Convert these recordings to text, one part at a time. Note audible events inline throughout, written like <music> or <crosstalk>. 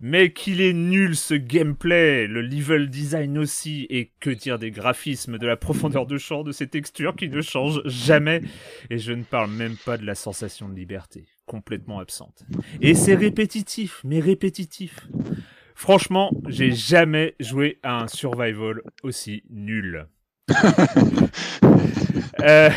Mais qu'il est nul ce gameplay, le level design aussi, et que dire des graphismes, de la profondeur de champ, de ces textures qui ne changent jamais. Et je ne parle même pas de la sensation de liberté, complètement absente. Et c'est répétitif, mais répétitif. Franchement, j'ai jamais joué à un survival aussi nul. <laughs> Euh,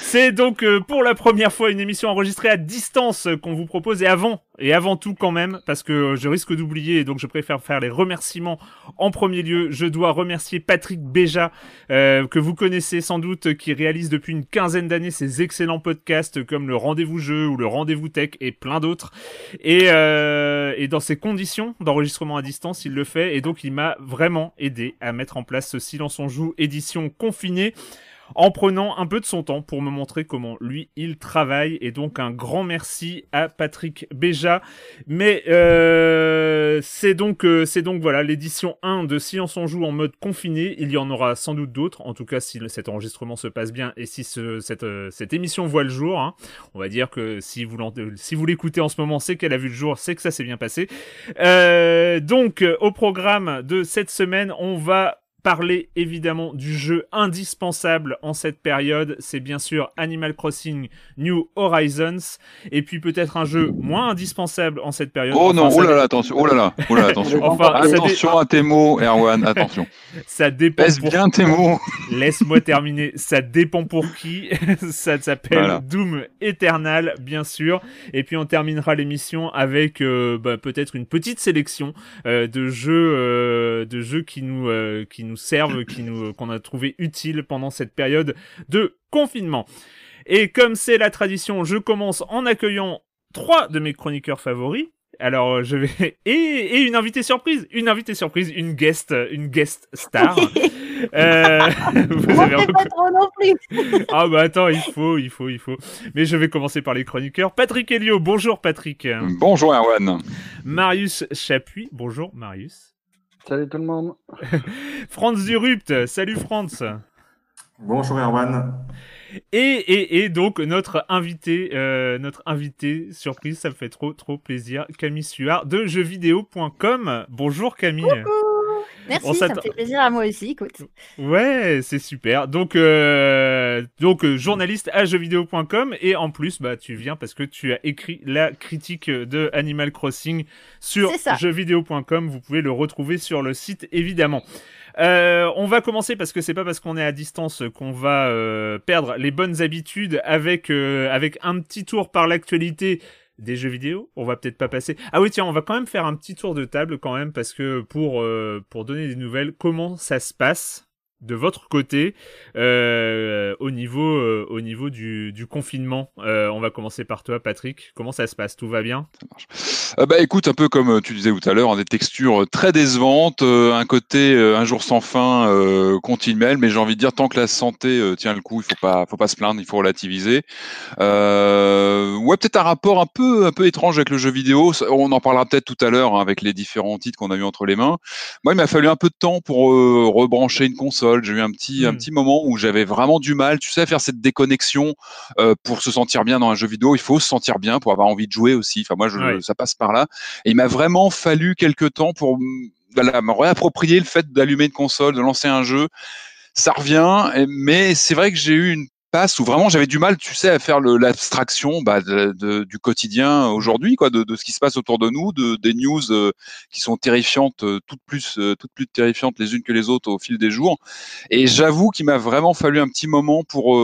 c'est donc euh, pour la première fois une émission enregistrée à distance qu'on vous propose et avant et avant tout quand même parce que je risque d'oublier et donc je préfère faire les remerciements en premier lieu. Je dois remercier Patrick Béja euh, que vous connaissez sans doute qui réalise depuis une quinzaine d'années ces excellents podcasts comme le Rendez-vous jeu ou le Rendez-vous tech et plein d'autres et, euh, et dans ces conditions d'enregistrement à distance il le fait et donc il m'a vraiment aidé à mettre en place ce Silence on joue édition confinée en prenant un peu de son temps pour me montrer comment lui il travaille. Et donc un grand merci à Patrick Béja. Mais euh, c'est donc euh, c'est donc voilà l'édition 1 de Silence on joue en mode confiné. Il y en aura sans doute d'autres. En tout cas si cet enregistrement se passe bien et si euh, cette émission voit le jour hein, on va dire que si vous si vous l'écoutez en ce moment c'est qu'elle a vu le jour c'est que ça s'est bien passé. Donc au programme de cette semaine on va parler évidemment du jeu indispensable en cette période, c'est bien sûr Animal Crossing New Horizons, et puis peut-être un jeu moins indispensable en cette période. Oh non, oh là là, attention, oh là là, oh là attention. <laughs> Enfin, attention à tes mots, Erwan, attention. <laughs> ça dépend. Pour- bien tes mots. <laughs> Laisse-moi terminer. Ça dépend pour qui. ça s'appelle Voilà. Doom Eternal, bien sûr. Et puis on terminera l'émission avec euh, bah, peut-être une petite sélection euh, de jeux, euh, de jeux qui nous, qui nous servent, qui nous, qu'on a trouvé utiles pendant cette période de confinement. Et comme c'est la tradition, je commence en accueillant trois de mes chroniqueurs favoris. Alors euh, je vais <laughs> et, et une invitée surprise, une invitée surprise, une guest, une guest star. <laughs> Euh, <laughs> vous avez pas trop non plus. ah bah attends, il faut, il faut, il faut. Mais je vais commencer par les chroniqueurs. Patrick Helio, bonjour Patrick. Bonjour Erwan. Marius Chapuis, bonjour Marius. Salut tout le monde. <laughs> Franz Durupt, salut Franz. Bonjour Erwan. Et, et, et donc notre invité, euh, notre invité surprise, ça me fait trop trop plaisir, Camille Suard de jeuxvideo.com. Bonjour Camille. Merci, On ça me fait plaisir à moi aussi, écoute. Ouais, c'est super. Donc, euh, donc euh, journaliste à jeuxvideo.com et en plus, bah, tu viens parce que tu as écrit la critique de Animal Crossing sur jeuxvideo.com. Vous pouvez le retrouver sur le site, évidemment. Euh, on va commencer parce que c'est pas parce qu'on est à distance qu'on va euh, perdre les bonnes habitudes avec euh, avec un petit tour par l'actualité des jeux vidéo. On va peut-être pas passer. Ah oui tiens, on va quand même faire un petit tour de table quand même parce que pour euh, pour donner des nouvelles, comment ça se passe de votre côté euh, au niveau euh, au niveau du, confinement Euh, On va commencer par toi, Patrick. Comment ça se passe? Tout va bien? Euh, bah écoute, un peu comme tu disais tout à l'heure, hein, des textures très décevantes, un côté un jour sans fin continuel, mais j'ai envie de dire tant que la santé tient le coup, il faut pas faut pas se plaindre, il faut relativiser. Ouais, peut-être un rapport un peu un peu étrange avec le jeu vidéo. Ça, On en parlera peut-être tout à l'heure hein, avec les différents titres qu'on a eu entre les mains. Moi, il m'a fallu un peu de temps pour rebrancher une console. J'ai eu un petit un Mm. petit moment où j'avais vraiment du mal, tu sais, à faire cette déconnexion euh, pour se sentir bien dans un jeu vidéo. Il faut se sentir bien pour avoir envie de jouer aussi. Enfin, moi, je, ça passe par là. Et il m'a vraiment fallu quelques temps pour mm, voilà, me réapproprier le fait d'allumer une console, de lancer un jeu. Ça revient, mais c'est vrai que j'ai eu une passe où vraiment j'avais du mal, tu sais, à faire l'abstraction bah, de- de- du quotidien aujourd'hui, quoi, de, de ce qui se passe autour de nous, de, des news euh, qui sont terrifiantes, euh, toutes plus, euh, toutes plus terrifiantes les unes que les autres au fil des jours. Et j'avoue qu'il m'a vraiment fallu un petit moment pour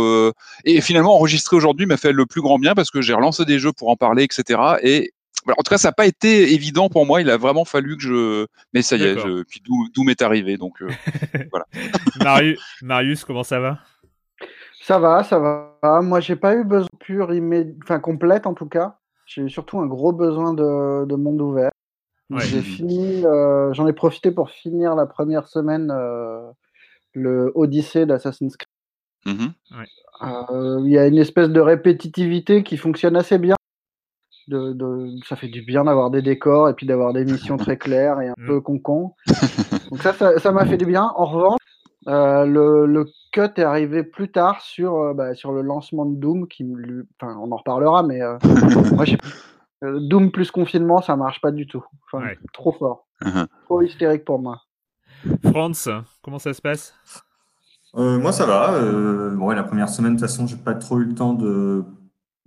et finalement enregistrer aujourd'hui m'a fait le plus grand bien parce que j'ai relancé des jeux pour en parler, etc. Et en tout cas, ça n'a pas été évident pour moi. Il a vraiment fallu que je. Mais ça y est, je... puis d'où m'est arrivé. Donc, <laughs> Marius, Marius, comment ça va? Ça va, ça va. Moi, j'ai pas eu besoin pur, immé- enfin complète en tout cas. J'ai eu surtout un gros besoin de, de monde ouvert. Ouais. J'ai fini, euh, j'en ai profité pour finir la première semaine euh, le Odyssée d'Assassin's Creed. mhm. Euh, Il y a une espèce de répétitivité qui fonctionne assez bien. De, de- ça fait du bien d'avoir des décors et puis d'avoir des missions <laughs> très claires et un Mm. peu con-con. Donc ça ça m'a fait du bien. En revanche, euh, le, le cut est arrivé plus tard sur, euh, bah, sur le lancement de Doom. Qui, lui- enfin, on en reparlera, mais euh, <laughs> moi, euh, Doom plus confinement, ça marche pas du tout. Enfin, Ouais. Trop fort. Mhm. Trop hystérique pour moi. Franz, comment ça se passe? Euh, moi, ça va. Euh, bon, ouais, la première semaine, de toute façon, j'ai pas trop eu le temps de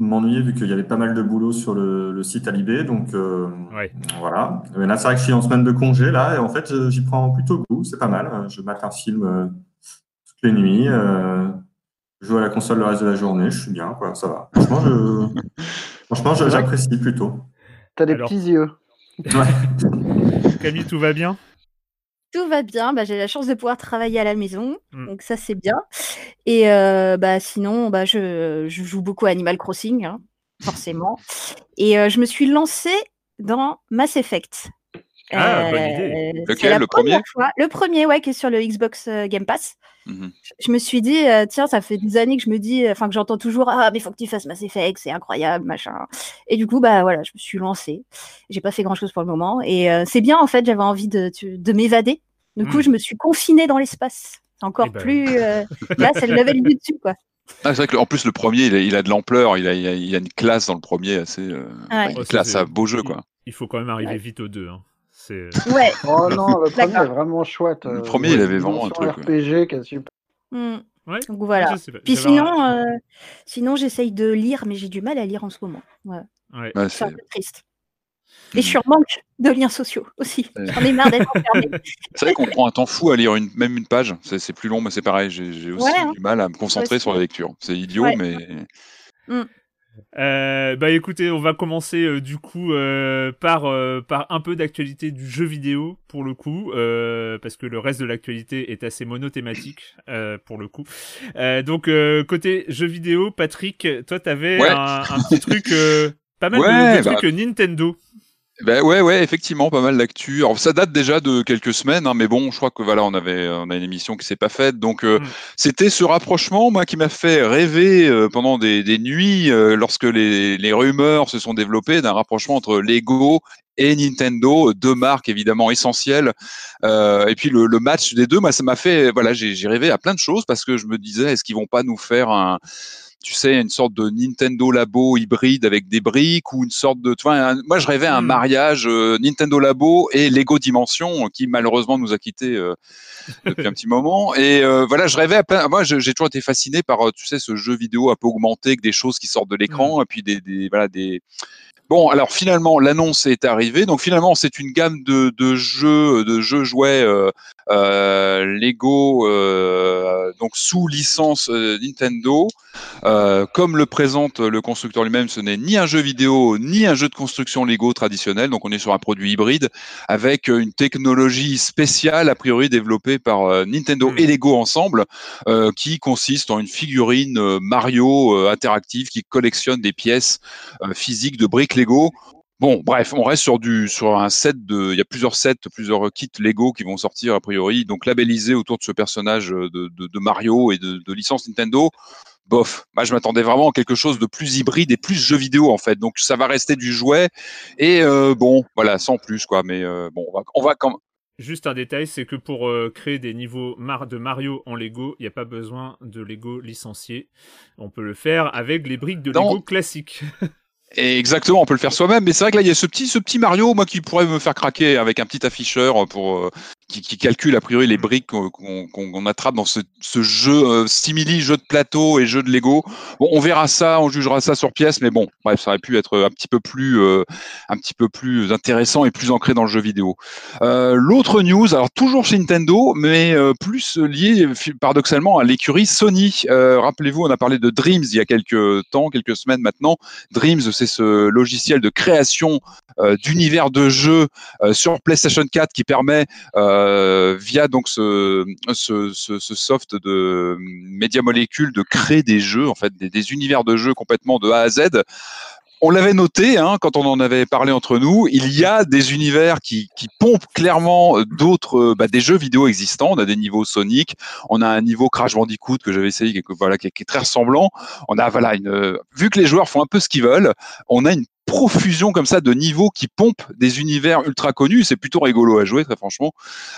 m'ennuyer vu qu'il y avait pas mal de boulot sur le, le site Alibé. Donc, euh, Ouais. voilà. Euh, là, c'est vrai que je suis en semaine de congé, là, et en fait, j'y prends plutôt goût. C'est pas mal. Je mate un film euh, toutes les nuits. Euh, je joue à la console le reste de la journée. Je suis bien, quoi. Ça va. Franchement, je, <laughs> franchement, j'apprécie plutôt. T'as des Alors- petits yeux. Ouais. Camille, tout va bien? Tout va bien, bah, j'ai la chance de pouvoir travailler à la maison, Mm. donc ça c'est bien. Et euh, bah, sinon, bah, je, je joue beaucoup à Animal Crossing, hein, forcément. Et euh, je me suis lancée dans Mass Effect. Ah, bonne idée. c'est Lequel, la le premier? fois- Le premier, ouais, qui est sur le Xbox euh, Game Pass. Mhm. Je- Je me suis dit, euh, tiens, ça fait des années que je me dis, enfin que j'entends toujours, ah, mais faut que tu fasses Mass Effect, c'est incroyable, machin. Et du coup, bah voilà, je me suis lancée. J'ai pas fait grand chose pour le moment. Et euh, c'est bien, en fait, j'avais envie de, de m'évader. Du coup, Mm. je me suis confinée dans l'espace. C'est encore Eh ben. plus. euh, Là, c'est le level du dessus, quoi. Ah, c'est vrai que le- en plus le premier, il a, il a de l'ampleur, il a, il, a, il a une classe dans le premier assez. euh, Ouais. une Oh, classe, un beau jeu quoi. Il faut quand même arriver Ouais. vite aux deux. hein. C'est Ouais. <laughs> Oh non, le premier est vraiment chouette. Le euh, premier, ouais, il avait vraiment un truc, ouais. RPG qui est super. Mm. Ouais. Donc voilà. Puis sinon, euh, sinon j'essaye de lire, mais j'ai du mal à lire en ce moment. Ouais. Ouais. Ouais, C'est un peu triste. Et je suis en manque de liens sociaux aussi. J'en ai marre d'être <laughs> enfermée. c'est vrai qu'on prend un temps fou à lire une, même une page. C'est c'est plus long, mais c'est pareil. J'ai j'ai aussi Ouais, hein. du mal à me concentrer sur la lecture. C'est idiot, Ouais. mais Euh, bah écoutez, on va commencer euh, du coup euh, par euh, par un peu d'actualité du jeu vidéo pour le coup, euh, parce que le reste de l'actualité est assez monothématique euh, pour le coup. Euh, donc euh, côté jeu vidéo, Patrick, toi t'avais Ouais. un, un petit truc, euh, pas mal de- de, bah. trucs Nintendo. Ben ouais, ouais, effectivement, pas mal d'actu. Alors ça date déjà de quelques semaines, hein, mais bon, je crois que voilà, on avait, on a une émission qui s'est pas faite, donc euh, Mm. c'était ce rapprochement, moi, qui m'a fait rêver euh, pendant des, des nuits euh, lorsque les, les rumeurs se sont développées d'un rapprochement entre Lego et Nintendo, deux marques évidemment essentielles. Euh, et puis le, le match des deux, moi, ça m'a fait, voilà, j'ai j'ai rêvé à plein de choses parce que je me disais, est-ce qu'ils vont pas nous faire un tu sais, une sorte de Nintendo Labo hybride avec des briques ou une sorte de. Tu vois, un- moi, je rêvais un Hmm. mariage euh, Nintendo Labo et Lego Dimension, qui malheureusement nous a quittés euh, depuis un <laughs> petit moment. Et euh, voilà, je rêvais à plein. Moi, j'ai toujours été fasciné par, tu sais, ce jeu vidéo un peu augmenté avec des choses qui sortent de l'écran et puis des, des, voilà, des. Bon, alors finalement, l'annonce est arrivée. Donc finalement, c'est une gamme de, de jeux, de jeux jouets euh, euh, Lego, euh, donc sous licence Nintendo. comme le présente le constructeur lui-même, ce n'est ni un jeu vidéo ni un jeu de construction Lego traditionnel. Donc on est sur un produit hybride avec une technologie spéciale a priori développée par Nintendo hmm. et Lego ensemble, qui consiste en une figurine Mario interactive qui collectionne des pièces physiques de briques Lego. Bon, bref, on reste sur du sur un set de, il y a plusieurs sets, plusieurs kits Lego qui vont sortir a priori, donc labellisés autour de ce personnage de, de, Mario et de, de, licence Nintendo. Bof, moi je m'attendais vraiment à quelque chose de plus hybride et plus jeu vidéo en fait. Donc ça va rester du jouet et euh, bon, voilà, sans plus quoi. Mais euh, bon, on va, on va quand Juste un détail, c'est que pour euh, créer des niveaux de Mario en Lego, il n'y a pas besoin de Lego licencié. On peut le faire avec les briques de Lego classiques. <laughs> exactement, on peut le faire soi-même, mais c'est vrai que là il y a ce petit, ce petit Mario, moi qui pourrait me faire craquer avec un petit afficheur pour euh, qui, qui, calcule a priori les briques qu'on attrape dans ce, ce jeu euh, simili jeu de plateau et jeu de Lego. Bon, on verra ça, on jugera ça sur pièce, mais bon, bref, ça aurait pu être un petit peu plus, euh, un petit peu plus intéressant et plus ancré dans le jeu vidéo. Euh, L'autre news, alors toujours chez Nintendo, mais plus lié paradoxalement à l'écurie Sony. Rappelez-vous, on a parlé de Dreams il y a quelques temps, quelques semaines maintenant. Dreams, c'est ce logiciel de création d'univers de jeux sur PlayStation 4 qui permet euh, via donc ce, soft de Media Molecule de créer des jeux, en fait, des, univers de jeux complètement de A à Z on l'avait noté hein, quand on en avait parlé entre nous. Il y a des univers qui, pompent clairement d'autres, euh, bah, des jeux vidéo existants. On a des niveaux Sonic, on a un niveau Crash Bandicoot que j'avais essayé, qui, voilà, qui, est très ressemblant. On a voilà une, vu que les joueurs font un peu ce qu'ils veulent, on a une profusion comme ça de niveaux qui pompent des univers ultra connus. C'est plutôt rigolo à jouer, très franchement.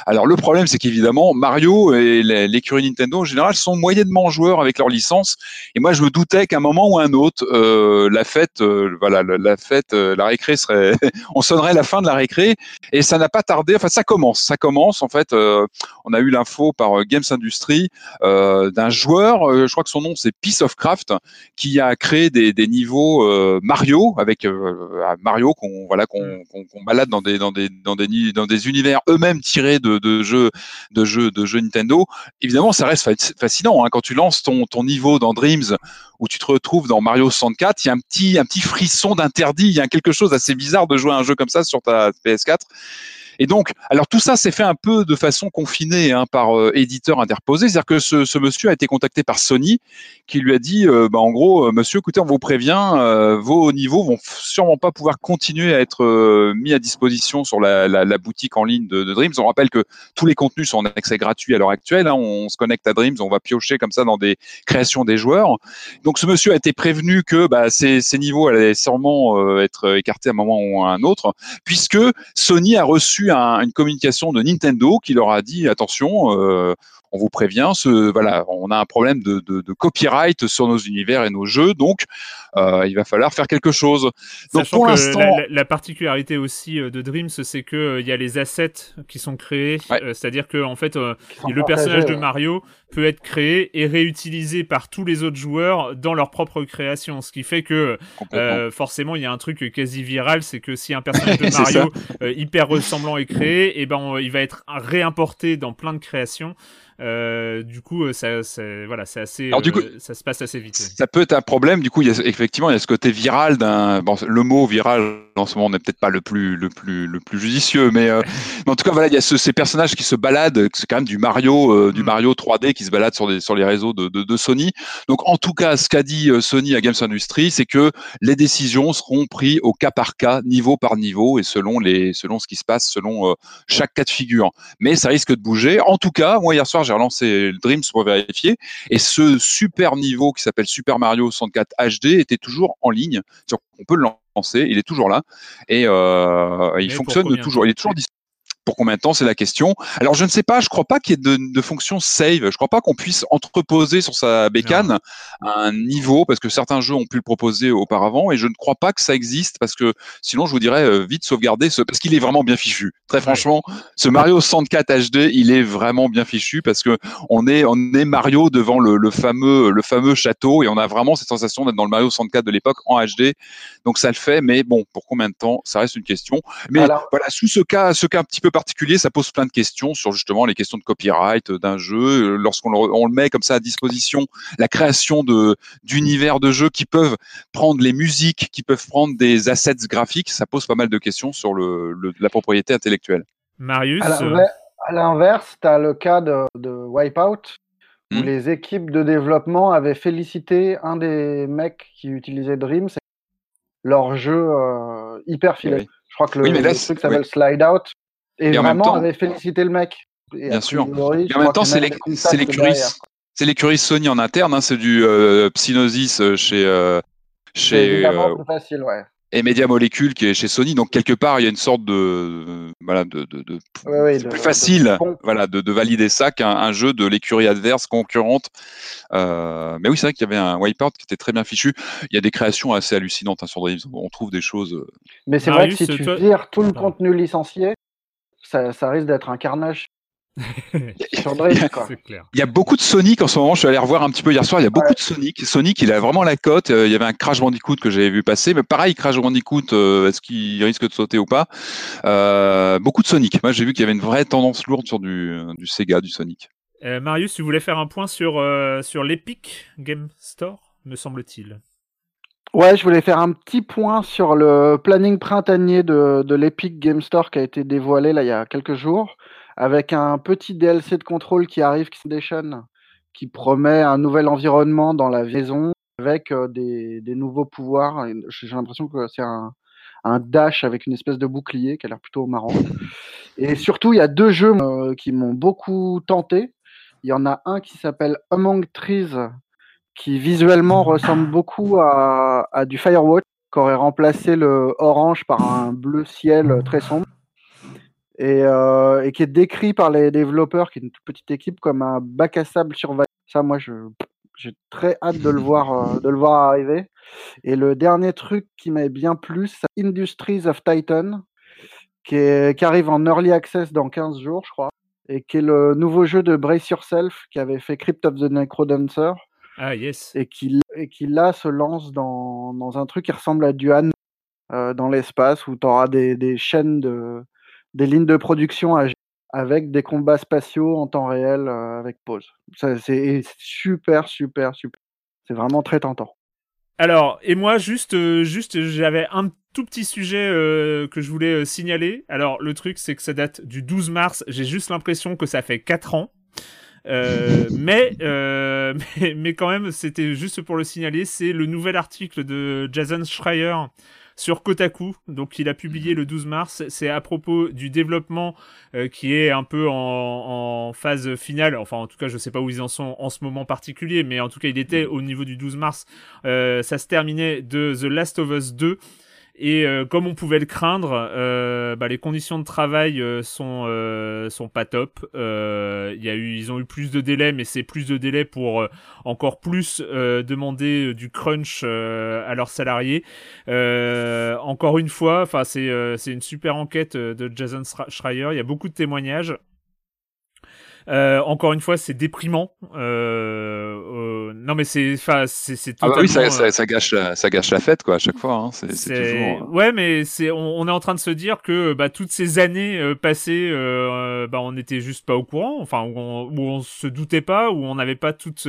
Alors le problème, c'est qu'évidemment, Mario et l'écurie Nintendo en général sont moyennement joueurs avec leur licence. Et moi, je me doutais qu'à un moment ou un autre, euh, la fête, euh, voilà, la fête, euh, la récré serait, <laughs> on sonnerait la fin de la récré. Et ça n'a pas tardé. Enfin, ça commence, ça commence. En fait, on a eu l'info par Games Industry d'un joueur, je crois que son nom c'est Piece of Craft, qui a créé des, des niveaux Mario avec euh, à Mario qu'on voilà qu'on qu'on balade dans des dans des dans des dans des univers eux-mêmes tirés de, de jeux de jeux de jeux Nintendo. Évidemment, ça reste fascinant hein. quand tu lances ton ton niveau dans Dreams où tu te retrouves dans Mario 64, il y a un petit un petit frisson d'interdit, il y a quelque chose d'assez bizarre de jouer à un jeu comme ça sur ta PS4. Et donc, alors tout ça s'est fait un peu de façon confinée hein, par euh, éditeur interposé, c'est-à-dire que ce, monsieur a été contacté par Sony, qui lui a dit, euh, bah, en gros, euh, monsieur, écoutez, on vous prévient, vos niveaux vont sûrement pas pouvoir continuer à être mis à disposition sur la, boutique en ligne de, Dreams. On rappelle que tous les contenus sont en accès gratuit à l'heure actuelle. Hein, on, se connecte à Dreams, on va piocher comme ça dans des créations des joueurs. Donc, ce monsieur a été prévenu que bah, ces niveaux allaient sûrement être écartés à un moment ou à un autre, puisque Sony a reçu une communication de Nintendo qui leur a dit attention, euh, on vous prévient, ce, voilà, on a un problème de, copyright sur nos univers et nos jeux, donc euh, il va falloir faire quelque chose. Donc pour l'instant, la, particularité aussi euh, de Dreams, c'est que il y a les assets qui sont créés, c'est-à-dire que en fait, le personnage de Mario peut être créé et réutilisé par tous les autres joueurs dans leur propre création. Ce qui fait que euh, forcément, il y a un truc quasi viral, c'est que si un personnage de <laughs> Mario euh, hyper ressemblant est créé, et eh ben il va être réimporté dans plein de créations. Euh, du coup, euh, ça, voilà, c'est assez, Alors, du coup, ça se passe assez vite. Ça peut être un problème. Du coup, il y a, effectivement, il y a ce côté viral d'un. Bon, le mot viral en ce moment n'est peut-être pas le plus, le plus, le plus judicieux, mais, mais en tout cas, voilà, il y a ce, ces personnages qui se baladent. C'est quand même du Mario, du mm. Mario 3D qui se balade sur, les réseaux de, de, de Sony. Donc, en tout cas, ce qu'a dit Sony à Games Industry, c'est que les décisions seront prises au cas par cas, niveau par niveau, et selon les, selon ce qui se passe, selon chaque cas de figure. Mais ça risque de bouger. En tout cas, moi hier soir, j'ai relancé le Dreams pour vérifier. Et ce super niveau qui s'appelle Super Mario 64 HD était toujours en ligne. On peut le lancer, il est toujours là. Et euh, il fonctionne toujours. Il est toujours disponible pour combien de temps C'est la question. Alors je ne sais pas, je crois pas qu'il y ait de, de, fonction save. Je crois pas qu'on puisse entreposer sur sa bécane un niveau parce que certains jeux ont pu le proposer auparavant et je ne crois pas que ça existe parce que sinon je vous dirais euh, vite sauvegarder ce parce qu'il est vraiment bien fichu. Très franchement, ce Mario 64 HD, il est vraiment bien fichu parce que on est on est Mario devant le, le fameux le fameux château et on a vraiment cette sensation d'être dans le Mario 64 de l'époque en HD. Donc ça le fait, mais bon, pour combien de temps Ça reste une question. Mais voilà, sous ce cas, ce cas un petit peu particulier, ça pose plein de questions sur justement les questions de copyright d'un jeu. Lorsqu'on le, on le met comme ça à disposition, la création de d'univers de jeux qui peuvent prendre les musiques, qui peuvent prendre des assets graphiques, ça pose pas mal de questions sur le, le la propriété intellectuelle. Marius. À l'inverse- à l'inverse, tu as le cas de, de Wipeout, où Hmm. les équipes de développement avaient félicité un des mecs qui utilisait Dream, c'est leur jeu euh, hyper filé. Oui. Je crois que le, Oui, là, le truc s'appelle Slide Out. Et, Et en même vraiment temps- avait félicité le mec. Et Bien a sûr. priori, Et en même temps, c'est même l'écurie, c'est l'écurie Sony en interne. Hein, c'est du euh, Psygnosis euh, chez euh, C'est chez euh, plus facile, ouais. et Media Molecule qui est chez Sony. Donc quelque part, il y a une sorte de voilà de, de, plus de facile voilà de, de valider ça qu'un un jeu de l'écurie adverse concurrente. Euh, mais oui, c'est vrai qu'il y avait un Wipeout qui était très bien fichu. Il y a des créations assez hallucinantes hein, sur Dreams. On trouve des choses. Mais c'est vrai que si tu toi- vires tout le contenu licencié, ça, ça risque d'être un carnage <laughs> sur Dream, quoi. C'est clair. Il y a beaucoup de Sonic en ce moment. Je suis allé revoir un petit peu hier soir. Il y a beaucoup de Sonic. Sonic, il a vraiment la cote. Euh, Il y avait un Crash Bandicoot que j'avais vu passer. Mais pareil, Crash Bandicoot, euh, est-ce qu'il risque de sauter ou pas? Euh, Beaucoup de Sonic. Moi, j'ai vu qu'il y avait une vraie tendance lourde sur du, du Sega, du Sonic. Euh, Marius, tu voulais faire un point sur, euh, sur l'Epic Game Store, me semble-t-il. Ouais, je voulais faire un petit point sur le planning printanier de, de l'Epic Game Store qui a été dévoilé là il y a quelques jours, avec un petit DLC de contrôle qui arrive, qui qui promet un nouvel environnement dans la maison avec euh, des, des nouveaux pouvoirs. J'ai l'impression que c'est un, un dash avec une espèce de bouclier qui a l'air plutôt marrant. Et surtout, il y a deux jeux euh, qui m'ont beaucoup tenté. Il y en a un qui s'appelle Among Trees, qui visuellement ressemble beaucoup à, du Firewatch, qui aurait remplacé le orange par un bleu ciel très sombre, et, euh, et qui est décrit par les développeurs, qui est une toute petite équipe, comme un bac à sable survival. Ça, moi, j'ai très hâte de le voir, euh, de le voir arriver. Et le dernier truc qui m'avait bien plu, c'est Industries of Titan, qui arrive en early access dans 15 jours, je crois, et qui est le nouveau jeu de Brace Yourself, qui avait fait Crypt of the Necrodancer Ah, yes. et qui, et qui là se lance dans, dans un truc qui ressemble à du Han euh, dans l'espace où tu auras des, des chaînes de des lignes de production à avec des combats spatiaux en temps réel euh, avec pause. C'est super, super, super. C'est vraiment très tentant. Alors, et moi, juste, euh, juste, j'avais un tout petit sujet euh, que je voulais euh, signaler. Alors, le truc, c'est que ça date du 12 mars. J'ai juste l'impression que ça fait 4 ans. Euh, mais, euh, <laughs> mais, mais quand même, c'était juste pour le signaler. C'est le nouvel article de Jason Schreier sur Kotaku. Donc, il a publié le 12 mars. C'est à propos du développement euh, qui est un peu en, en phase finale. Enfin, en tout cas, je sais pas où ils en sont en ce moment particulier, mais en tout cas, il était au niveau du 12 mars. Euh, ça se terminait de The Last of Us 2. Et euh, comme on pouvait le craindre, euh, bah, les conditions de travail euh, sont euh, sont pas top. Euh, y a eu, ils ont eu plus de délais, mais c'est plus de délais pour euh, encore plus demander du crunch à leurs salariés. Encore une fois, enfin c'est c'est une super enquête de Jason Schreier. Il y a beaucoup de témoignages. Euh, encore une fois, c'est déprimant. Euh, euh, non, mais c'est, enfin, c'est, c'est Ah bah oui, ça, totalement, ça, euh, ça gâche ça gâche la fête quoi à chaque fois. Hein. C'est toujours. euh, Ouais, mais c'est on, on est en train de se dire que bah, toutes ces années euh, passées, euh, bah, on n'était juste pas au courant, enfin où on, où on se doutait pas, où on n'avait pas toutes,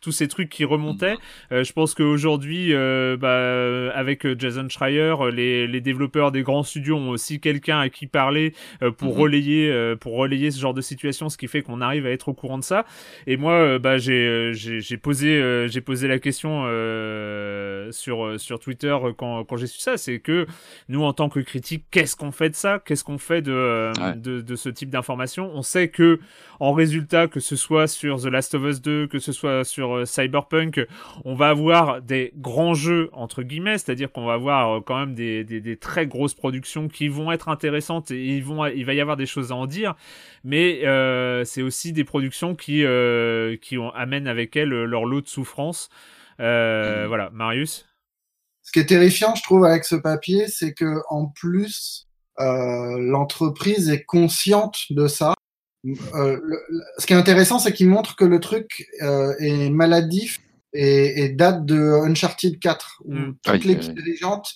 tous ces trucs qui remontaient. Euh, je pense qu'aujourd'hui, euh, bah, avec Jason Schreier, les, les développeurs des grands studios ont aussi quelqu'un à qui parler euh, pour Mhm. relayer, euh, pour relayer ce genre de situation, ce qui fait qu'on arrive à être au courant de ça. Et moi, euh, bah, j'ai, euh, j'ai, j'ai posé, euh, j'ai posé la question euh, sur sur Twitter quand quand j'ai su ça, c'est que nous en tant que critique, qu'est-ce qu'on fait de ça? Qu'est-ce qu'on fait de, Ouais. de de ce type d'information? On sait que en résultat, que ce soit sur The Last of Us 2, que ce soit sur Cyberpunk, on va avoir des grands jeux entre guillemets, c'est-à-dire qu'on va avoir quand même des, des, des très grosses productions qui vont être intéressantes et ils vont, il va y avoir des choses à en dire, mais euh, c'est aussi des productions qui euh, qui ont, amènent avec elles leur lot de souffrance. Euh, Voilà, Marius? Ce qui est terrifiant, je trouve, avec ce papier, c'est que en plus, euh, l'entreprise est consciente de ça. Euh, le- le- ce qui est intéressant, c'est qu'il montre que le truc euh, est maladif et, et date de Uncharted 4, où Mm. toute Oui, l'équipe oui. dirigeante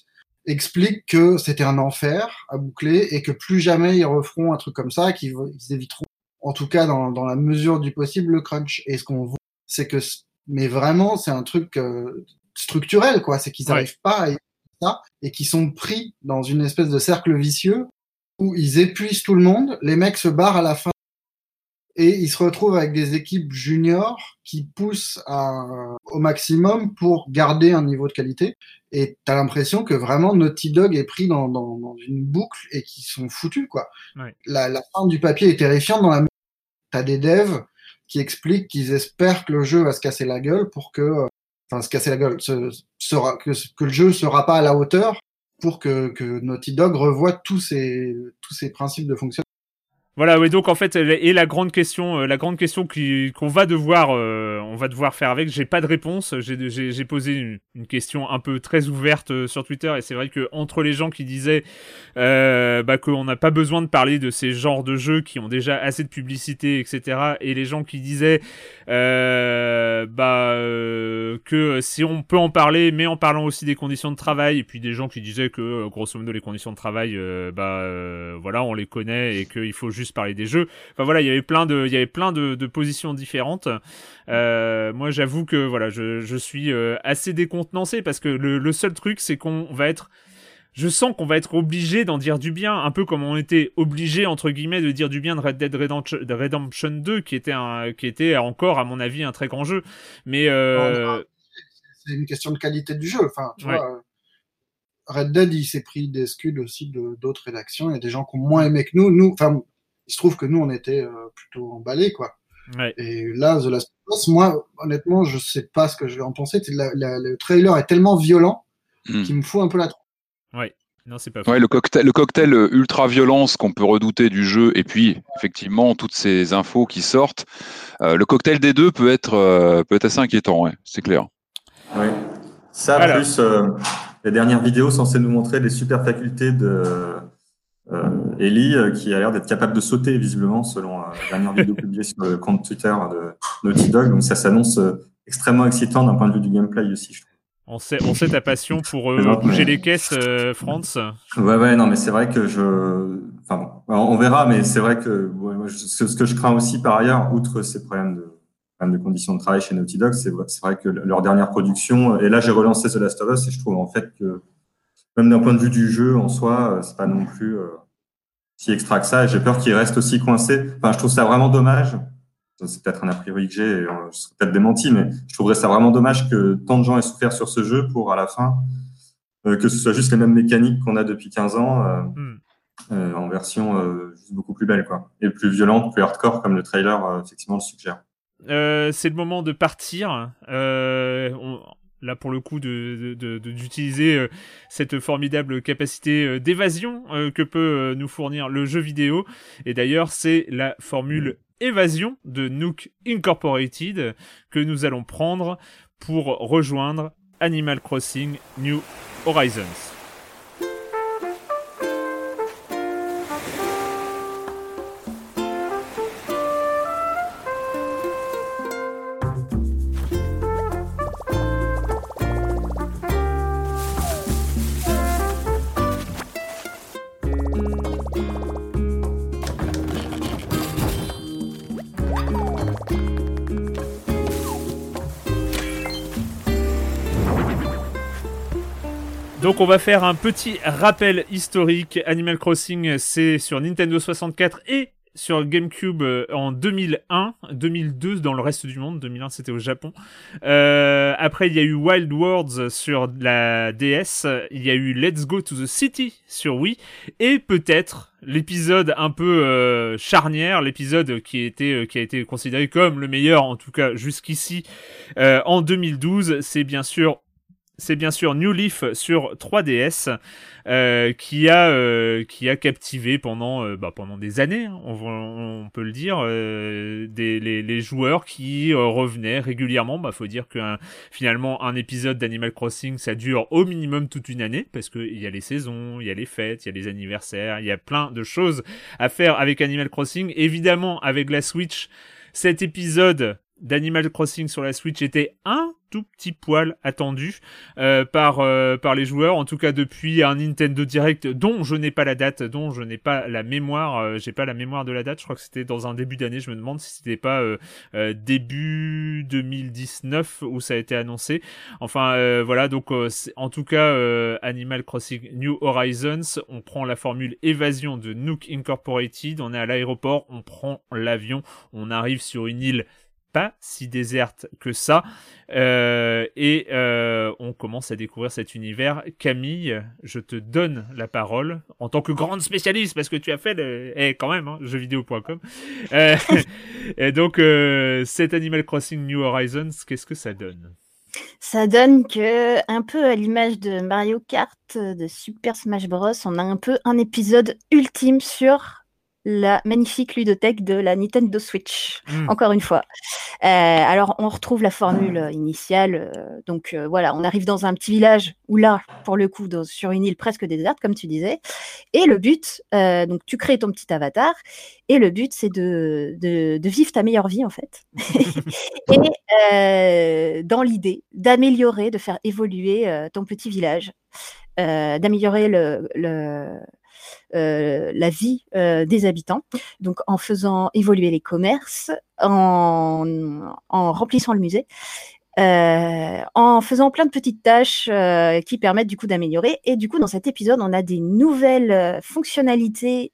explique que c'était un enfer à boucler et que plus jamais ils referont un truc comme ça, qu'ils ils éviteront, en tout cas dans, dans la mesure du possible, le crunch. Et ce qu'on voit, c'est que, mais vraiment, c'est un truc euh, structurel, quoi. C'est qu'ils Ouais. n'arrivent pas à ça et qu'ils sont pris dans une espèce de cercle vicieux où ils épuisent tout le monde, les mecs se barrent à la fin et ils se retrouvent avec des équipes juniors qui poussent à, au maximum pour garder un niveau de qualité. Et t'as l'impression que vraiment Naughty Dog est pris dans, dans, dans une boucle et qu'ils sont foutus, quoi. Ouais. La, la fin du papier est terrifiante dans la T'as des devs qui expliquent qu'ils espèrent que le jeu va se casser la gueule pour que, euh, enfin, se casser la gueule, se, sera, que, que le jeu sera pas à la hauteur pour que, que Naughty Dog revoie tous ces, tous ces principes de fonctionnement. Voilà, oui, donc en fait, et la grande question, euh, la grande question qu'on va devoir, euh, on va devoir faire avec, j'ai pas de réponse. J'ai- posé une, question un peu très ouverte euh, sur Twitter, et c'est vrai que entre les gens qui disaient bah, qu'on n'a pas besoin de parler de ces genres de jeux qui ont déjà assez de publicité, etc., et les gens qui disaient bah, que si on peut en parler, mais en parlant aussi des conditions de travail, et puis des gens qui disaient que grosso modo les conditions de travail, bah voilà, on les connaît et qu'il faut juste parler des jeux. Enfin voilà, il y avait plein de, il y avait plein de, de positions différentes. Euh, moi, j'avoue que voilà, je, je suis euh, assez décontenancé parce que le, le seul truc, c'est qu'on va être je sens qu'on va être obligé d'en dire du bien, un peu comme on était obligé entre guillemets de dire du bien de Red Dead Redemption, de Redemption 2, qui était un, qui était encore à mon avis un très grand jeu. Mais euh, C'est une question de qualité du jeu. Enfin, tu Ouais. vois, Red Dead, il s'est pris des scuds aussi de d'autres rédactions. Il y a des gens qui ont moins aimé que nous. Nous, enfin, il se trouve que nous, on était euh, plutôt emballés, quoi. ouais. Et là, The Last of Us, moi, honnêtement, je sais pas ce que je vais en penser. C'est la- la- le trailer est tellement violent Hmm. qu'il me fout un peu la trouille. non c'est pas. Ouais, le cocktail, le cocktail euh, ultra violence qu'on peut redouter du jeu, et puis effectivement toutes ces infos qui sortent, euh, le cocktail des deux peut être euh, peut être assez inquiétant, ouais, c'est clair. Oui. Ça, Alors. plus euh, les dernières vidéos censées nous montrer les super facultés de euh, Ellie, euh, qui a l'air d'être capable de sauter, visiblement, selon euh, la dernière vidéo <laughs> publiée sur le compte Twitter de Naughty Dog. Donc ça s'annonce euh, extrêmement excitant d'un point de vue du gameplay aussi, je trouve. On sait, on sait ta passion pour euh, Présente, bouger mais- les caisses, euh, France. Ouais, ouais, non, mais c'est vrai que je. Enfin, bon, on verra, mais c'est vrai que ouais, moi, je- ce que je crains aussi par ailleurs, outre ces problèmes de, problèmes de conditions de travail chez Naughty Dog, c'est vrai, c'est vrai que leur dernière production, et là j'ai relancé The Last of Us, et je trouve en fait que, même d'un point de vue du jeu en soi, euh, c'est pas non plus euh, si extra que ça, j'ai peur qu'il reste aussi coincé. Enfin, je trouve ça vraiment dommage. C'est peut-être un a priori que j'ai, euh, je serais peut-être démenti, mais je trouverais ça vraiment dommage que tant de gens aient souffert sur ce jeu pour à la fin que ce soit juste les mêmes mécaniques qu'on a depuis 15 ans euh, Hmm. euh, en version euh, juste beaucoup plus belle quoi et plus violente plus hardcore comme le trailer effectivement le suggère c'est le moment de partir. On- là, pour le coup, de, d'utiliser euh, cette formidable capacité euh, d'évasion euh, que peut nous fournir le jeu vidéo. Et d'ailleurs, c'est la formule évasion de Nook Incorporated que nous allons prendre pour rejoindre Animal Crossing New Horizons. Donc on va faire un petit rappel historique. Animal Crossing, c'est sur Nintendo 64 et sur GameCube euh, en 2001, 2002 dans le reste du monde, 2001 c'était au Japon. Euh, après il y a eu Wild Worlds sur la DS, il y a eu Let's Go to the City sur Wii et peut-être l'épisode un peu euh, charnière, l'épisode qui a été considéré comme le meilleur en tout cas jusqu'ici en 2012, c'est bien sûr c'est bien sûr New Leaf sur 3DS euh, qui a euh, qui a captivé pendant euh, bah, pendant des années, hein, on, peut le dire, des, les, joueurs qui revenaient régulièrement. Bah faut dire que un- finalement un épisode d'Animal Crossing ça dure au minimum toute une année parce que il y a les saisons, il y a les fêtes, il y a les anniversaires, il y a plein de choses à faire avec Animal Crossing. Évidemment avec la Switch, cet épisode d'Animal Crossing sur la Switch était un tout petit poil attendu euh, par euh, par les joueurs en tout cas depuis un Nintendo Direct dont je n'ai pas la date dont je n'ai pas la mémoire euh, j'ai pas la mémoire de la date je crois que c'était dans un début d'année je me demande si c'était pas début 2019 où ça a été annoncé. Enfin voilà donc en tout cas Animal Crossing New Horizons on prend la formule évasion de Nook Incorporated on est à l'aéroport on prend l'avion on arrive sur une île pas si déserte que ça. Euh, et euh, on commence à découvrir cet univers. Camille, je te donne la parole en tant que grande spécialiste, parce que tu as fait. Eh, quand même, hein, jeuxvideo.com. Euh, <laughs> et donc, cet Animal Crossing New Horizons, qu'est-ce que ça donne? Ça donne que, un peu à l'image de Mario Kart, de Super Smash Bros, on a un peu un épisode ultime sur la magnifique ludothèque de la Nintendo Switch, hmm. encore une fois. Euh, alors, on retrouve la formule initiale. Euh, donc, euh, voilà, on arrive dans un petit village où là, pour le coup, sur une île presque déserte, comme tu disais. Et le but, donc, tu crées ton petit avatar. Et le but, c'est de, de, vivre ta meilleure vie, en fait. <laughs> <laughs> et dans l'idée d'améliorer, de faire évoluer ton petit village, d'améliorer le, la vie euh, des habitants. Donc en faisant évoluer les commerces, en, remplissant le musée. Euh, en faisant plein de petites tâches qui permettent du coup d'améliorer. Et du coup, dans cet épisode, on a des nouvelles fonctionnalités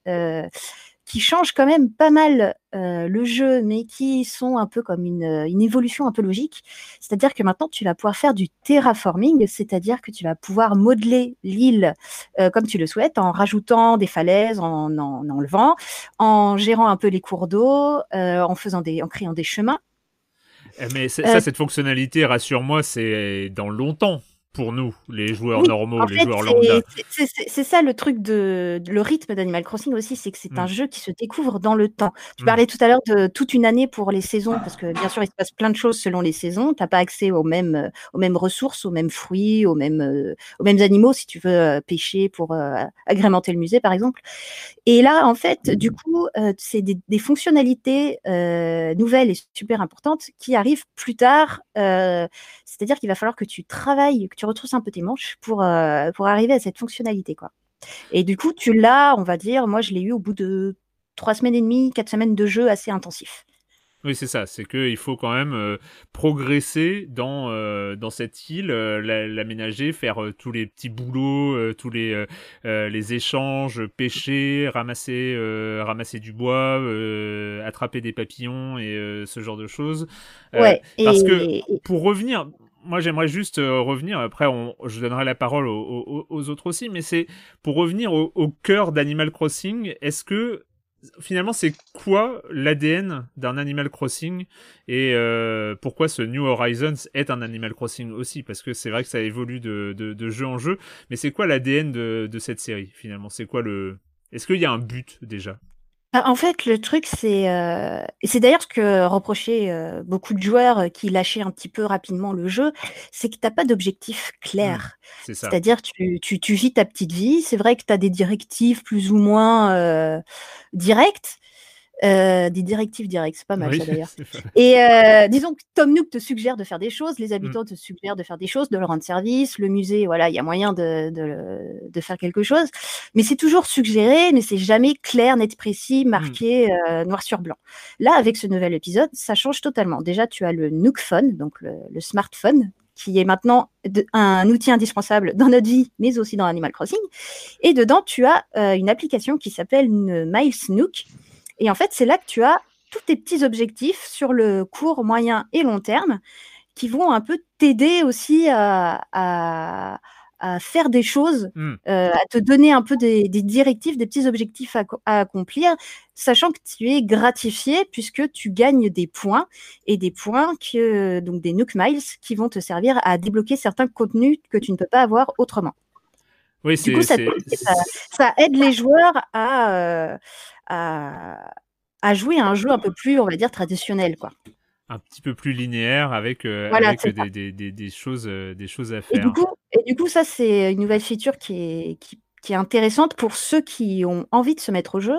qui changent quand même pas mal euh, le jeu, mais qui sont un peu comme une, une évolution un peu logique. C'est-à-dire que maintenant, tu vas pouvoir faire du terraforming, c'est-à-dire que tu vas pouvoir modeler l'île euh, comme tu le souhaites, en rajoutant des falaises, en, en, enlevant, en gérant un peu les cours d'eau, euh, en faisant des, en créant des chemins. Eh, mais ça, cette fonctionnalité, rassure-moi, c'est dans longtemps pour nous, les joueurs normaux, les joueurs lambda. C'est ça le truc de, le rythme d'Animal Crossing aussi, c'est que c'est un mm. jeu qui se découvre dans le temps. Tu mm. parlais tout à l'heure de toute une année pour les saisons, parce que bien sûr il se passe plein de choses selon les saisons. T'as pas accès aux mêmes, aux mêmes ressources, aux mêmes fruits, aux mêmes, euh, aux mêmes animaux si tu veux euh, pêcher pour euh, agrémenter le musée par exemple. Et là en fait, du coup, c'est des, des, fonctionnalités nouvelles et super importantes qui arrivent plus tard. C'est-à-dire qu'il va falloir que tu travailles, que tu retrousses un peu tes manches pour, euh, pour arriver à cette fonctionnalité. Quoi. Et du coup, tu l'as, on va dire, moi je l'ai eu au bout de trois semaines et demie, quatre semaines de jeu assez intensif. Oui, c'est ça. C'est qu'il faut quand même euh, progresser dans, euh, dans cette île, l'aménager, faire tous les petits boulots, tous les, les échanges, pêcher, ramasser, ramasser du bois, attraper des papillons et ce genre de choses. ouais, parce que pour revenir, moi, j'aimerais juste euh, revenir. Après, je donnerai la parole aux, autres aussi, mais c'est pour revenir au, cœur d'Animal Crossing. Est-ce que finalement, c'est quoi l'ADN d'un Animal Crossing et euh, pourquoi ce New Horizons est un Animal Crossing aussi? Parce que c'est vrai que ça évolue de, de, jeu en jeu, mais c'est quoi l'ADN de, de cette série finalement? C'est quoi le Est-ce qu'il y a un but déjà? Bah, en fait, le truc, c'est euh, et c'est d'ailleurs ce que reprochaient euh, beaucoup de joueurs euh, qui lâchaient un petit peu rapidement le jeu, c'est que tu pas d'objectif clair. Mmh, c'est C'est-à-dire tu, tu, tu vis ta petite vie. C'est vrai que tu as des directives plus ou moins directes, euh, des directives directes, c'est pas mal ça d'ailleurs. <laughs> Et euh, disons que Tom Nook te suggère de faire des choses, les mmh. habitants te suggèrent de faire des choses, de leur rendre service, le musée, voilà, il y a moyen de, de, de, faire quelque chose, mais c'est toujours suggéré, mais c'est jamais clair, net, précis, mmh. marqué euh, noir sur blanc. Là, avec ce nouvel épisode, ça change totalement. Déjà, tu as le Nook Phone, donc le, le smartphone, qui est maintenant un outil indispensable dans notre vie, mais aussi dans Animal Crossing. Et dedans, tu as une application qui s'appelle Miles Nook, et en fait, c'est là que tu as tous tes petits objectifs sur le court, moyen et long terme qui vont un peu t'aider aussi à, faire des choses, mmh. euh, à te donner un peu des, directives, des petits objectifs à, accomplir, sachant que tu es gratifié puisque tu gagnes des points et des points que donc des Nook Miles qui vont te servir à débloquer certains contenus que tu ne peux pas avoir autrement. Oui, du coup, ça, aide les joueurs à, euh, à, jouer à un jeu un peu plus, on va dire, traditionnel. quoi un petit peu plus linéaire avec, euh, des, des, des, choses, euh, des choses à faire. Et du coup, et du coup ça, c'est une nouvelle feature qui, est, qui, qui est intéressante pour ceux qui ont envie de se mettre au jeu.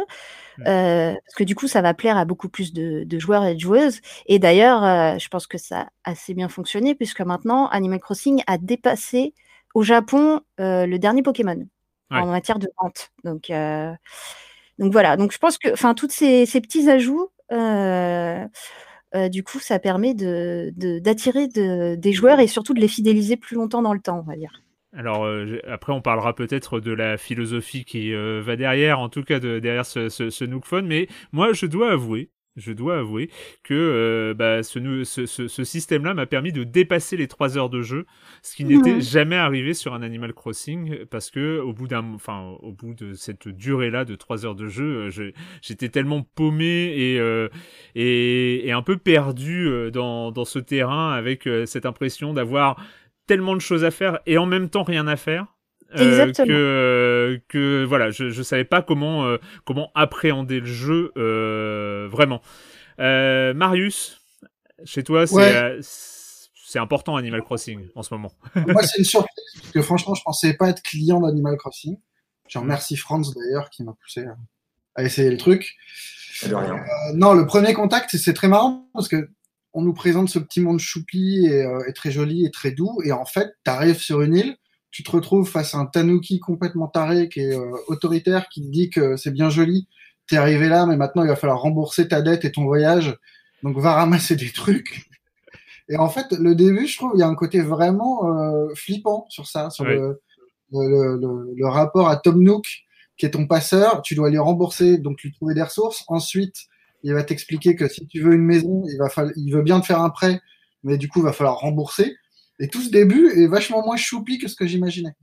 Euh, parce que du coup, ça va plaire à beaucoup plus de, de joueurs et de joueuses. Et d'ailleurs, je pense que ça a assez bien fonctionné, puisque maintenant, Animal Crossing a dépassé au Japon euh, le dernier Pokémon Ouais. en matière de vente. Donc, euh, donc voilà. Donc je pense que, enfin, tous ces, ces petits ajouts, euh, du coup, ça permet de- d'attirer de, des joueurs et surtout de les fidéliser plus longtemps dans le temps, on va dire. Alors euh, après, on parlera peut-être de la philosophie qui euh, va derrière, en tout cas de, derrière ce, ce, ce Nook Phone, mais moi, je dois avouer, je dois avouer que euh, bah, ce, ce, ce, ce système-là m'a permis de dépasser les trois heures de jeu, ce qui n'était jamais arrivé sur un Animal Crossing, parce que au bout d'un, enfin, au bout de cette durée-là de trois heures de jeu, euh, je- j'étais tellement paumé et, euh, et, et un peu perdu euh, dans, dans ce terrain avec cette impression d'avoir tellement de choses à faire et en même temps rien à faire. Euh, Exactement. que que voilà je je savais pas comment euh, comment appréhender le jeu euh, vraiment Euh, Marius chez toi c'est Ouais. euh, c'est important Animal Crossing en ce moment <laughs> Moi, c'est une surprise, parce que franchement, je pensais pas être client d'Animal Crossing. Je remercie Franz d'ailleurs qui m'a poussé à- essayer le truc. De rien. Euh, non, le premier contact, c'est- c'est très marrant parce que on nous présente ce petit monde choupi et, euh, et très joli et très doux, et en fait, tu arrives sur une île, tu te retrouves face à un tanuki complètement taré qui est euh, autoritaire, qui te dit que c'est bien joli, t'es arrivé là, mais maintenant il va falloir rembourser ta dette et ton voyage, donc va ramasser des trucs. <laughs> Et en fait, le début, je trouve, il y a un côté vraiment euh, flippant sur ça, sur le, le, le- le rapport à Tom Nook, qui est ton passeur. Tu dois lui rembourser, donc lui trouver des ressources. Ensuite, il va t'expliquer que si tu veux une maison, il, va il veut bien te faire un prêt, mais du coup, il va falloir rembourser. Et tout ce début est vachement moins choupi que ce que j'imaginais.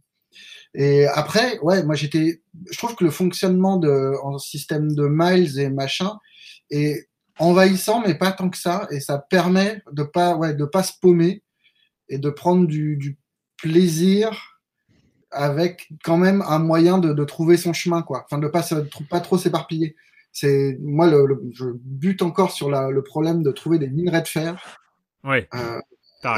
Et après, ouais, moi j'étais, je trouve que le fonctionnement de, en système de miles et machin est envahissant, mais pas tant que ça, et ça permet de pas, ouais, de pas se paumer et de prendre du, du plaisir avec quand même un moyen de, de trouver son chemin, quoi. Enfin, de pas se, pas trop s'éparpiller. C'est moi, le, le- je bute encore sur la, le problème de trouver des minerais de fer. ouais Euh,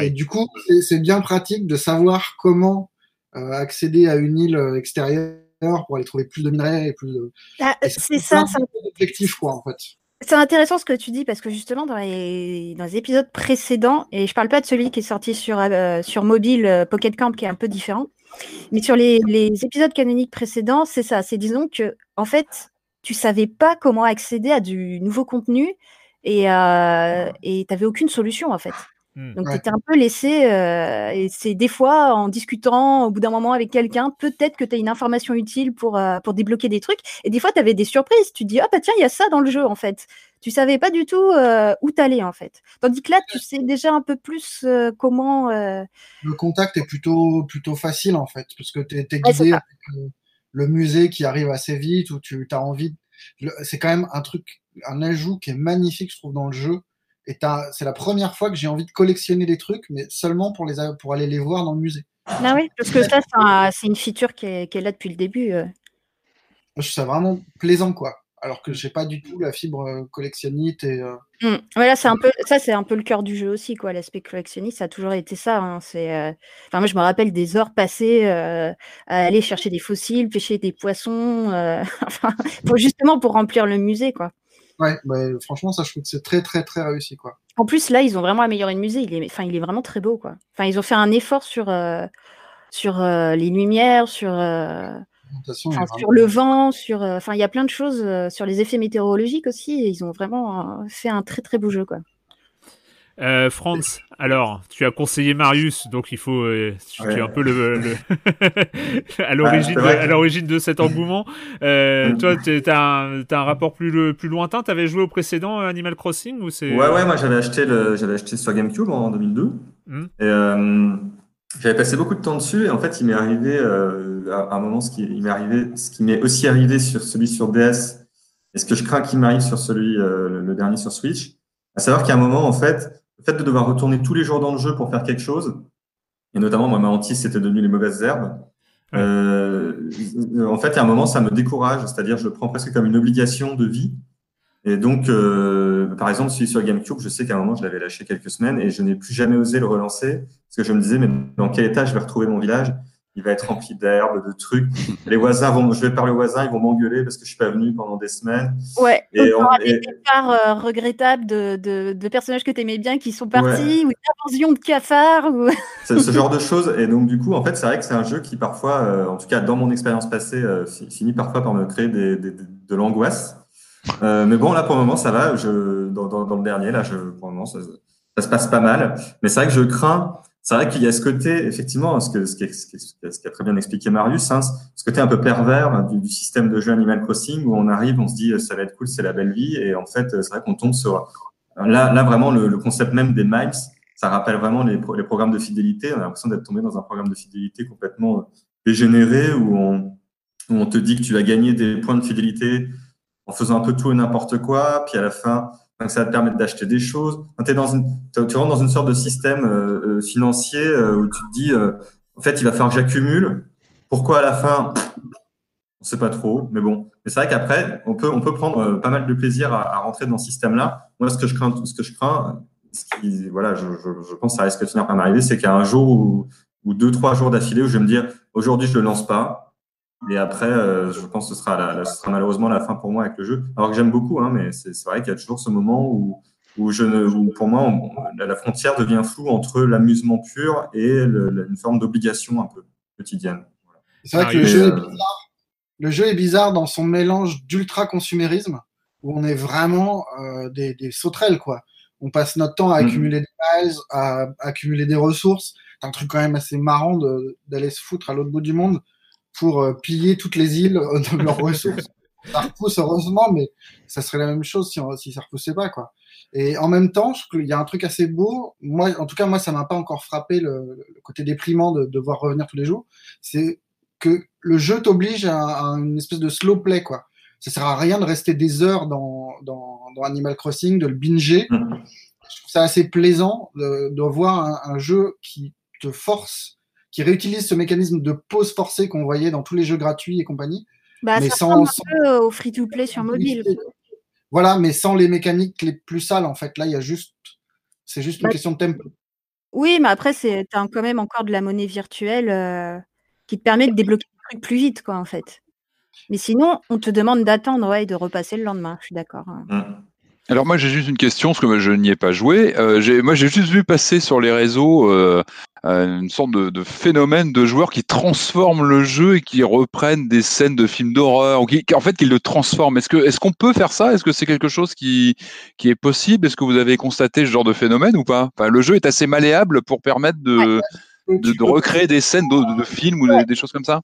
et du coup, c'est- c'est bien pratique de savoir comment euh, accéder à une île euh, extérieure pour aller trouver plus de minerais et plus de. Ah, c'est ça, ça Objectif, quoi, en fait. C'est intéressant ce que tu dis parce que justement dans les, dans les épisodes précédents, et je parle pas de celui qui est sorti sur, euh, sur mobile euh, Pocket Camp qui est un peu différent, mais sur les, les épisodes canoniques précédents, c'est ça. C'est disons que en fait, tu savais pas comment accéder à du nouveau contenu et euh, et t'avais aucune solution en fait. Hmm. Donc Ouais. tu étais un peu laissé, euh, et c'est des fois en discutant au bout d'un moment avec quelqu'un, peut-être que tu as une information utile pour, euh, pour débloquer des trucs. Et des fois, tu avais des surprises. Tu te dis, ah bah tiens, il y a ça dans le jeu en fait. Tu savais pas du tout euh, où t'allais en fait. Tandis que là, tu sais déjà un peu plus comment. Le contact est plutôt, plutôt facile, en fait, parce que tu es, guidé avec le musée qui arrive assez vite, où tu as envie. de- C'est quand même un truc, un ajout qui est magnifique, je trouve, dans le jeu. Et c'est la première fois que j'ai envie de collectionner des trucs, mais seulement pour, les, a- pour aller les voir dans le musée. Ah oui, parce que ça, c'est un- c'est une feature qui est, qui est là depuis le début. euh. Je trouve ça vraiment plaisant, quoi. Alors que j'ai pas du tout la fibre euh, collectionnite et. euh. Voilà, c'est un peu ça, c'est un peu le cœur du jeu aussi, quoi. L'aspect collectionniste, ça a toujours été ça. hein. C'est, euh, enfin, moi, je me rappelle des heures passées euh, à aller chercher des fossiles, pêcher des poissons, euh, <laughs> enfin, pour justement pour remplir le musée, quoi. Ouais, bah, franchement, ça, je trouve que c'est très, très, très réussi, quoi. En plus, là, ils ont vraiment amélioré le musée. Il est, enfin, il est vraiment très beau, quoi. Enfin, ils ont fait un effort sur euh, sur euh, les lumières, sur euh, enfin, sur le vent, sur, enfin, il y a plein de choses sur les effets météorologiques aussi. Et ils ont vraiment fait un très très beau jeu, quoi. Euh, Franz, alors, tu as conseillé Marius, donc il faut, euh, tu, tu es Ouais. un peu le, le- <laughs> à l'origine, vrai de, de cet engouement. Euh, Mm. toi, t'as un, t'as un rapport plus, plus lointain. T'avais joué au précédent euh, Animal Crossing ou Ouais, ouais, moi j'avais acheté, le, acheté sur GameCube en 2002. Hmm. Et j'avais passé beaucoup de temps dessus. Et en fait, il m'est arrivé à un moment ce qui, m'est arrivé, ce qui m'est aussi arrivé sur celui sur DS et ce que je crains qu'il m'arrive sur celui, le, le dernier sur Switch. À savoir qu'à un moment, en fait, le fait de devoir retourner tous les jours dans le jeu pour faire quelque chose, et notamment, moi, ma hantise, c'était devenu les mauvaises herbes. Ouais. Euh, en fait, à un moment, ça me décourage, c'est-à-dire, je le prends presque comme une obligation de vie. Et donc, euh, par exemple, celui sur GameCube, je sais qu'à un moment, je l'avais lâché quelques semaines et je n'ai plus jamais osé le relancer parce que je me disais, mais dans quel état je vais retrouver mon village? Il va être rempli d'herbes, de trucs. Les voisins vont, je vais parler aux voisins, ils vont m'engueuler parce que je suis pas venu pendant des semaines. Ouais. Et on- on, des départs euh, regrettables de, de, de personnages que tu aimais bien qui sont partis, ou une invasion de cafards. Ou... <laughs> ce, ce genre de choses. Et donc, du coup, en fait, c'est vrai que c'est un jeu qui, parfois, euh, en tout cas, dans mon expérience passée, euh, fi- finit parfois par me créer des, des- des- de l'angoisse. Mais bon, là, pour le moment, ça va. Je, dans, dans, dans le dernier, là, je, pour le moment, ça, ça se passe pas mal. Mais c'est vrai que je crains. C'est vrai qu'il y a ce côté, effectivement, ce que ce qui, ce très bien expliqué Marius, hein, ce côté un peu pervers du, du système de jeu Animal Crossing où on arrive, on se dit, ça va être cool, c'est la belle vie, et en fait, c'est vrai qu'on tombe sur là, là vraiment le, le concept même des miles, ça rappelle vraiment les, les programmes de fidélité. On a l'impression d'être tombé dans un programme de fidélité complètement dégénéré où on, où on te dit que tu vas gagner des points de fidélité en faisant un peu tout et n'importe quoi, puis à la fin, enfin, ça va te permettre d'acheter des choses. Dans tu rentres dans une sorte de système euh, euh, financier euh, où tu te dis, en fait, il va falloir que j'accumule. Pourquoi à la fin On sait pas trop, mais bon. Mais c'est vrai qu'après, on peut, on peut prendre pas mal de plaisir à, rentrer dans ce système-là. Moi, ce que je crains, ce que je crains, voilà, je, je, pense que ça risque de finir par m'arriver, c'est qu'il y a un jour ou, deux, trois jours d'affilée où je vais me dire, aujourd'hui, je le lance pas. Et après, euh, je pense que ce sera, la, la- ce sera malheureusement la fin pour moi avec le jeu. Alors que j'aime beaucoup, hein, mais c'est vrai qu'il y a toujours ce moment où, où, je ne, où pour moi, on- la, frontière devient floue entre l'amusement pur et le- une forme d'obligation un peu quotidienne. C'est vrai Ah, que le mais, jeu, est euh, bizarre. le jeu est bizarre dans son mélange d'ultra-consumérisme, où on est vraiment euh, des, des sauterelles, quoi. On passe notre temps à Mhm. accumuler des miles, à accumuler des ressources. C'est un truc quand même assez marrant d'aller se foutre à l'autre bout du monde pour euh, piller toutes les îles <laughs> de leurs ressources. Ça repousse heureusement, mais ça serait la même chose si, on- si ça repoussait pas, quoi. Et en même temps, qu'il y a un truc assez beau. Moi, en tout cas, moi, ça m'a pas encore frappé le, le côté déprimant de, de devoir revenir tous les jours. C'est que le jeu t'oblige à, à une espèce de slow play, quoi. Ça sert à rien de rester des heures dans, dans, dans Animal Crossing, de le binger. Mhm. Je trouve ça assez plaisant de, de voir un, un jeu qui te force, qui réutilise ce mécanisme de pause forcée qu'on voyait dans tous les jeux gratuits et compagnie. Bah, Mais ça sans- ressemble sans- un peu au free-to-play sur mobile. Voilà, mais sans les mécaniques les plus sales, en fait. Là, il y a juste, c'est juste une Bah, question de tempo. Oui, mais après, c'est t'as quand même encore de la monnaie virtuelle euh, qui te permet de débloquer le truc plus vite, quoi, en fait. Mais sinon, on te demande d'attendre, ouais, et de repasser le lendemain. Je suis d'accord. hein. Alors moi j'ai juste une question parce que moi, je n'y ai pas joué. Euh, j'ai- moi j'ai juste vu passer sur les réseaux euh, euh, une sorte de, de phénomène de joueurs qui transforment le jeu et qui reprennent des scènes de films d'horreur ou qui, en fait qui le transforment. Est-ce que est-ce qu'on peut faire ça? Est-ce que c'est quelque chose qui qui est possible? Est-ce que vous avez constaté ce genre de phénomène ou pas? Enfin le jeu est assez malléable pour permettre de recréer des scènes de, de films ou des, des choses comme ça?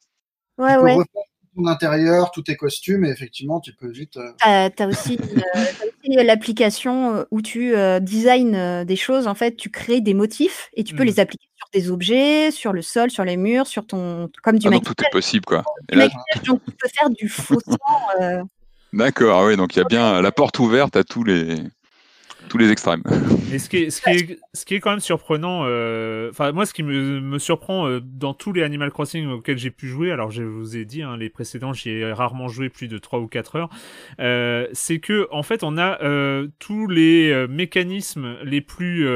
Ouais, tu peux ouais. refaire ton intérieur, tous tes costumes, et effectivement, tu peux vite. euh, T'as as aussi, euh, aussi l'application euh, où tu euh, designs euh, des choses. En fait, tu crées des motifs et tu peux Mm. les appliquer sur des objets, sur le sol, sur les murs, sur ton. comme du Ah, donc tout est possible quoi. Et du là, maquillage, donc tu peux faire du <laughs> faux sang. euh, D'accord, ah oui, donc il y a bien la porte ouverte à tous les tous les extrêmes. Ce qui est, ce qui est, ce qui est quand même surprenant, euh, enfin moi ce qui me, me surprend euh, dans tous les Animal Crossing auxquels j'ai pu jouer, alors je vous ai dit, hein, les précédents j'y ai rarement joué plus de 3 ou 4 heures, euh, c'est que en fait on a euh, tous les euh, mécanismes les plus...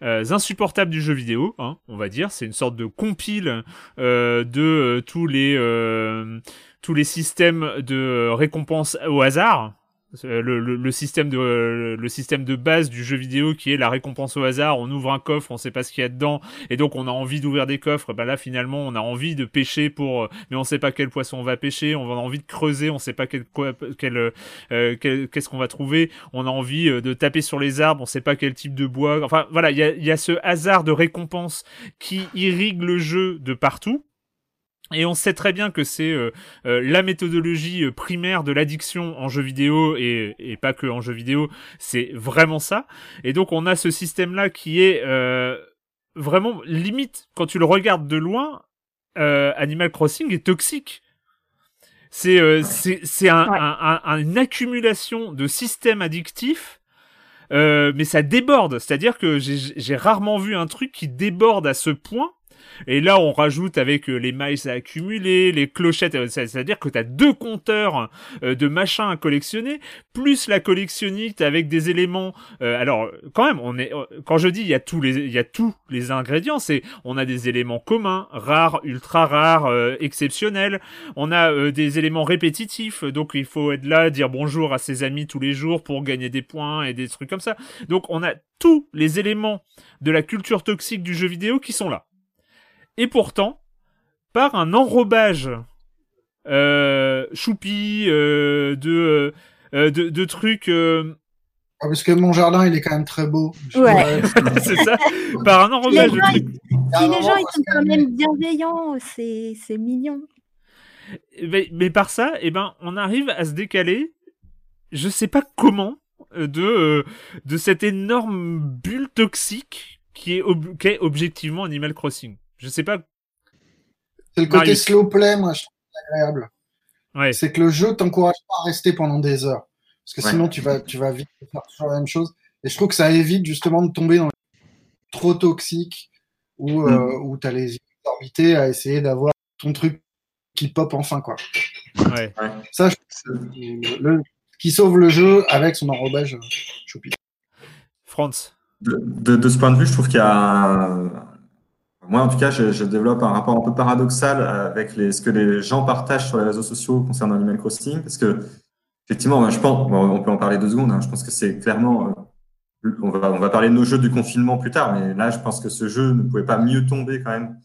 insupportables du jeu vidéo, hein, on va dire. C'est une sorte de compile de tous les tous les systèmes de récompense au hasard. Euh, Le, le, le système de euh, le système de base du jeu vidéo qui est la récompense au hasard. On ouvre un coffre on sait pas ce qu'il y a dedans et donc on a envie d'ouvrir des coffres. Ben là finalement on a envie de pêcher pour euh, mais on sait pas quel poisson on va pêcher on a envie de creuser on sait pas quel quel euh, qu'est-ce qu'on va trouver. On a envie de taper sur les arbres on sait pas quel type de bois. Enfin voilà il y a, y a ce hasard de récompense qui irrigue le jeu de partout et on sait très bien que c'est euh, euh, la méthodologie euh, primaire de l'addiction en jeu vidéo et, et pas que en jeu vidéo, c'est vraiment ça. Et donc on a ce système-là qui est euh, vraiment limite quand tu le regardes de loin. euh, Animal Crossing est toxique. C'est euh, c'est c'est un, Ouais. un- un- un- une accumulation de systèmes addictifs. euh, mais ça déborde, c'est-à-dire que j'ai rarement vu un truc qui déborde à ce point Et là, on rajoute avec euh, les miles à accumuler, les clochettes, euh, c'est- c'est-à-dire que tu as deux compteurs euh, de machins à collectionner, plus la collectionnite avec des éléments. alors, quand même, on est. Quand je dis il y a tous les, il y a tous les ingrédients, c'est on a des éléments communs, rares, ultra rares, exceptionnels. On a des éléments répétitifs, donc il faut être là, dire bonjour à ses amis tous les jours pour gagner des points et des trucs comme ça. Donc on a tous les éléments de la culture toxique du jeu vidéo qui sont là. Et pourtant, par un enrobage euh, choupi euh, de, euh, de, de trucs... euh, Ah, Parce que mon jardin, il est quand même très beau. Ouais. <laughs> c'est ça Par un enrobage de Les gens, trucs... Ah, Puis les gens, ils sont quand même bienveillants, c'est c'est mignon. Mais, mais par ça, eh ben, on arrive à se décaler, je sais pas comment, de, de cette énorme bulle toxique qui est, ob- qu'est objectivement Animal Crossing. Je sais pas. C'est le côté Marius. slow play, moi, je trouve ça agréable. Ouais. C'est que le jeu t'encourage pas à rester pendant des heures. Parce que Ouais. sinon, tu vas, tu vas vite faire toujours la même chose. Et je trouve que ça évite justement de tomber dans le trop toxique où, euh, où tu as les orbités à essayer d'avoir ton truc qui pop enfin, quoi. Ouais. Ça, je trouve que c'est le, qui sauve le jeu avec son enrobage euh, choupi. Franz. De, de- de ce point de vue, je trouve qu'il y a. Moi, en tout cas, je, je développe un rapport un peu paradoxal avec les, ce que les gens partagent sur les réseaux sociaux concernant Animal Crossing, parce que, effectivement, je pense, bon, on peut en parler deux secondes, hein, je pense que c'est clairement. euh, on, va, on va parler de nos jeux du confinement plus tard, mais là, je pense que ce jeu ne pouvait pas mieux tomber quand même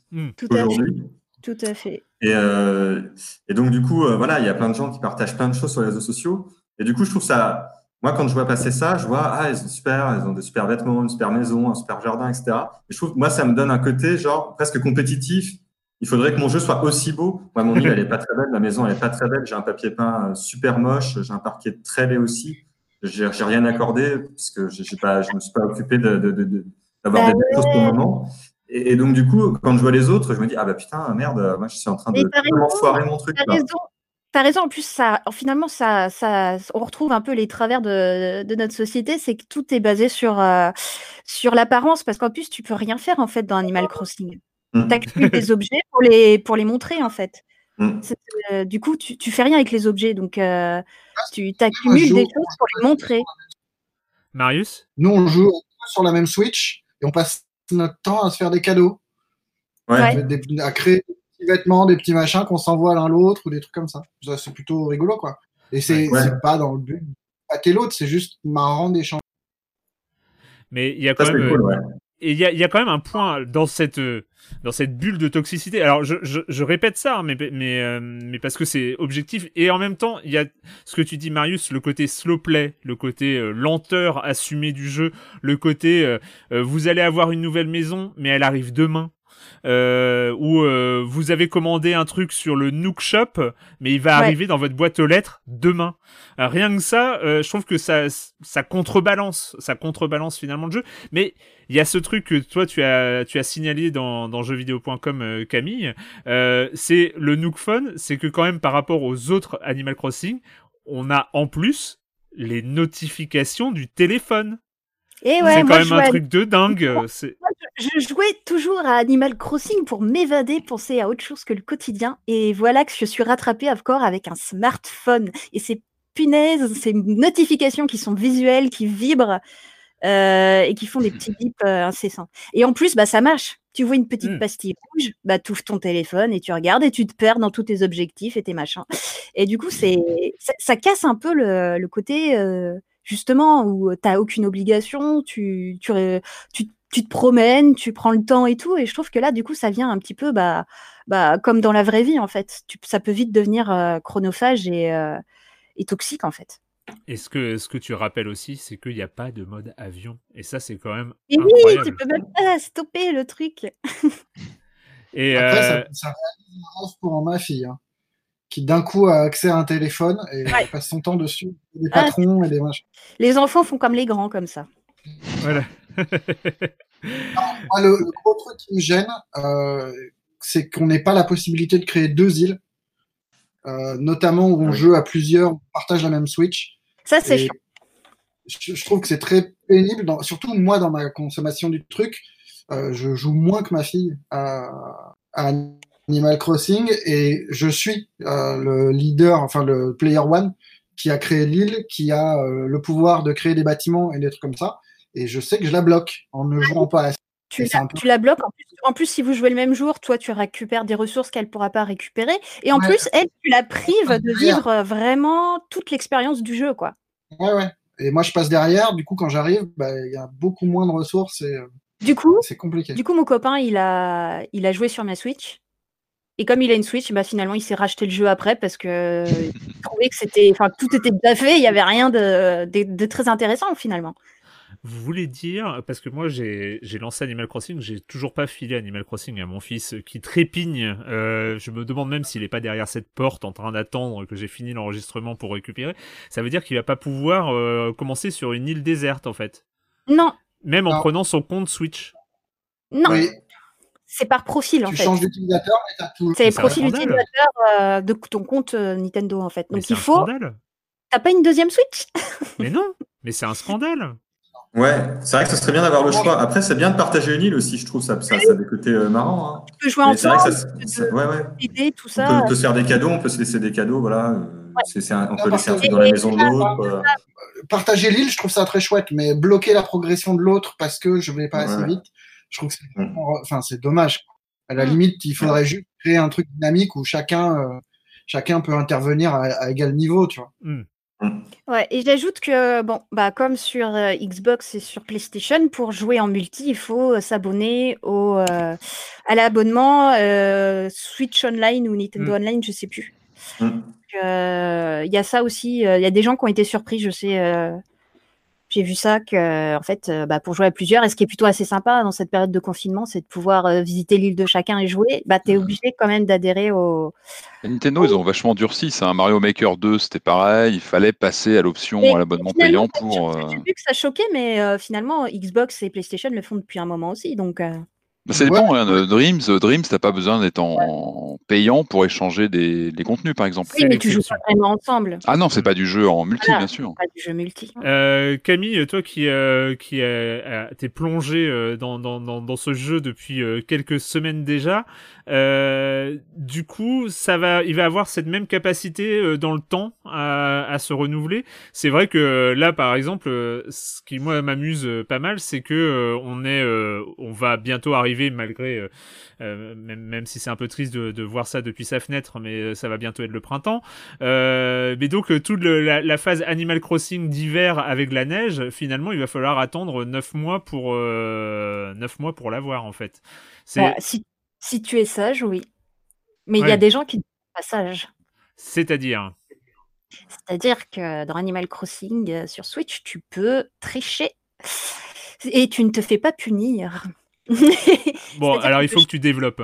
fait. aujourd'hui. Tout à fait. Et, euh, et donc, du coup, euh, voilà, il y a plein de gens qui partagent plein de choses sur les réseaux sociaux. Et du coup, je trouve ça. Moi, quand je vois passer ça, je vois, ah, ils sont super, ils ont des super vêtements, une super maison, un super jardin, etc. Et je trouve que moi, ça me donne un côté, genre, presque compétitif. Il faudrait que mon jeu soit aussi beau. Moi, mon île, elle est pas très belle, ma maison, elle est pas très belle. J'ai un papier peint euh, super moche, j'ai un parquet très laid aussi. J'ai rien accordé, parce que j'ai pas, je me suis pas occupé de, de, de, de- d'avoir Bah des belles choses pour le moment. Et, et donc, du coup, quand je vois les autres, je me dis, ah bah putain, merde, moi, je suis en train de foirer mon truc. Là. Raison. T'as raison. En plus, ça, finalement, ça, ça, on retrouve un peu les travers de, de notre société, c'est que tout est basé sur, euh, sur l'apparence, parce qu'en plus, tu peux rien faire en fait dans Animal Crossing. Mm. T'accumules des <laughs> objets pour les, pour les montrer en fait. Mm. C'est, euh, du coup, tu, tu fais rien avec les objets, donc euh, tu t'accumules des choses pour les montrer. Marius? Nous, on joue sur la même Switch et on passe notre temps à se faire des cadeaux, Ouais. Ouais. des- à créer des petits vêtements, des petits machins qu'on s'envoie l'un l'autre ou des trucs comme ça. Ça, C'est plutôt rigolo, quoi. Et c'est Ouais. pas dans le but de pâter l'autre, c'est juste marrant d'échanger. Mais il y a quand même. cool, ouais. Et il y a, il y a quand même un point dans cette euh, dans cette bulle de toxicité. Alors je, je, je répète ça, hein, mais mais euh, mais parce que c'est objectif et en même temps il y a ce que tu dis Marius, le côté slow play, le côté euh, lenteur assumée du jeu, le côté euh, vous allez avoir une nouvelle maison, mais elle arrive demain. Euh, ou euh, vous avez commandé un truc sur le Nook Shop, mais il va Ouais. arriver dans votre boîte aux lettres demain. Euh, rien que ça, euh, je trouve que ça, ça contrebalance, ça contrebalance finalement le jeu. Mais il y a ce truc que toi tu as, tu as signalé dans, dans jeuxvideo.com, euh, Camille. Euh, c'est le Nook Phone, c'est que quand même par rapport aux autres Animal Crossing, on a en plus les notifications du téléphone. Et ouais, c'est quand même un à- truc de dingue. euh, je jouais toujours à Animal Crossing pour m'évader, penser à autre chose que le quotidien. Et voilà que je suis rattrapée encore avec un smartphone. Et ces punaises, ces notifications qui sont visuelles, qui vibrent euh, et qui font des petits <laughs> bips euh, incessants. Et en plus, bah, ça marche. Tu vois une petite Mm. pastille rouge, bah, tu ouvres ton téléphone et tu regardes et tu te perds dans tous tes objectifs et tes machins. Et du coup, c'est ça, ça casse un peu le, le côté, euh, justement, où tu n'as aucune obligation, tu, tu, tu, tu te promènes, tu prends le temps et tout. Et je trouve que là, du coup, ça vient un petit peu bah, bah, comme dans la vraie vie, en fait. Tu- ça peut vite devenir euh, chronophage et, euh, et toxique, en fait. Et ce que, ce que tu rappelles aussi, c'est qu'il n'y a pas de mode avion. Et ça, c'est quand même Et oui, tu peux même pas stopper le truc. <laughs> Et Après, euh, ça, ça réalise pour ma fille, hein, qui d'un coup a accès à un téléphone et Ouais. passe son temps dessus, des Ah, patrons et des machins. Les enfants font comme les grands, comme ça. voilà. Moi, le, le gros truc qui me gêne, euh, c'est qu'on n'ait pas la possibilité de créer deux îles, euh, notamment où on Oui. joue à plusieurs, on partage la même Switch. Ça, c'est chiant. je, je trouve que c'est très pénible, dans- surtout moi dans ma consommation du truc. euh, je joue moins que ma fille à, à Animal Crossing et je suis euh, le leader, enfin le player one qui a créé l'île, qui a euh, le pouvoir de créer des bâtiments et des trucs comme ça. Et je sais que je la bloque en ne jouant pas ça. Tu la, peu- tu la bloques. En plus, en plus, si vous jouez le même jour, toi, tu récupères des ressources qu'elle ne pourra pas récupérer. Et en Ouais. plus, elle, tu la prives de vivre euh, vraiment toute l'expérience du jeu, quoi. Ouais, ouais. Et moi, je passe derrière. Du coup, quand j'arrive, bah, il y a beaucoup moins de ressources et euh, Du coup, c'est compliqué. du coup, mon copain, il a, il a joué sur ma Switch. Et comme il a une Switch, bah, finalement, il s'est racheté le jeu après parce que il trouvait que c'était, enfin, tout était fait. Il n'y avait rien de, de, de très intéressant finalement. Vous voulez dire, parce que moi j'ai j'ai lancé Animal Crossing, j'ai toujours pas filé Animal Crossing à mon fils euh, qui trépigne. Euh, je me demande même s'il est pas derrière cette porte en train d'attendre que j'ai fini l'enregistrement pour récupérer. Ça veut dire qu'il va pas pouvoir euh, commencer sur une île déserte en fait. Non, Même en Non. prenant son compte Switch. non, Oui, c'est par profil en tu fait. changes d'utilisateur, mais t'as tout. C'est Mais profil utilisateur euh, de ton compte euh, Nintendo en fait. Mais Donc c'est il un faut. scandale. T'as pas une deuxième Switch? <laughs> Mais non, mais c'est un scandale. Ouais, c'est vrai que ce serait bien d'avoir le choix. Après, c'est bien de partager une île aussi, je trouve. Ça, ça, ça a des côtés euh, marrants. Hein. Tu peux jouer Mais que ensemble, ça, ça- ouais, ouais. aider, tout On peut, on peut se faire des cadeaux, on peut se laisser des cadeaux, voilà. euh, c'est- c'est un- on peut laisser un truc dans la maison de l'autre. Partager l'île, je trouve ça très chouette, mais bloquer la progression de l'autre parce que je vais pas assez vite, je trouve que c'est Mm. vraiment- enfin, c'est dommage. quoi. À la Mm. limite, il faudrait juste créer un truc dynamique où chacun, euh, chacun peut intervenir à, à égal niveau, tu vois. Hmm. Ouais, et j'ajoute que, bon, bah, comme sur euh, Xbox et sur PlayStation, pour jouer en multi, il faut euh, s'abonner au, euh, à l'abonnement euh, Switch Online ou Nintendo Mm. Online, je sais plus. Mm. Euh, Il y a ça aussi, euh, il y a des gens qui ont été surpris, je sais. J'ai vu ça que, en fait, euh, bah, pour jouer à plusieurs, et ce qui est plutôt assez sympa dans cette période de confinement, c'est de pouvoir euh, visiter l'île de chacun et jouer. Bah, tu es obligé quand même d'adhérer au, Nintendo, ils ont vachement durci ça. Mario Maker 2, c'était pareil. Il fallait passer à l'option à l'abonnement payant pour. euh, J'ai vu que ça choquait, mais euh, finalement, Xbox et PlayStation le font depuis un moment aussi. Donc, euh, ça dépend. hein, de Dreams, euh, Dreams, t'as pas besoin d'être en payant pour échanger des, des contenus, par exemple. oui, mais tu joues pas vraiment ensemble. Ah non, c'est pas du jeu en multi, Voilà. bien sûr. Pas du jeu multi. Euh, Camille, toi qui, euh, qui euh, a- t'es plongé euh, dans, dans, dans, dans ce jeu depuis euh, quelques semaines déjà, euh, du coup, ça va, il va avoir cette même capacité euh, dans le temps à, à se renouveler. C'est vrai que euh, là, par exemple, ce qui moi m'amuse pas mal, c'est que on est, on va bientôt arriver malgré, même, même si c'est un peu triste de, de voir ça depuis sa fenêtre, mais ça va bientôt être le printemps. Euh, mais donc toute la, la phase Animal Crossing d'hiver avec la neige, finalement, il va falloir attendre 9 mois pour euh, 9 mois pour l'avoir en fait. C'est Bah, si tu es sage, oui. Mais il y a des gens qui ne sont pas sages. c'est-à-dire? C'est-à-dire que dans Animal Crossing euh, sur Switch, tu peux tricher et tu ne te fais pas punir. <laughs> bon, alors il faut que tu développes.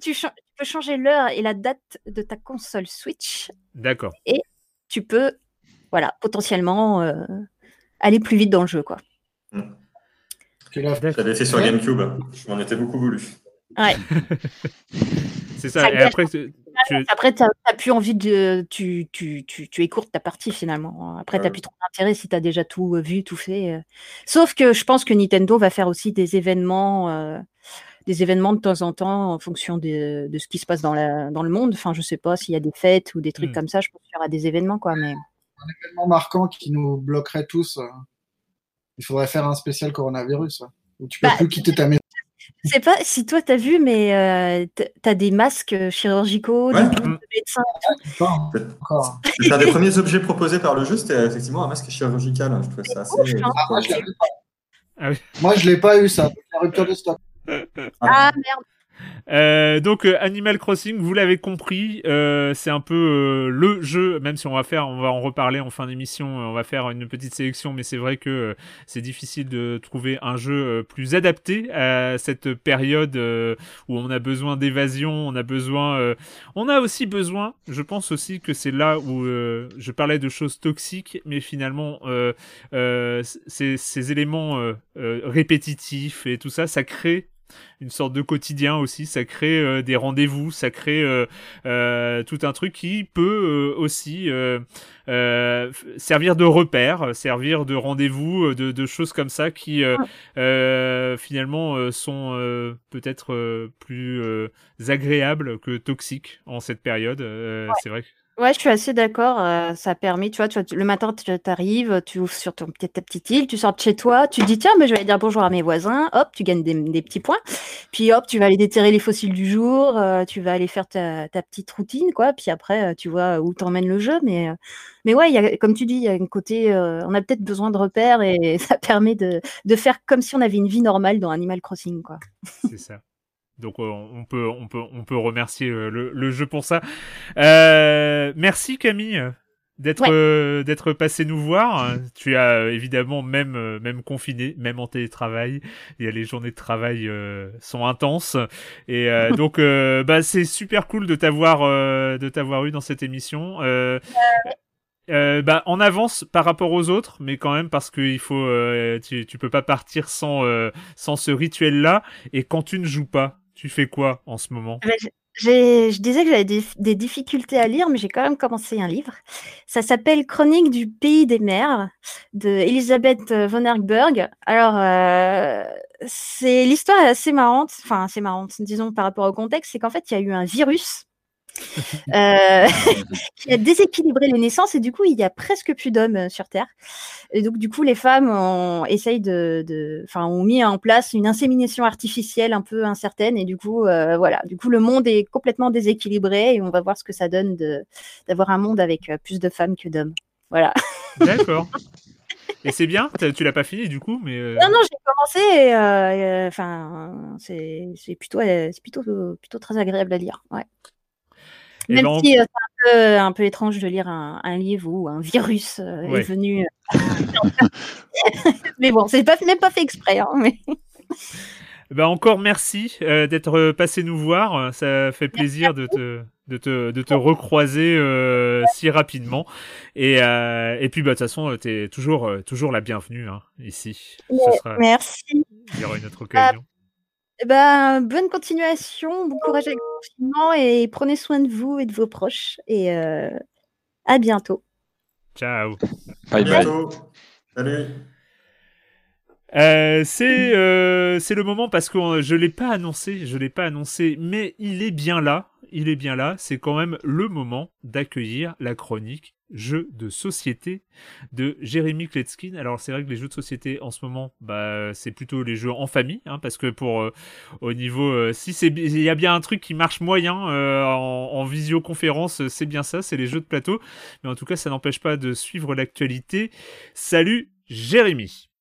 tu, cha- tu peux changer l'heure et la date de ta console Switch. D'accord. Tu peux, voilà, potentiellement euh, aller plus vite dans le jeu, quoi. La- J'avais fait sur. GameCube. Je m'en étais beaucoup voulu. Ouais. <laughs> C'est ça. Ça Et après, tu, Après, tu n'as plus envie de. Tu, tu, tu, tu écourtes ta partie finalement. Après, tu n'as plus trop d'intérêt si tu as déjà tout euh, vu, tout fait. euh. Sauf que je pense que Nintendo va faire aussi des événements. euh, des événements de temps en temps en fonction de, de ce qui se passe dans, la, dans le monde. Enfin, je sais pas s'il y a des fêtes ou des trucs Hmm. comme ça. Je pense qu'il y aura des événements, quoi. Mais tellement marquant qui nous bloquerait tous. euh, Il faudrait faire un spécial coronavirus. ouais, Où tu peux Bah, plus quitter ta maison. Je sais pas si toi t'as vu, mais euh, t'as des masques chirurgicaux, Ouais. des de médecins. Encore. C'est- encore. C'est un des premiers objets proposés par le jeu, c'était effectivement un masque chirurgical. Je trouvais ça assez. ouf, hein. Ah, moi, je l'ai pas. Ah oui. Je l'ai pas eu ça. La rupture de stock. Ah merde. Euh, donc euh, Animal Crossing, vous l'avez compris, euh, c'est un peu euh, le jeu, même si on va faire, on va en reparler en fin d'émission, on va faire une petite sélection, mais c'est vrai que c'est difficile de trouver un jeu plus adapté à cette période où on a besoin d'évasion, on a besoin, on a aussi besoin, je pense aussi que c'est là où je parlais de choses toxiques, mais finalement ces, ces éléments répétitifs et tout ça, ça crée une sorte de quotidien aussi. Ça crée euh, des rendez-vous, ça crée euh, euh, tout un truc qui peut aussi servir de repère, servir de rendez-vous, de, de, choses comme ça qui finalement sont peut-être plus agréables que toxiques en cette période. C'est vrai que Ouais, je suis assez d'accord. euh, ça permet, tu vois, tu vois, le matin, tu arrives, tu ouvres sur ton, ta petite île, tu sors de chez toi, tu dis, tiens, mais je vais aller dire bonjour à mes voisins, hop, tu gagnes des, petits points. Puis hop, tu vas aller déterrer les fossiles du jour, euh, tu vas aller faire ta, petite routine, quoi. Puis après, euh, tu vois où t'emmène le jeu. Mais, mais ouais, y a, comme tu dis, il y a un côté, on a peut-être besoin de repères et <laughs> ça permet de, de faire comme si on avait une vie normale dans Animal Crossing, quoi. C'est ça. Donc on peut, on peut, on peut remercier le, le jeu pour ça. Euh, merci Camille d'être Ouais. euh, d'être passé nous voir. Tu as euh, évidemment même euh, même confiné, même en télétravail. Il y a les journées de travail euh, sont intenses et euh, <laughs> donc euh, bah c'est super cool de t'avoir euh, de t'avoir eu dans cette émission. Euh, euh, bah, en avance par rapport aux autres, mais quand même parce que il faut, euh, tu, tu peux pas partir sans euh, sans ce rituel-là. Et quand tu ne joues pas, tu fais quoi en ce moment? Eh ben, je disais que j'avais des, des difficultés à lire, mais j'ai quand même commencé un livre. Ça s'appelle Chronique du pays des mers de Elisabeth von Erkberg. Alors, euh, c'est l'histoire est assez marrante, enfin assez marrante, disons par rapport au contexte, c'est qu'en fait il y a eu un virus. Euh, <laughs> qui a déséquilibré les naissances et du coup il y a presque plus d'hommes euh, sur Terre. Et donc du coup les femmes ont essayé de, enfin ont mis en place une insémination artificielle un peu incertaine et du coup euh, voilà, du coup le monde est complètement déséquilibré et on va voir ce que ça donne d'avoir un monde avec plus de femmes que d'hommes. Voilà. <laughs> D'accord. Et c'est bien. Tu l'as pas fini du coup, mais euh, Non non, j'ai commencé. et, euh, Enfin, c'est c'est plutôt c'est plutôt plutôt très agréable à lire. Ouais. Eh Même ben, si euh, c'est un peu, un peu étrange de lire un, un livre où un virus euh, est venu. euh, <laughs> <laughs> mais bon, c'est pas même pas fait exprès. hein, mais... Bah encore merci euh, d'être passé nous voir. Ça fait plaisir de te de te de te recroiser euh, si rapidement. Et euh, et puis bah de toute façon t'es toujours euh, toujours la bienvenue hein, ici. Ce sera, Merci. il y aura une autre occasion. Eh ben, bonne continuation, bon courage avec le confinement et prenez soin de vous et de vos proches. Et euh, à bientôt. Ciao. Bye bye. bientôt. Salut. Euh, c'est euh, c'est le moment parce que je l'ai pas annoncé, je l'ai pas annoncé, mais il est bien là, il est bien là. C'est quand même le moment d'accueillir la chronique jeux de société de Jérémy Kletskin. Alors c'est vrai que les jeux de société en ce moment, bah c'est plutôt les jeux en famille, hein, parce que pour euh, au niveau, euh, si c'est il y a bien un truc qui marche moyen euh, en, en visioconférence, c'est bien ça, c'est les jeux de plateau. Mais en tout cas, ça n'empêche pas de suivre l'actualité. Salut Jérémy.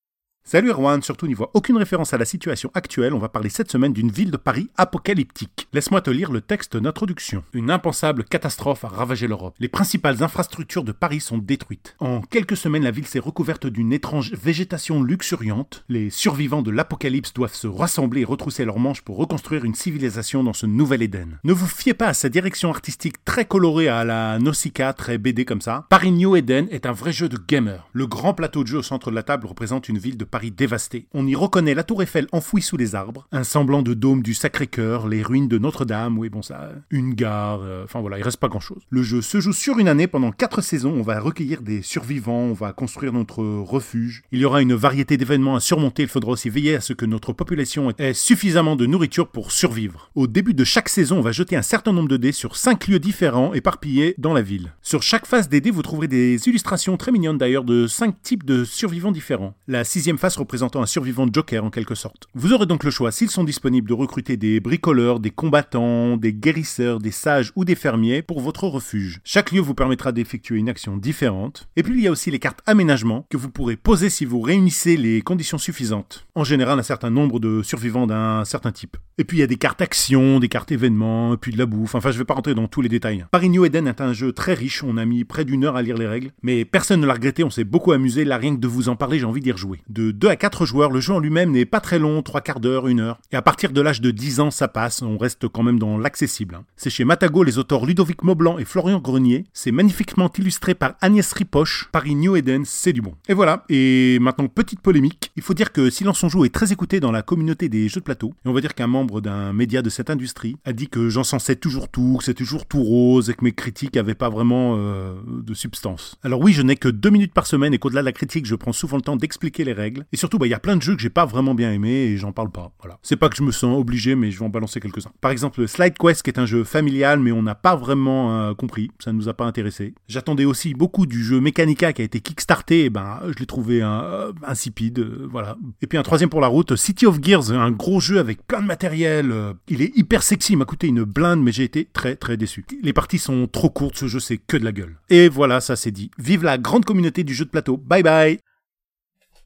Salut Erwan, surtout n'y voit aucune référence à la situation actuelle, on va parler cette semaine d'une ville de Paris apocalyptique. Laisse-moi te lire le texte d'introduction. Une impensable catastrophe a ravagé l'Europe. Les principales infrastructures de Paris sont détruites. En quelques semaines, la ville s'est recouverte d'une étrange végétation luxuriante. Les survivants de l'apocalypse doivent se rassembler et retrousser leurs manches pour reconstruire une civilisation dans ce nouvel Éden. Ne vous fiez pas à sa direction artistique très colorée à la Nausicaa, très BD comme ça. Paris New Eden est un vrai jeu de gamer. Le grand plateau de jeu au centre de la table représente une ville de Paris dévastée. On y reconnaît la tour Eiffel enfouie sous les arbres, un semblant de dôme du Sacré-Cœur, les ruines de Notre-Dame, oui bon ça, une gare, euh, enfin voilà, il reste pas grand-chose. Le jeu se joue sur une année pendant quatre saisons, on va recueillir des survivants, on va construire notre refuge. Il y aura une variété d'événements à surmonter, il faudra aussi veiller à ce que notre population ait suffisamment de nourriture pour survivre. Au début de chaque saison, on va jeter un certain nombre de dés sur cinq lieux différents éparpillés dans la ville. Sur chaque face des dés, vous trouverez des illustrations très mignonnes d'ailleurs de cinq types de survivants différents. La sixième face représentant un survivant Joker en quelque sorte. Vous aurez donc le choix, s'ils sont disponibles, de recruter des bricoleurs, des combattants, des guérisseurs, des sages ou des fermiers pour votre refuge. Chaque lieu vous permettra d'effectuer une action différente. Et puis il y a aussi les cartes aménagement que vous pourrez poser si vous réunissez les conditions suffisantes. En général, un certain nombre de survivants d'un certain type. Et puis il y a des cartes actions, des cartes événements, puis de la bouffe. Enfin, je vais pas rentrer dans tous les détails. Paris New Eden est un jeu très riche, on a mis près d'une heure à lire les règles, mais personne ne l'a regretté, on s'est beaucoup amusé, là rien que de vous en parler, j'ai envie d'y rejouer. 2 à 4 joueurs, le jeu en lui-même n'est pas très long, 3 quarts d'heure, 1 heure. Et à partir de l'âge de 10 ans, ça passe, on reste quand même dans l'accessible. hein. C'est chez Matago les auteurs Ludovic Maublanc et Florian Grenier. C'est magnifiquement illustré par Agnès Ripoche. Paris New Eden, c'est du bon. Et voilà, et maintenant petite polémique. Il faut dire que Silence on joue est très écouté dans la communauté des jeux de plateau. Et on va dire qu'un membre d'un média de cette industrie a dit que j'encensais toujours tout, que c'était toujours tout rose et que mes critiques avaient pas vraiment euh, de substance. Alors oui, je n'ai que deux minutes par semaine et qu'au-delà de la critique, je prends souvent le temps d'expliquer les règles. Et surtout, bah, il y a plein de jeux que j'ai pas vraiment bien aimé et j'en parle pas. Voilà. C'est pas que je me sens obligé, mais je vais en balancer quelques-uns. Par exemple, Slide Quest, qui est un jeu familial, mais on n'a pas vraiment euh, compris. Ça ne nous a pas intéressé. J'attendais aussi beaucoup du jeu Mechanica qui a été kickstarté. Et ben, je l'ai trouvé euh, insipide. euh, voilà. Et puis un troisième pour la route, City of Gears, un gros jeu avec plein de matériel. euh, il est hyper sexy, il m'a coûté une blinde, mais j'ai été très très déçu. Les parties sont trop courtes, ce jeu c'est que de la gueule. Et voilà, ça c'est dit. Vive la grande communauté du jeu de plateau. Bye bye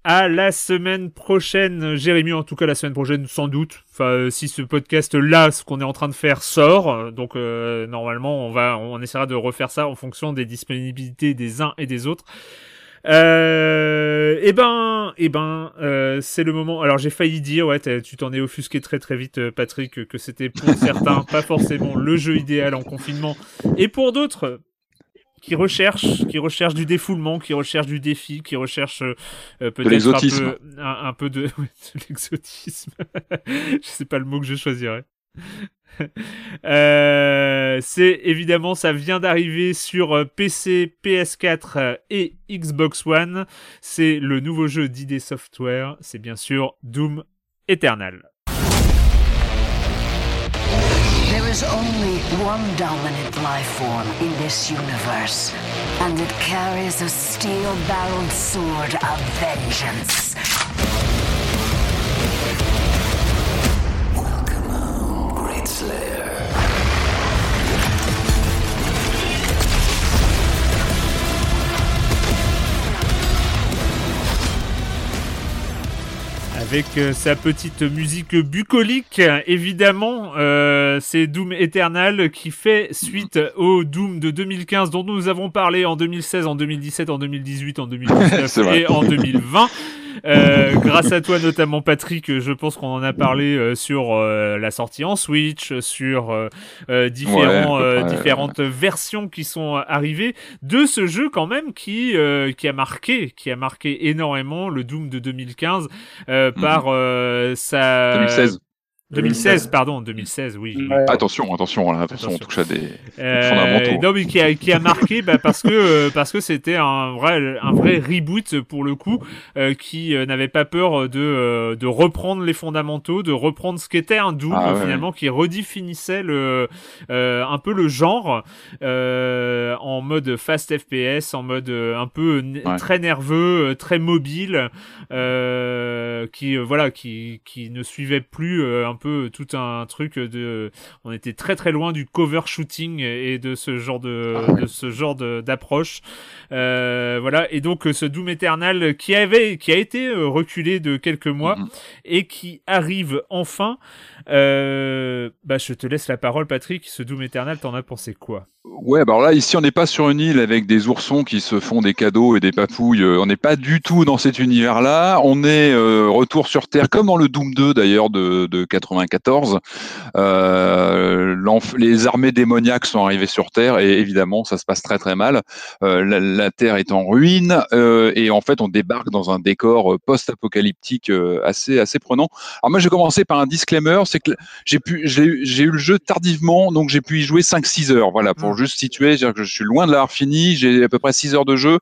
À la semaine prochaine, Jérémy, en tout cas la semaine prochaine, sans doute. Enfin, euh, si ce podcast-là, ce qu'on est en train de faire, sort, euh, donc euh, normalement, on va, on essaiera de refaire ça en fonction des disponibilités des uns et des autres. Euh, eh ben, eh ben, euh, c'est le moment. Alors j'ai failli dire, ouais, tu t'en es offusqué très très vite, Patrick, que c'était pour <laughs> certains pas forcément le jeu idéal en confinement, et pour d'autres qui recherchent, qui recherchent du défoulement, qui recherchent du défi, qui recherchent euh, euh, peut-être un peu, un, un peu de, <laughs> ouais, de l'exotisme. <laughs> je sais pas le mot que je choisirais. <laughs> Euh, c'est évidemment, ça vient d'arriver sur euh, PC, PS4 euh, et Xbox One. C'est le nouveau jeu d'ID Software. C'est bien sûr Doom Eternal. There is only one dominant life form in this universe, and it carries a steel barreled sword of vengeance. Avec euh, sa petite musique bucolique, évidemment, euh, c'est Doom Eternal qui fait suite au Doom de 2015 dont nous avons parlé en 2016, en 2017, en 2018, en <laughs> C'est 2019 vrai. et en 2020. Euh, grâce à toi notamment Patrick, je pense qu'on en a parlé euh, sur euh, la sortie en Switch, sur euh, euh, différents, Ouais, euh, différentes versions qui sont arrivées. De ce jeu quand même qui euh, qui a marqué, qui a marqué énormément le Doom de 2015 euh, par euh, sa 2016. 2016, pardon, 2016, oui. Ouais. Attention, attention, là, attention, on Attention. touche à des Euh, fondamentaux. non mais qui a, qui a marqué bah, parce que euh, parce que c'était un vrai un vrai reboot pour le coup euh, qui euh, n'avait pas peur de euh, de reprendre les fondamentaux de reprendre ce qu'était un Doom Ah ouais. finalement qui redéfinissait le euh, un peu le genre euh, en mode fast FPS en mode un peu Ouais. très nerveux très mobile euh, qui euh, voilà qui qui ne suivait plus euh, un peu tout un truc de on était très très loin du cover shooting et de ce genre de, Ah ouais. de ce genre de- d'approche Euh, voilà et donc euh, ce Doom Eternal qui avait qui a été euh, reculé de quelques mois Mhm. et qui arrive enfin euh, bah je te laisse la parole Patrick ce Doom Eternal t'en as pensé quoi? Ouais, bah alors là, ici, on n'est pas sur une île avec des oursons qui se font des cadeaux et des papouilles. Euh, On n'est pas du tout dans cet univers-là. On est euh, retour sur Terre, comme dans le Doom 2 d'ailleurs de, de 94. Euh, l'enf- les armées démoniaques sont arrivées sur Terre et évidemment, ça se passe très très mal. La, Terre est en ruine et en fait, on débarque dans un décor post-apocalyptique assez assez prenant. Alors moi, j'ai commencé par un disclaimer, que j'ai pu, j'ai eu le jeu tardivement, donc j'ai pu y jouer 5-6 heures. Voilà, pour Mm. juste situer, que je suis loin de l'avoir fini. J'ai à peu près 6 heures de jeu,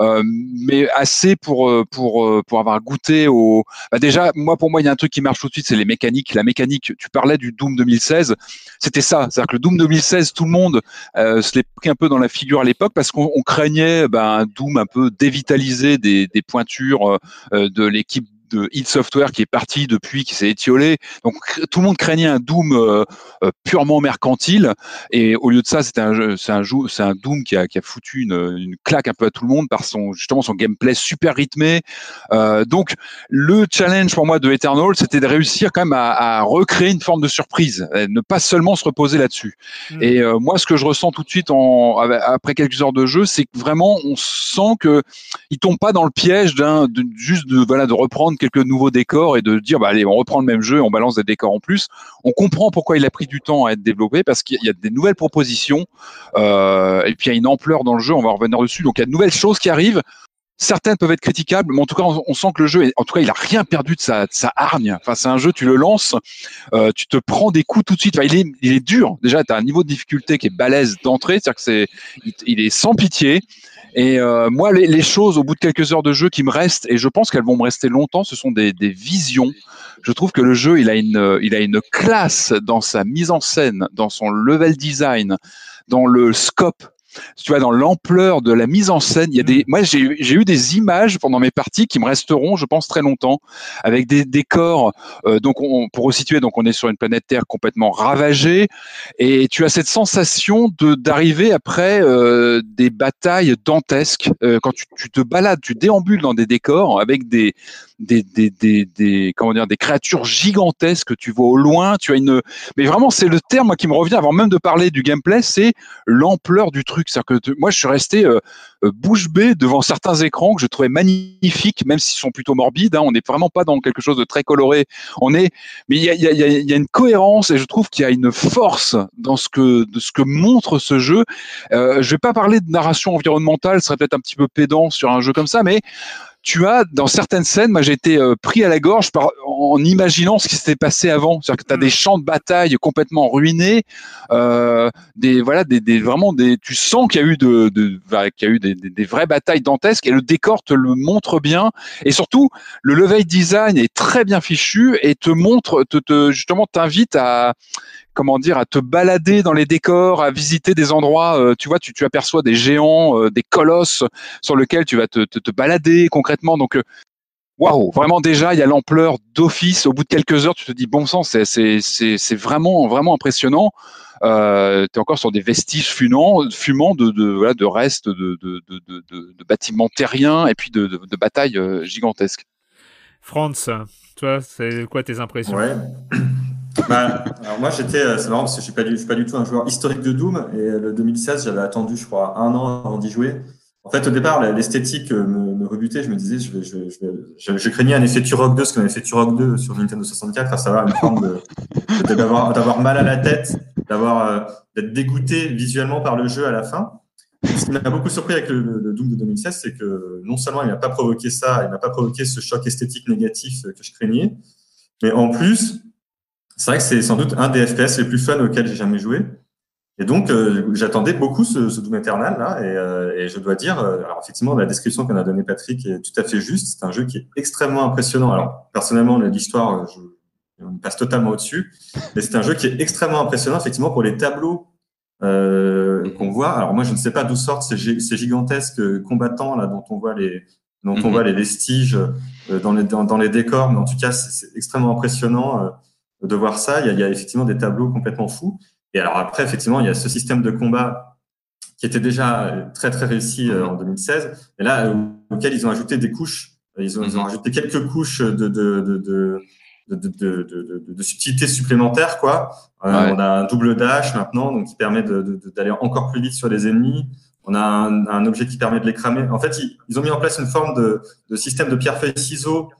euh, mais assez pour euh, pour euh, pour avoir goûté au. Bah déjà, moi pour moi, il y a un truc qui marche tout de suite, c'est les mécaniques. La mécanique. Tu parlais du Doom 2016, c'était ça. C'est-à-dire que le Doom 2016, tout le monde euh, se l'est pris un peu dans la figure à l'époque parce qu'on on craignait ben, un Doom un peu dévitalisé des, des pointures euh, de l'équipe de id Software qui est parti depuis, qui s'est étiolé. Donc tout le monde craignait un Doom euh, euh, purement mercantile. Et au lieu de ça, c'était un, c'est un, c'est un Doom qui a, qui a foutu une, une, claque un peu à tout le monde par son justement son gameplay super rythmé. Euh, donc le challenge pour moi de Eternal, c'était de réussir quand même à, à, recréer une forme de surprise, ne pas seulement se reposer là-dessus. Mmh. Et euh, moi, ce que je ressens tout de suite en, après quelques heures de jeu, c'est que vraiment on sent que il tombe pas dans le piège d'un de, juste de voilà de reprendre quelques nouveaux décors et de dire bah allez on reprend le même jeu, on balance des décors en plus. On comprend pourquoi il a pris du temps à être développé parce qu'il y a des nouvelles propositions euh, et puis il y a une ampleur dans le jeu. On va revenir dessus. Donc il y a de nouvelles choses qui arrivent. Certaines peuvent être critiquables, mais en tout cas, on, sent que le jeu, en tout cas, il a rien perdu de sa, de sa hargne. Enfin, c'est un jeu, tu le lances, euh, tu te prends des coups tout de suite. Enfin, il est, il est dur. Déjà, tu as un niveau de difficulté qui est balèze d'entrée, c'est-à-dire que c'est, il, est sans pitié. Et euh, moi, les, les, choses, au bout de quelques heures de jeu qui me restent, et je pense qu'elles vont me rester longtemps, ce sont des, des, visions. Je trouve que le jeu, il a une, il a une classe dans sa mise en scène, dans son level design, dans le scope tu vois, dans l'ampleur de la mise en scène, il y a des, moi, j'ai eu des images pendant mes parties qui me resteront, je pense, très longtemps, avec des décors. Euh, donc, on, pour resituer, donc on est sur une planète Terre complètement ravagée, et tu as cette sensation de d'arriver après euh, des batailles dantesques. Euh, quand tu, tu, te balades, tu déambules dans des décors avec des des, des, des, des, comment dire des créatures gigantesques que tu vois au loin. Tu as une, mais vraiment c'est le terme qui me revient avant même de parler du gameplay, c'est l'ampleur du truc. C'est-à-dire que moi je suis resté euh, bouche bée devant certains écrans que je trouvais magnifiques, même s'ils sont plutôt morbides. Hein. On n'est vraiment pas dans quelque chose de très coloré. On est, mais il y a, y, a, y a, une cohérence et je trouve qu'il y a une force dans ce que de ce que montre ce jeu. Euh, je vais pas parler de narration environnementale, ce serait peut-être un petit peu pédant sur un jeu comme ça, mais tu as dans certaines scènes, moi j'ai été euh, pris à la gorge par, en imaginant ce qui s'était passé avant. C'est-à-dire que tu as des champs de bataille complètement ruinés, euh, des voilà, des, des, vraiment des. Tu sens qu'il y a eu de, de qu'il y a eu des, des, des, vraies batailles dantesques et le décor te le montre bien. Et surtout, le level design est très bien fichu et te montre, te, te justement t'invite à comment dire, à te balader dans les décors, à visiter des endroits. Euh, tu vois, tu, tu, aperçois des géants, euh, des colosses sur lesquels tu vas te, te, te balader concrètement. Donc, euh, waouh, vraiment déjà, il y a l'ampleur d'office. Au bout de quelques heures, tu te dis bon sang, c'est c'est vraiment vraiment impressionnant. Euh, tu es encore sur des vestiges fumants, fumants de, de, voilà, de restes de, de, de, de, de bâtiments terriens et puis de, de, de batailles gigantesques. Franz, toi, c'est quoi tes impressions? Ouais. Bah, alors moi j'étais, c'est marrant parce que je suis pas du, suis pas du tout un joueur historique de Doom et le 2016 j'avais attendu je crois un an avant d'y jouer. En fait au départ l'esthétique me, me, rebutait, je me disais je, craignais un effet Turok 2, ce qu'on avait fait Turok 2 sur Nintendo 64, à savoir une forme d'avoir d'avoir mal à la tête, d'avoir euh, d'être dégoûté visuellement par le jeu à la fin. Ce qui m'a beaucoup surpris avec le, le, Doom de 2016, c'est que non seulement il n'a pas provoqué ça, il n'a pas provoqué ce choc esthétique négatif que je craignais, mais en plus c'est vrai que c'est sans doute un des FPS les plus fun auxquels j'ai jamais joué. Et donc, euh, j'attendais beaucoup ce, ce, Doom Eternal là, et, euh, et je dois dire, euh, alors effectivement, la description qu'on a donnée Patrick est tout à fait juste. C'est un jeu qui est extrêmement impressionnant. Alors, personnellement, l'histoire, je, on passe totalement au-dessus, mais c'est un jeu qui est extrêmement impressionnant, effectivement, pour les tableaux euh, qu'on voit. Alors moi, je ne sais pas d'où sortent ces, ces, gigantesques combattants là, dont on voit les dont on mm -hmm. voit les vestiges dans les dans, dans, les décors, mais en tout cas, c'est extrêmement impressionnant de voir ça. Il y, a, il y, a, effectivement des tableaux complètement fous. Et alors après, effectivement, il y a ce système de combat qui était déjà très très réussi euh, en 2016, et là auquel ils ont ajouté des couches. Ils ont, ils ont ajouté quelques couches de, de, de, de de, de, de, de, subtilité supplémentaire, quoi. Euh, ouais. On a un double dash maintenant, donc qui permet d'aller encore plus vite sur les ennemis. On a un, un, objet qui permet de les cramer. En fait, ils, ils, ont mis en place une forme de, de système de pierre-feuille-ciseaux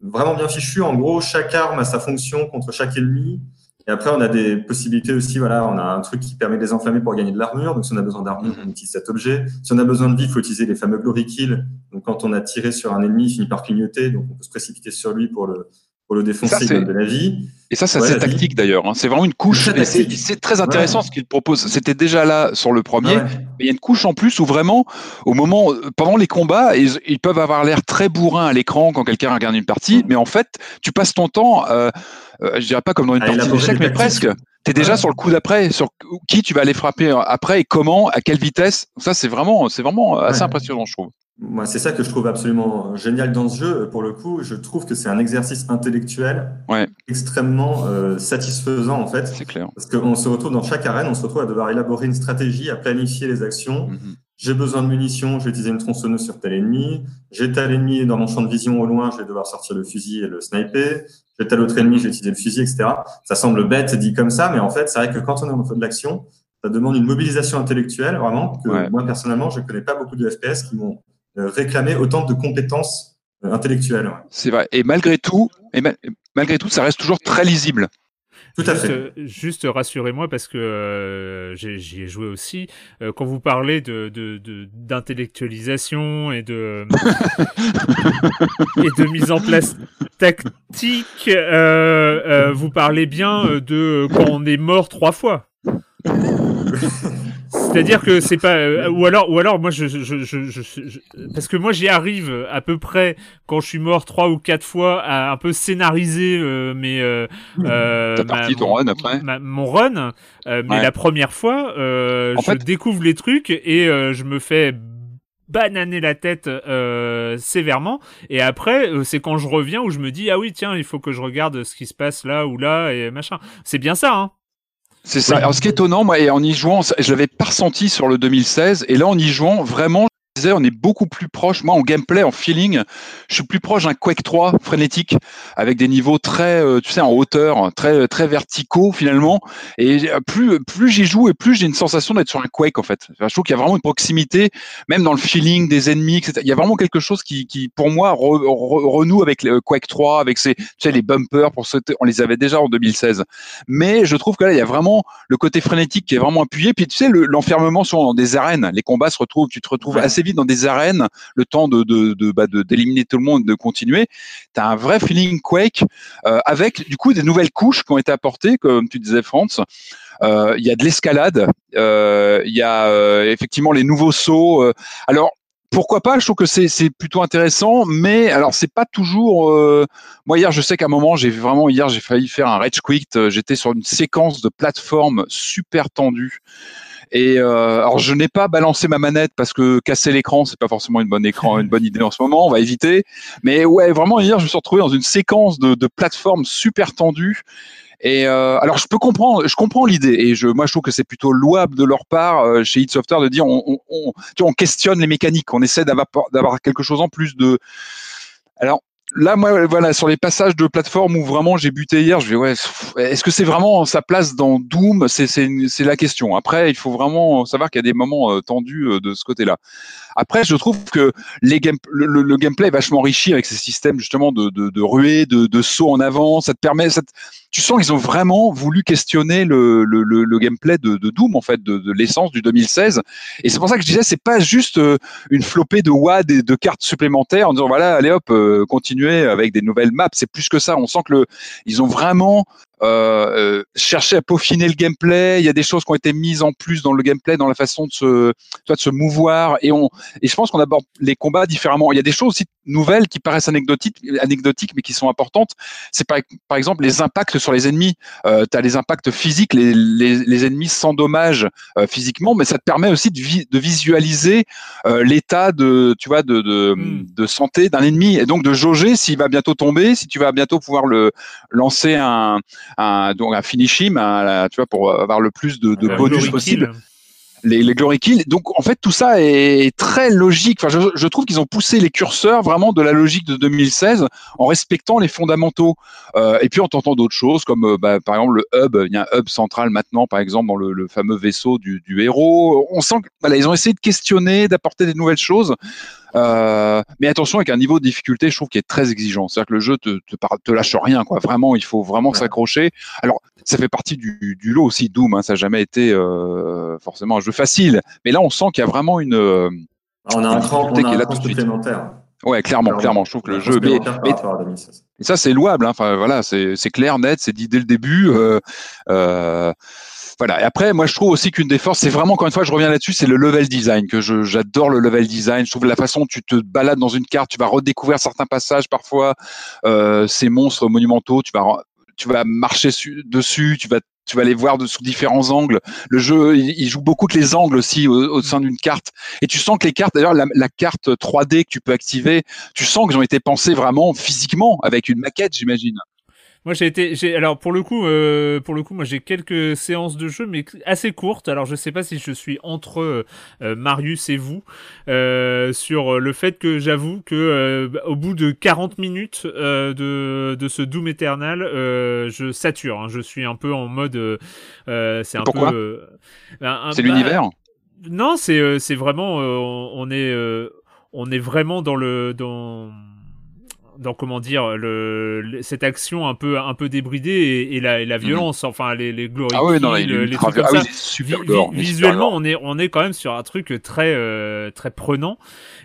vraiment bien fichu. En gros, chaque arme a sa fonction contre chaque ennemi. Et après, on a des possibilités aussi. Voilà, on a un truc qui permet de les enflammer pour gagner de l'armure. Donc, si on a besoin d'armure, on utilise cet objet. Si on a besoin de vie, il faut utiliser les fameux glory kills. Donc, quand on a tiré sur un ennemi, il finit par clignoter. Donc, on peut se précipiter sur lui pour le, pour le défoncer ça, de la vie. Et ça, c'est ouais, assez tactique d'ailleurs. Hein. C'est vraiment une couche. C'est très intéressant ouais. ce qu'il propose. C'était déjà là sur le premier, ouais. mais il y a une couche en plus où vraiment, au moment, pendant les combats, ils, ils peuvent avoir l'air très bourrins à l'écran quand quelqu'un regarde une partie, mais en fait, tu passes ton temps, euh, euh, je dirais pas comme dans une ah, partie d'échecs, mais presque tu es déjà sur le coup d'après, sur qui tu vas aller frapper après et comment, à quelle vitesse. Ça, c'est vraiment, c'est vraiment assez Ouais. impressionnant, je trouve. Moi, c'est ça que je trouve absolument génial dans ce jeu. Pour le coup, je trouve que c'est un exercice intellectuel Ouais. extrêmement euh, satisfaisant, en fait. C'est clair. Parce qu'on se retrouve dans chaque arène, on se retrouve à devoir élaborer une stratégie, à planifier les actions. Mhm. J'ai besoin de munitions, je vais utiliser une tronçonneuse sur tel ennemi. J'ai tel ennemi dans mon champ de vision au loin, je vais devoir sortir le fusil et le sniper. J'ai tel autre ennemi, je vais utiliser le fusil, etc. Ça semble bête dit comme ça, mais en fait, c'est vrai que quand on est en mode de l'action, ça demande une mobilisation intellectuelle, vraiment, que Ouais. moi, personnellement, je connais pas beaucoup de FPS qui m'ont euh, réclamé autant de compétences euh, intellectuelles. ouais. C'est vrai. Et malgré tout, et malgré tout, ça reste toujours très lisible. Tout à Juste, fait. juste rassurez-moi parce que euh, j'ai- j'y ai joué aussi. Euh, quand vous parlez de de- de- d'intellectualisation et de <laughs> et de mise en place tactique, euh, euh, vous parlez bien euh, de quand on est mort trois fois. C'est-à-dire que c'est pas euh, ou alors ou alors moi je, je, je, je, je- je- parce que moi j'y arrive à peu près quand je suis mort trois ou quatre fois à un peu scénariser euh, mes euh, euh, partie, ton mon- run après. ma- mon run euh, mais Ouais. la première fois euh, je fait- découvre les trucs et euh, je me fais bananer la tête euh, sévèrement. Et après euh, c'est quand je reviens où je me dis ah oui tiens il faut que je regarde ce qui se passe là ou là et machin. C'est bien ça hein C'est ça. Alors, ce qui est étonnant, moi, et en y jouant, je l'avais pas ressenti sur le 2016, et là, en y jouant, vraiment, disais, on est beaucoup plus proche. Moi, en gameplay, en feeling, je suis plus proche d'un Quake 3 frénétique, avec des niveaux très, euh, tu sais, en hauteur, très, très verticaux finalement. Et euh, plus, plus j'y joue, et plus j'ai une sensation d'être sur un Quake en fait. Enfin, je trouve qu'il y a vraiment une proximité, même dans le feeling des ennemis, etc. Il y a vraiment quelque chose qui, qui pour moi, re- re- renoue avec le Quake 3, avec ses, tu sais, les bumpers pour sauter. On les avait déjà en 2016 mais je trouve que là il y a vraiment le côté frénétique qui est vraiment appuyé puis tu sais le- l'enfermement souvent dans des arènes les combats se retrouvent tu te retrouves Ouais. assez dans des arènes le temps bah, de- d'éliminer tout le monde de continuer tu as un vrai feeling Quake euh, avec du coup des nouvelles couches qui ont été apportées comme tu disais France Euh, il y a de l'escalade euh, il y a euh, effectivement les nouveaux sauts euh. alors pourquoi pas? Je trouve que c'est plutôt intéressant, mais alors c'est pas toujours. euh, Moi hier, je sais qu'à un moment, j'ai vraiment hier, j'ai failli faire un rage quit. Euh, J'étais sur une séquence de plateforme super tendue. Et euh, alors je n'ai pas balancé ma manette parce que casser l'écran c'est pas forcément une bonne écran une bonne idée en ce moment on va éviter. Mais ouais vraiment hier je me suis retrouvé dans une séquence de, de plateforme super tendue et euh, alors je peux comprendre, je comprends l'idée. Et je, moi je trouve que c'est plutôt louable de leur part euh, chez Software de dire on, on, on, tu vois, on questionne les mécaniques, on essaie d'avoir d'avoir quelque chose en plus de. Alors là moi voilà sur les passages de plateforme où vraiment j'ai buté hier, je vais ouais est-ce que c'est vraiment sa place dans Doom? C'est la question. Après il faut vraiment savoir qu'il y a des moments euh, tendus euh, de ce côté-là. Après, je trouve que les game, le, le- le gameplay est vachement enrichi avec ces systèmes justement de, de, de ruée, de, de saut en avant. Ça te permet, ça te- tu sens qu'ils ont vraiment voulu questionner le, le, le, gameplay de, de Doom en fait, de, de l'essence du 2016. Et c'est pour ça que je disais, c'est pas juste euh, une flopée de WAD et de cartes supplémentaires en disant voilà, allez hop, euh, avec des nouvelles maps. C'est plus que ça. On sent que le, ils ont vraiment euh, euh, cherché à peaufiner le gameplay. Il y a des choses qui ont été mises en plus dans le gameplay, dans la façon de se, tu vois, de se mouvoir. Et on, et je pense qu'on aborde les combats différemment. Il y a des choses aussi nouvelles qui paraissent anecdotiques, anecdotiques mais qui sont importantes. C'est par, par exemple les impacts sur les ennemis. Euh, tu as les impacts physiques, les, les, les ennemis sans dommage euh, physiquement, mais ça te permet aussi de, vi- de visualiser euh, l'état de, tu vois, de, de, Mm. de santé d'un ennemi et donc de jauger s'il va bientôt tomber, si tu vas bientôt pouvoir le lancer un, un donc un finish him, un- tu vois, pour avoir le plus de, de bonus possible Kill. les, les glory kills. Donc en fait tout ça est très logique. Enfin, je, je trouve qu'ils ont poussé les curseurs vraiment de la logique de 2016 en respectant les fondamentaux Euh, et puis en tentant d'autres choses comme euh, bah, par exemple le hub. Il y a un hub central maintenant par exemple dans le, le fameux vaisseau du, du héros. On sent que voilà ils ont essayé de questionner, d'apporter des nouvelles choses. Euh, mais attention avec un niveau de difficulté, je trouve qui est très exigeant. C'est-à-dire que le jeu te, te, lâche rien, quoi. Vraiment, il faut vraiment s'accrocher. Alors, ça fait partie du, du lot aussi. Doom, hein, ça n'a jamais été euh, forcément un jeu facile. Mais là, on sent qu'il y a vraiment une. euh, On a un cran, on a qui est un là cran tout de suite. supplémentaire. Ouais, clairement, clairement. Je trouve que le jeu. Mais, mais rapport à 2016. et ça, c'est louable. Hein. Enfin, voilà, c'est c'est clair, net, c'est dit dès le début. Euh, euh, voilà. Et après, moi, je trouve aussi qu'une des forces, c'est vraiment, encore une fois, je reviens là-dessus, c'est le level design, que j'adore le level design. Je trouve la façon dont tu te balades dans une carte, tu vas redécouvrir certains passages parfois, euh, ces monstres monumentaux, tu vas, tu vas marcher su- dessus, tu vas tu vas les voir de, sous différents angles. Le jeu, il, joue beaucoup que les angles aussi au, au sein d'une carte. Et tu sens que les cartes, d'ailleurs, la, la carte 3D que tu peux activer, tu sens qu'ils ont été pensés vraiment physiquement avec une maquette, j'imagine. Moi j'ai été, j'ai alors pour le coup, euh, pour le coup, moi j'ai quelques séances de jeu, mais assez courtes. Alors je sais pas si je suis entre euh, Marius et vous euh, sur le fait que j'avoue que euh, au bout de 40 minutes euh, de de ce Doom Eternal, euh, je sature. hein. je suis un peu en mode, c'est un Pourquoi peu. euh, un- C'est bah, l'univers. non, c'est euh, c'est vraiment euh, on on est euh, on est vraiment dans le dans dans comment dire le, le- cette action un peu un peu débridée et, et la, et la violence enfin les les Mhm. Ah oui, non, les trucs comme. Ah ça oui, il est super Vi- gore, vi- il est super visuellement on est on est quand même sur un truc très euh, très prenant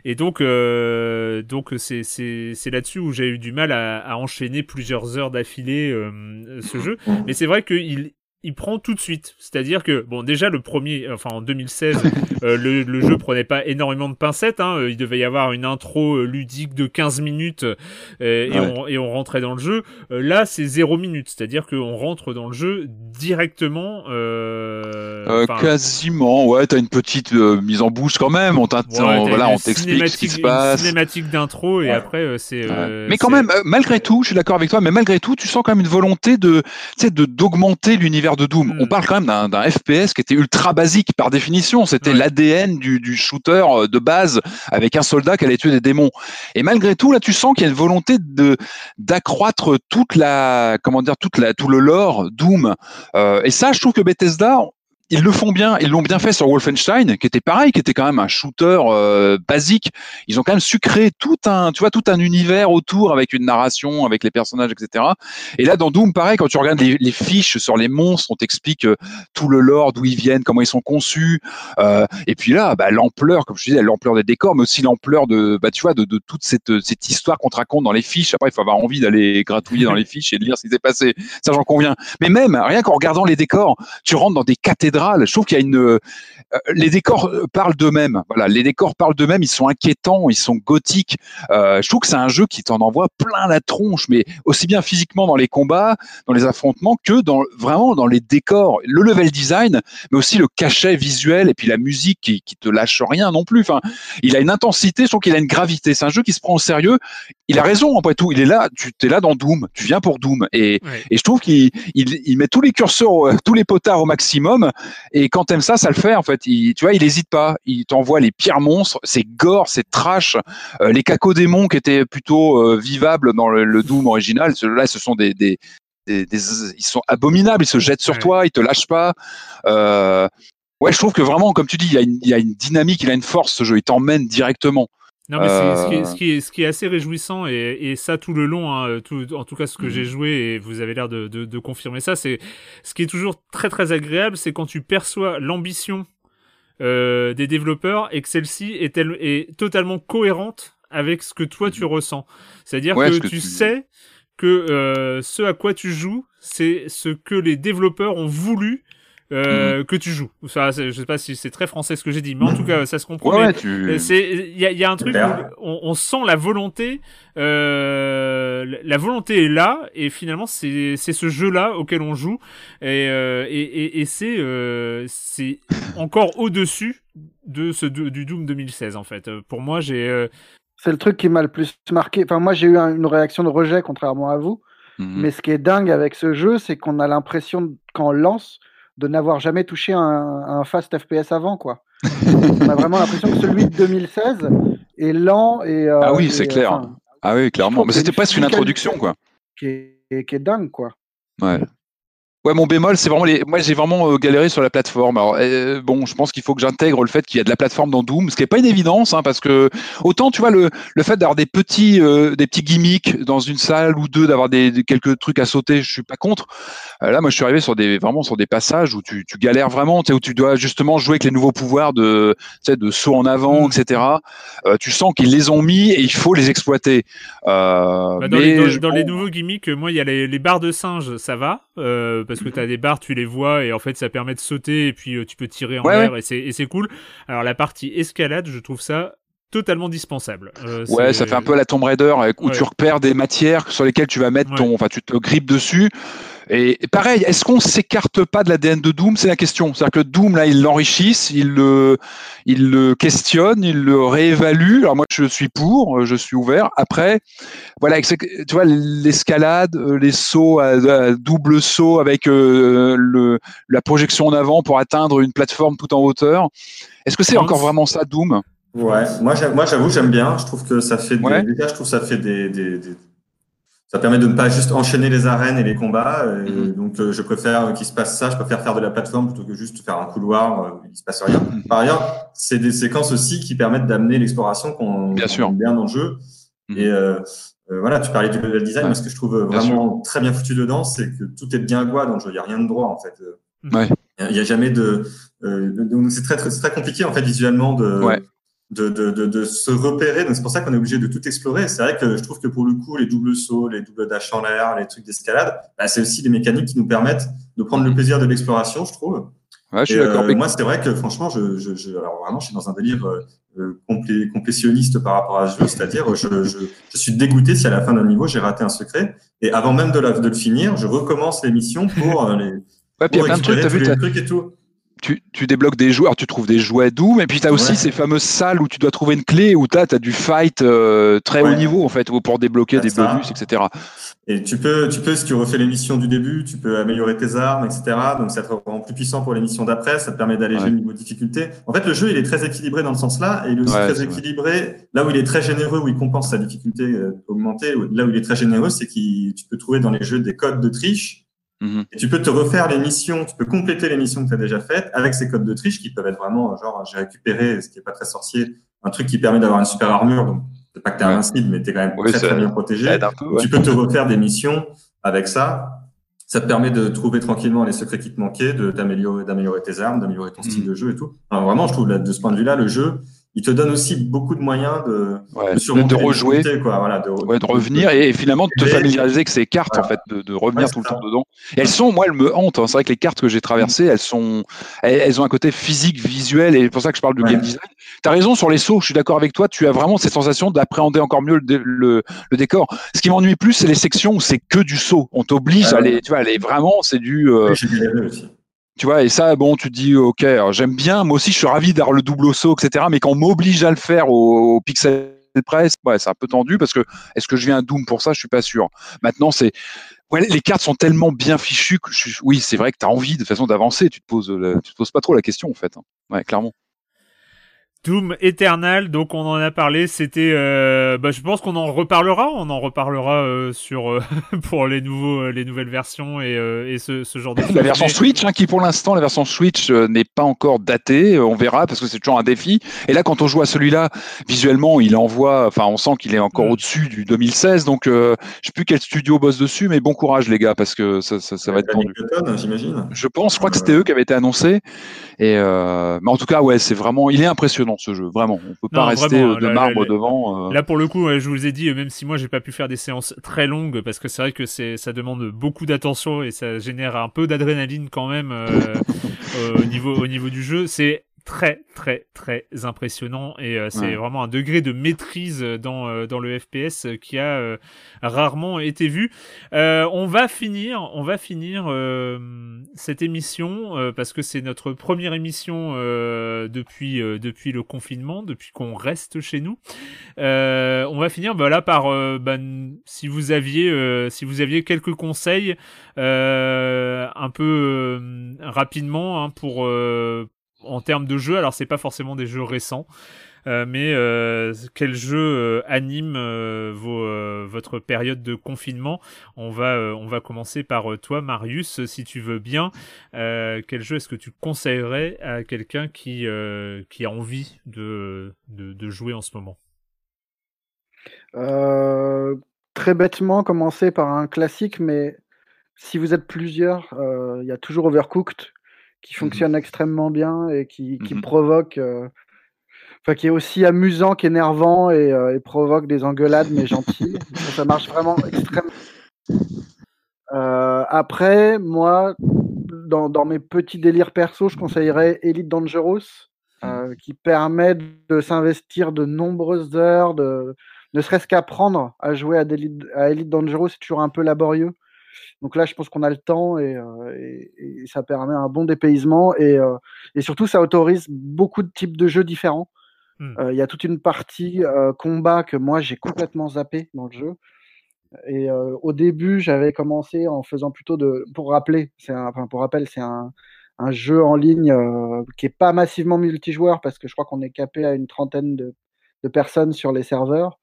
et donc euh, donc c'est c'est c'est là-dessus où j'ai eu du mal à, à enchaîner plusieurs heures d'affilée euh, ce jeu mais c'est vrai qu'il il prend tout de suite. C'est-à-dire que, bon, déjà, le premier, enfin, en 2016, euh, le, le jeu prenait pas énormément de pincettes. Hein, il devait y avoir une intro euh, ludique de 15 minutes euh, et, Ouais. on, et on rentrait dans le jeu. Euh, là, c'est 0 minutes. C'est-à-dire qu'on rentre dans le jeu directement. Euh, Euh, quasiment, ouais, t'as une petite euh, mise en bouche quand même. On, t'in- ouais, voilà, t'explique ce qui se passe. Une cinématique d'intro et après, euh, c'est. Ouais. euh, mais quand même, malgré tout, je suis d'accord avec toi, mais malgré tout, tu sens quand même une volonté de, tu sais, de d'augmenter l'univers de Doom. On parle quand même d'un d'un FPS qui était ultra basique par définition. C'était Ouais. l'ADN du, du shooter euh, de base avec un soldat qui allait tuer des démons. Et malgré tout, là, tu sens qu'il y a une volonté de d'accroître toute la, comment dire, toute la, tout le lore Doom. Euh, et ça, je trouve que Bethesda, ils le font bien, ils l'ont bien fait sur Wolfenstein, qui était pareil, qui était quand même un shooter euh, basique. Ils ont quand même su créer tout un, tu vois, tout un univers autour avec une narration, avec les personnages, etc. Et là, dans Doom, pareil, quand tu regardes les, les fiches sur les monstres, on t'explique euh, tout le lore, d'où ils viennent, comment ils sont conçus. Euh, et puis là, bah, l'ampleur, comme je disais, l'ampleur des décors, mais aussi l'ampleur de, bah, tu vois, de, de toute cette, cette histoire qu'on te raconte dans les fiches. Après, il faut avoir envie d'aller gratouiller dans les <laughs> fiches et de lire ce qui s'est passé. Ça, j'en conviens. Mais même, rien qu'en regardant les décors, tu rentres dans des cathédrales. Je trouve qu'il y a une, euh, les décors euh, parlent d'eux-mêmes. Voilà, les décors parlent d'eux-mêmes. Ils sont inquiétants, ils sont gothiques. Euh, je trouve que c'est un jeu qui t'en envoie plein la tronche, mais aussi bien physiquement dans les combats, dans les affrontements, que dans vraiment dans les décors, le level design, mais aussi le cachet visuel et puis la musique qui, qui te lâche rien non plus. Enfin, il a une intensité, je trouve qu'il a une gravité. C'est un jeu qui se prend au sérieux. Il a raison après tout. Il est là, tu es là dans Doom, tu viens pour Doom, et, Ouais. et je trouve qu'il il, il met tous les curseurs, tous les potards au maximum. Et quand t'aimes ça, ça le fait en fait. Il, tu vois, il hésite pas. Il t'envoie les pires monstres. C'est gore, c'est trash. Euh, les cacodémons qui étaient plutôt euh, vivables dans le, le Doom original, ceux-là, ce sont des, des, des- des- ils sont abominables. Ils se jettent sur toi, ils te lâchent pas. Euh, ouais, je trouve que vraiment, comme tu dis, il y a une, il y a une dynamique, il a une force ce jeu. Il t'emmène directement. Non, mais ce, qui est, Euh, ce, qui est, ce qui est assez réjouissant, et, et ça tout le long, hein, tout, en tout cas ce que Mhm. j'ai joué, et vous avez l'air de, de, de confirmer ça, c'est ce qui est toujours très très agréable, c'est quand tu perçois l'ambition euh, des développeurs et que celle-ci est, est totalement cohérente avec ce que toi tu ressens. C'est-à-dire Ouais, que, ce que tu tu- sais que euh, ce à quoi tu joues, c'est ce que les développeurs ont voulu euh, que tu joues. C'est- je sais pas si c'est très français ce que j'ai dit, mais en tout cas, ça se comprend. Ouais, tu. euh, C'est il y a, il y a un truc où on, on sent la volonté, euh, la- volonté est là et finalement c'est c'est ce jeu-là auquel on joue et euh, et, et, et c'est euh, c'est encore au-dessus de ce de- du Doom 2016 en fait. Pour moi, j'ai euh, C'est le truc qui m'a le plus marqué. Enfin, moi, j'ai eu un- une réaction de rejet, contrairement à vous. Mhm. Mais ce qui est dingue avec ce jeu, c'est qu'on a l'impression, quand on lance, de n'avoir jamais touché un, un fast FPS avant, quoi. on a vraiment l'impression que celui de 2016 est lent et. euh, Ah oui, c'est clair. enfin, Ah oui, clairement. Mais c'était presque une introduction, quoi. qui, est, qui est dingue, quoi. Ouais. Ouais, mon bémol, c'est vraiment les. Moi, j'ai vraiment euh, galéré sur la plateforme. Alors, euh, bon, je pense qu'il faut que j'intègre le fait qu'il y a de la plateforme dans Doom, ce qui est pas une évidence, hein, parce que autant, tu vois, le, le fait d'avoir des petits, euh, des petits gimmicks dans une salle ou deux, d'avoir des, des- quelques trucs à sauter, je suis pas contre. Euh, là, moi, je suis arrivé sur des, vraiment sur des passages où tu, tu galères vraiment, tu sais, où tu dois justement jouer avec les nouveaux pouvoirs de, tu sais, de saut en avant, etc. Euh, tu sens qu'ils les ont mis et il faut les exploiter. Euh, Bah, dans, mais les, dans- les nouveaux gimmicks, moi, il y a les, les barres de singe, ça va, euh, parce que tu as des barres, tu les vois, et en fait, ça permet de sauter, et puis euh, tu peux tirer en Ouais, l'air, et c'est et c'est cool. Alors, la partie escalade, je trouve ça totalement dispensable. Euh, Ouais, ça fait un peu la Tomb Raider euh, où Ouais. tu repères des matières sur lesquelles tu vas mettre ton, enfin tu te grippes dessus. Et pareil, est-ce qu'on s'écarte pas de l'ADN de Doom? C'est la question. C'est-à-dire que Doom là, ils l'enrichissent, ils le, ils le questionnent, ils le réévaluent. Alors moi, je suis pour, euh, je suis ouvert. Après, voilà, tu vois, l'escalade, euh, les sauts à, à double saut avec euh, le, la projection en avant pour atteindre une plateforme tout en hauteur. Est-ce que c'est encore vraiment ça, Doom? Ouais, moi, j'avoue, j'aime bien. Je trouve que ça fait des, Ouais. déjà, je trouve que ça fait des, des, des- ça permet de ne pas juste enchaîner les arènes et les combats. et Mhm. Donc, euh, je préfère qu'il se passe ça. Je préfère faire de la plateforme plutôt que juste faire un couloir euh, où il se passe rien. Mhm. Par ailleurs, c'est des séquences aussi qui permettent d'amener l'exploration qu'on aime bien dans le jeu. Mhm. Et euh, euh, voilà, tu parlais du level design. Ouais. Moi, ce que je trouve Bien vraiment très bien foutu dedans, c'est que tout est bien goût dans le jeu. Il n'y a rien de droit en fait. Euh, Ouais. Il n'y a jamais de. euh, donc c'est très, très, très compliqué en fait visuellement de, Ouais. De, de, de, de se repérer. Donc c'est pour ça qu'on est obligé de tout explorer. C'est vrai que je trouve que pour le coup, les doubles sauts, les doubles dash en l'air, les trucs d'escalade, bah, c'est aussi des mécaniques qui nous permettent de prendre le plaisir de l'exploration, je trouve. Ouais, je suis d'accord. euh, moi, c'est vrai que franchement, je, je, je, alors vraiment, je suis dans un délire euh, complé- complétionniste par rapport à ce jeu, c'est-à-dire je, je, je suis dégoûté si à la fin d'un niveau j'ai raté un secret et avant même de, la, de le finir, je recommence l'émission pour euh, les Ouais, puis il y a pour plein de trucs, t'as vu, les t'as- trucs et tout. Tu, tu débloques des jouets, alors tu trouves des jouets Doom, et puis tu as aussi Ouais. ces fameuses salles où tu dois trouver une clé, où tu as, du fight euh, très haut niveau, en fait, pour débloquer des ça. bonus, etc. Et tu peux, tu peux, si tu refais l'émission du début, tu peux améliorer tes armes, etc. Donc ça te rend plus puissant pour l'émission d'après, ça te permet d'alléger Ouais. le niveau de difficulté. En fait, le jeu, il est très équilibré dans le sens là, et il est aussi très équilibré là où il est très généreux, où il compense sa difficulté euh, augmentée. Là où il est très généreux, c'est qu'il, tu peux trouver dans les jeux des codes de triche. Mhm. Et tu peux te refaire les missions, tu peux compléter les missions que tu as déjà faites avec ces codes de triche qui peuvent être vraiment, genre, j'ai récupéré, ce qui est pas très sorcier, un truc qui permet d'avoir une super armure. Donc, c'est pas que t'es Ouais. invincible, mais t'es quand même Oui, très, très bien protégé. Peu, ouais. Tu peux te refaire des missions avec ça. Ça te permet de trouver tranquillement les secrets qui te manquaient, de d'améliorer, d'améliorer tes armes, d'améliorer ton style Mhm. de jeu et tout. Alors vraiment, je trouve là, de ce point de vue-là, le jeu, il te donne aussi beaucoup de moyens de, Ouais, de surmonter de les rejouer. difficultés, quoi. Voilà, de, Ouais, de revenir et, et finalement de te familiariser avec ces cartes, Voilà. en fait, de, de revenir Ouais, tout le temps dedans. Et elles sont, moi, elles me hantent. hein. C'est vrai que les cartes que j'ai traversées, elles sont, elles, elles ont un côté physique, visuel, et c'est pour ça que je parle de game design. T'as raison sur les sauts, je suis d'accord avec toi. Tu as vraiment cette sensation d'appréhender encore mieux le, le, le décor. Ce qui m'ennuie plus, c'est les sections où c'est que du saut. On t'oblige Ah à aller, tu vois, aller vraiment, c'est du, euh, Tu vois, et ça, bon, tu te dis, ok, j'aime bien, moi aussi, je suis ravi d'avoir le double saut, etc. Mais quand on m'oblige à le faire au, pixel press, ouais, c'est un peu tendu parce que est-ce que je viens à Doom pour ça? Je suis pas sûr. Maintenant, c'est, les cartes sont tellement bien fichues que, je, oui, c'est vrai que tu as envie de façon d'avancer. Tu te poses, tu te poses pas trop la question en fait. hein. Ouais, clairement. Doom Eternal, donc on en a parlé, c'était, euh, bah, je pense qu'on en reparlera, on en reparlera euh, sur euh, <laughs> pour les nouveaux, les nouvelles versions et, euh, et ce, ce genre de La version Switch, hein, qui pour l'instant, la version Switch euh, n'est pas encore datée. on verra parce que c'est toujours un défi. Et là, quand on joue à celui-là, visuellement, il envoie, enfin, on sent qu'il est encore au-dessus du 2016. Donc, euh, je sais plus quel studio bosse dessus, mais bon courage, les gars, parce que ça, ça, ça va être tendu. J'imagine. Je pense, je crois que c'était eux qui avaient été annoncés. Et euh, mais en tout cas, ouais, c'est vraiment, il est impressionnant ce jeu, vraiment. On peut pas Non, rester vraiment, euh, de là, marbre là, devant. euh. Là pour le coup, je vous ai dit, même si moi j'ai pas pu faire des séances très longues, parce que c'est vrai que c'est, ça demande beaucoup d'attention et ça génère un peu d'adrénaline quand même euh, <laughs> euh, au niveau au niveau du jeu. C'est très très très impressionnant et euh, c'est Ouais. vraiment un degré de maîtrise dans euh, dans le FPS qui a euh, rarement été vu. Euh, on va finir, on va finir euh, cette émission euh, parce que c'est notre première émission euh, depuis euh, depuis le confinement, depuis qu'on reste chez nous. Euh, on va finir bah, là par bah, si vous aviez euh, si vous aviez quelques conseils euh, un peu rapidement hein, pour euh, en termes de jeux. Alors c'est pas forcément des jeux récents. Euh, mais euh, quel jeu euh, anime votre période de confinement? On va commencer par toi, Marius, si tu veux bien. Quel jeu est-ce que tu conseillerais à quelqu'un qui a envie de, jouer en ce moment? Très bêtement, commencer par un classique, mais si vous êtes plusieurs, il y a toujours Overcooked qui fonctionne extrêmement bien et qui, qui Mhm. provoque, euh, enfin qui est aussi amusant qu'énervant et, euh, et provoque des engueulades mais gentilles. <laughs> ça, marche vraiment extrêmement. Euh, après, moi, dans, dans mes petits délires perso, je conseillerais Elite Dangerous euh, qui permet de s'investir de nombreuses heures, de, ne serait-ce qu'apprendre à jouer à, Elite, à Elite Dangerous, c'est toujours un peu laborieux. Donc là, je pense qu'on a le temps et, euh, et, et, ça permet un bon dépaysement et, euh, et, surtout, ça autorise beaucoup de types de jeux différents. Hmm. Euh, Il y a toute une partie euh, combat que moi j'ai complètement zappé dans le jeu. Et euh, au début, j'avais commencé en faisant plutôt de, pour rappeler, c'est enfin, pour rappel, c'est un, un jeu en ligne qui est pas massivement multijoueur parce que je crois qu'on est capé à une trentaine de, de, personnes sur les serveurs,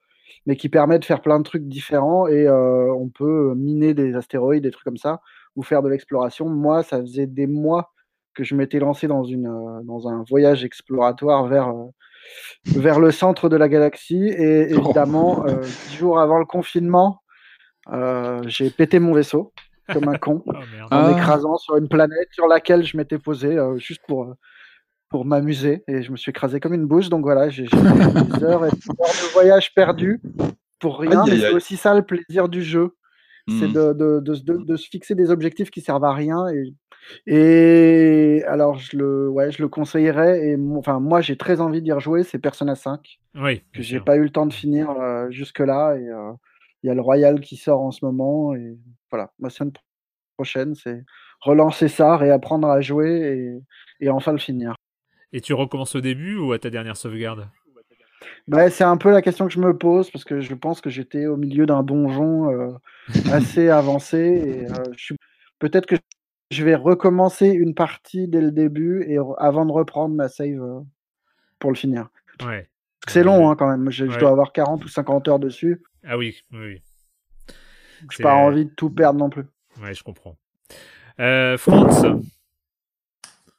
mais qui permet de faire plein de trucs différents et euh, on peut miner des astéroïdes, des trucs comme ça, ou faire de l'exploration. Moi, ça faisait des mois que je m'étais lancé dans, une, euh, dans un voyage exploratoire vers, euh, vers le centre de la galaxie et <laughs> évidemment, euh, dix jours avant le confinement, euh, j'ai pété mon vaisseau comme un con <laughs> Oh, en Ah. écrasant sur une planète sur laquelle je m'étais posé euh, juste pour, pour m'amuser et je me suis écrasé comme une bouche. Donc voilà, j'ai des <laughs> heures et des heures de voyage perdu pour rien, Aïe, mais c'est aussi ça le plaisir du jeu. C'est Hmm. de, de, de, de- de se fixer des objectifs qui servent à rien. Et, et alors, je le, ouais, je le conseillerais. Et mon- enfin, moi, j'ai très envie d'y rejouer. C'est Persona 5 Oui. que j'ai pas eu le temps de finir euh, jusque-là. Et euh, il y a le Royal qui sort en ce moment. Et voilà, ma semaine pro- prochaine, c'est relancer ça, réapprendre à jouer et, et enfin le finir. Et tu recommences au début ou à ta dernière sauvegarde? Bah, c'est un peu la question que je me pose parce que je pense que j'étais au milieu d'un donjon euh, <laughs> assez avancé et euh, je suis peut-être que je vais recommencer une partie dès le début et avant de reprendre ma save euh, pour le finir. Ouais. C'est long hein, quand même. Je, dois avoir 40 ou 50 heures dessus. Ah oui, oui. Je n'ai pas envie de tout perdre non plus. Ouais, je comprends. Franz,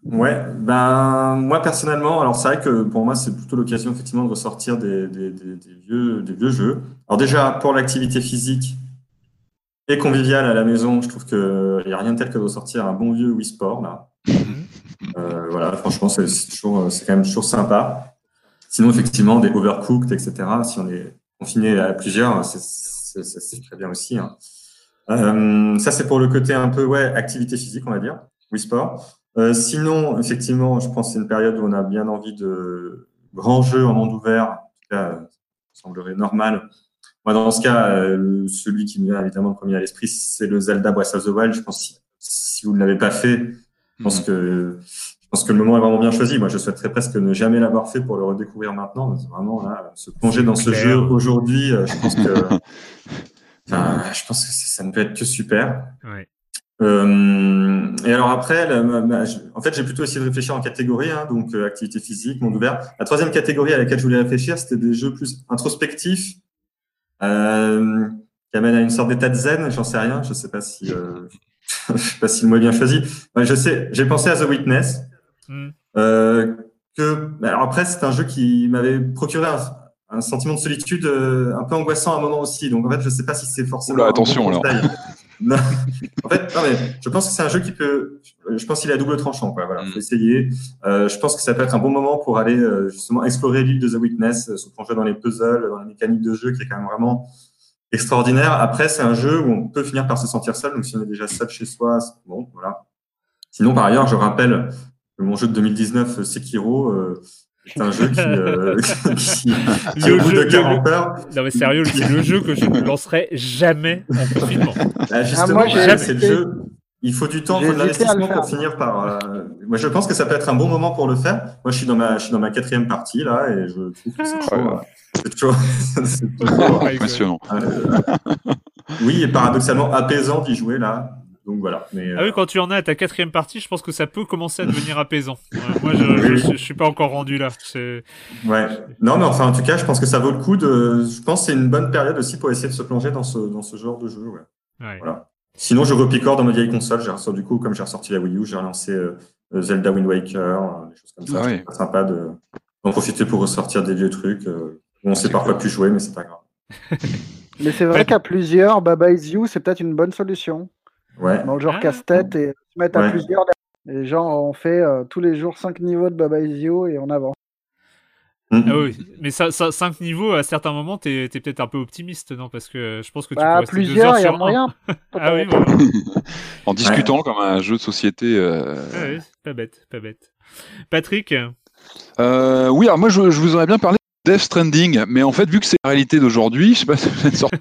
Ouais, ben moi personnellement, alors c'est vrai que pour moi c'est plutôt l'occasion effectivement de ressortir des, des, des, des vieux, des vieux jeux. Alors déjà pour l'activité physique et conviviale à la maison, je trouve que il y a rien de tel que de ressortir un bon vieux Wii Sport là. Euh, voilà, franchement c'est c'est toujours, c'est quand même toujours sympa. Sinon effectivement des Overcooked etc. Si on est confiné à plusieurs, c'est très bien aussi. hein. Euh, ça c'est pour le côté un peu ouais activité physique on va dire, Wii Sport. Euh, sinon, effectivement, je pense que c'est une période où on a bien envie de grands jeux en monde ouvert. En tout cas, euh, ça semblerait normal. Moi, dans ce cas, euh, celui qui me vient évidemment le premier à l'esprit, c'est le Zelda Breath of the Wild. Je pense que si, vous ne l'avez pas fait, je pense que je pense que le moment est vraiment bien choisi. Moi, je souhaiterais presque ne jamais l'avoir fait pour le redécouvrir maintenant. Vraiment là, se plonger dans ce jeu aujourd'hui, je pense que <laughs> enfin, je pense que ça ne peut être que super. ouais. Euh, et alors après, la- ma- ma- je- en fait, j'ai plutôt essayé de réfléchir en catégories, hein, donc euh, activité physique, monde ouvert. La troisième catégorie à laquelle je voulais réfléchir, c'était des jeux plus introspectifs, euh, qui amènent à une sorte d'état de zen. J'en sais rien, je sais pas si, euh, <laughs> je sais pas si le mot est bien choisi. Ouais, je sais, j'ai pensé à The Witness. Euh, que, alors après, c'est un jeu qui m'avait procuré un, un sentiment de solitude euh, un peu angoissant à un moment aussi. Donc en fait, je sais pas si c'est forcément. Oula, un bon attention, alors. <laughs> Non. En fait, non, mais je pense que c'est un jeu qui peut. Je pense qu'il est à double tranchant. Quoi. Voilà, Mm. faut essayer. Euh, je pense que ça peut être un bon moment pour aller euh, justement explorer l'île de The Witness, euh, se plonger dans les puzzles, dans les mécaniques de jeu, qui est quand même vraiment extraordinaire. Après, c'est un jeu où on peut finir par se sentir seul. Donc, si on est déjà seul chez soi, bon, voilà. Sinon, par ailleurs, je rappelle que mon jeu de 2019, Sekiro, euh, c'est un jeu qui, euh, <laughs> <laughs> qui, Le au bout jeu- de 40 heures, Non mais sérieux, c'est le jeu que je ne lancerai jamais en confinement. Bah, justement, Ah, c'est le jeu. Il faut du temps, il faut de l'investissement pour finir par. euh, Moi, je pense que ça peut être un bon moment pour le faire. Moi, je suis dans ma, je suis dans ma quatrième partie là, et je trouve que c'est toujours, euh, c'est toujours, <laughs> Oh. Impressionnant. euh, oui, et paradoxalement apaisant d'y jouer là. Donc voilà. Mais Ah oui, euh, quand tu en es à ta quatrième partie, je pense que ça peut commencer à devenir apaisant. Ouais, moi, je, je, je- suis pas encore rendu là. Ouais. Non, mais enfin, en tout cas, je pense que ça vaut le coup de. Je pense que c'est une bonne période aussi pour essayer de se plonger dans ce, dans ce genre de jeu. Ouais. Ouais. Voilà. Sinon, je repicore dans ma vieille console. J'ai ressorti du coup, comme j'ai ressorti la Wii U, j'ai relancé euh, euh, Zelda Wind Waker, euh, des choses comme ça. Ah C'est oui. sympa de d'en profiter pour ressortir des vieux trucs. euh, où on sait C'est parfois clair. plus jouer, mais c'est pas grave. <laughs> Mais c'est vrai Ouais. qu'à plusieurs, Baba Is You, c'est peut-être une bonne solution. Ouais. Dans le genre Ah. casse-tête et se mettre à Ouais. plusieurs. Les gens ont fait euh, tous les jours 5 niveaux de Baba Is You et on avance. Mhm. Ah oui, mais ça, ça, 5 niveaux, à certains moments, t'es es, peut-être un peu optimiste, non? Parce que je pense que tu Bah, peux rester deux plusieurs, heures il y a sur un. moyen. <laughs> Ah oui, voilà. <laughs> En discutant comme un jeu de société. euh, Ouais, ouais, pas bête, pas bête. Patrick? Euh, oui, alors moi je, je vous aurais bien parlé de Death Stranding, mais en fait vu que c'est la réalité d'aujourd'hui, je sais pas si vous êtes sorti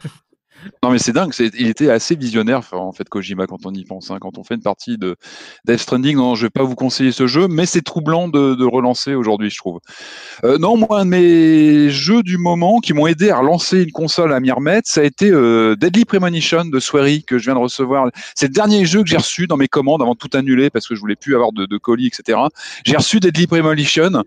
non mais c'est dingue, il était assez visionnaire en fait Kojima quand on y pense. hein. Quand on fait une partie de Death Stranding, non, je vais pas vous conseiller ce jeu, mais c'est troublant de, relancer aujourd'hui, je trouve. Euh, non, moi un de mes jeux du moment qui m'ont aidé à relancer une console à m'y remettre, ça a été euh, Deadly Premonition de Swery que je viens de recevoir. C'est le dernier jeu que j'ai reçu dans mes commandes avant tout annuler parce que je voulais plus avoir de, colis, etc. J'ai reçu Deadly Premonition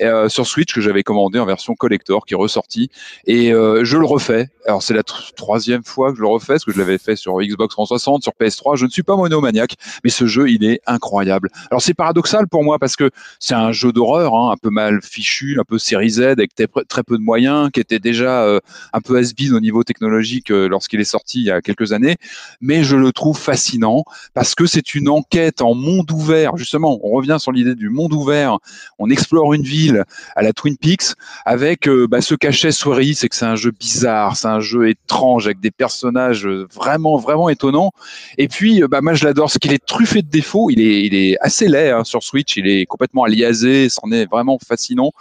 euh, sur Switch que j'avais commandé en version collector qui est ressorti et je le refais. Alors c'est la tr- troisième fois que je le refais parce que je l'avais fait sur Xbox 360, sur PS3. Je ne suis pas monomaniaque, mais ce jeu il est incroyable. Alors c'est paradoxal pour moi parce que c'est un jeu d'horreur, hein, un peu mal fichu, un peu série Z avec très peu de moyens, qui était déjà euh, un peu has-been au niveau technologique euh, lorsqu'il est sorti il y a quelques années, mais je le trouve fascinant parce que c'est une enquête en monde ouvert. Justement, on revient sur l'idée du monde ouvert. On explore une ville à la Twin Peaks avec euh, bah, ce cachet Swery, c'est que c'est un jeu bizarre, c'est un jeu étrange avec des personnages euh, vraiment vraiment étonnants. Et puis, euh, bah, moi je l'adore, ce qu'il est truffé de défauts. Il est, il est assez laid hein, sur Switch, il est complètement aliasé, c'en est vraiment fascinant.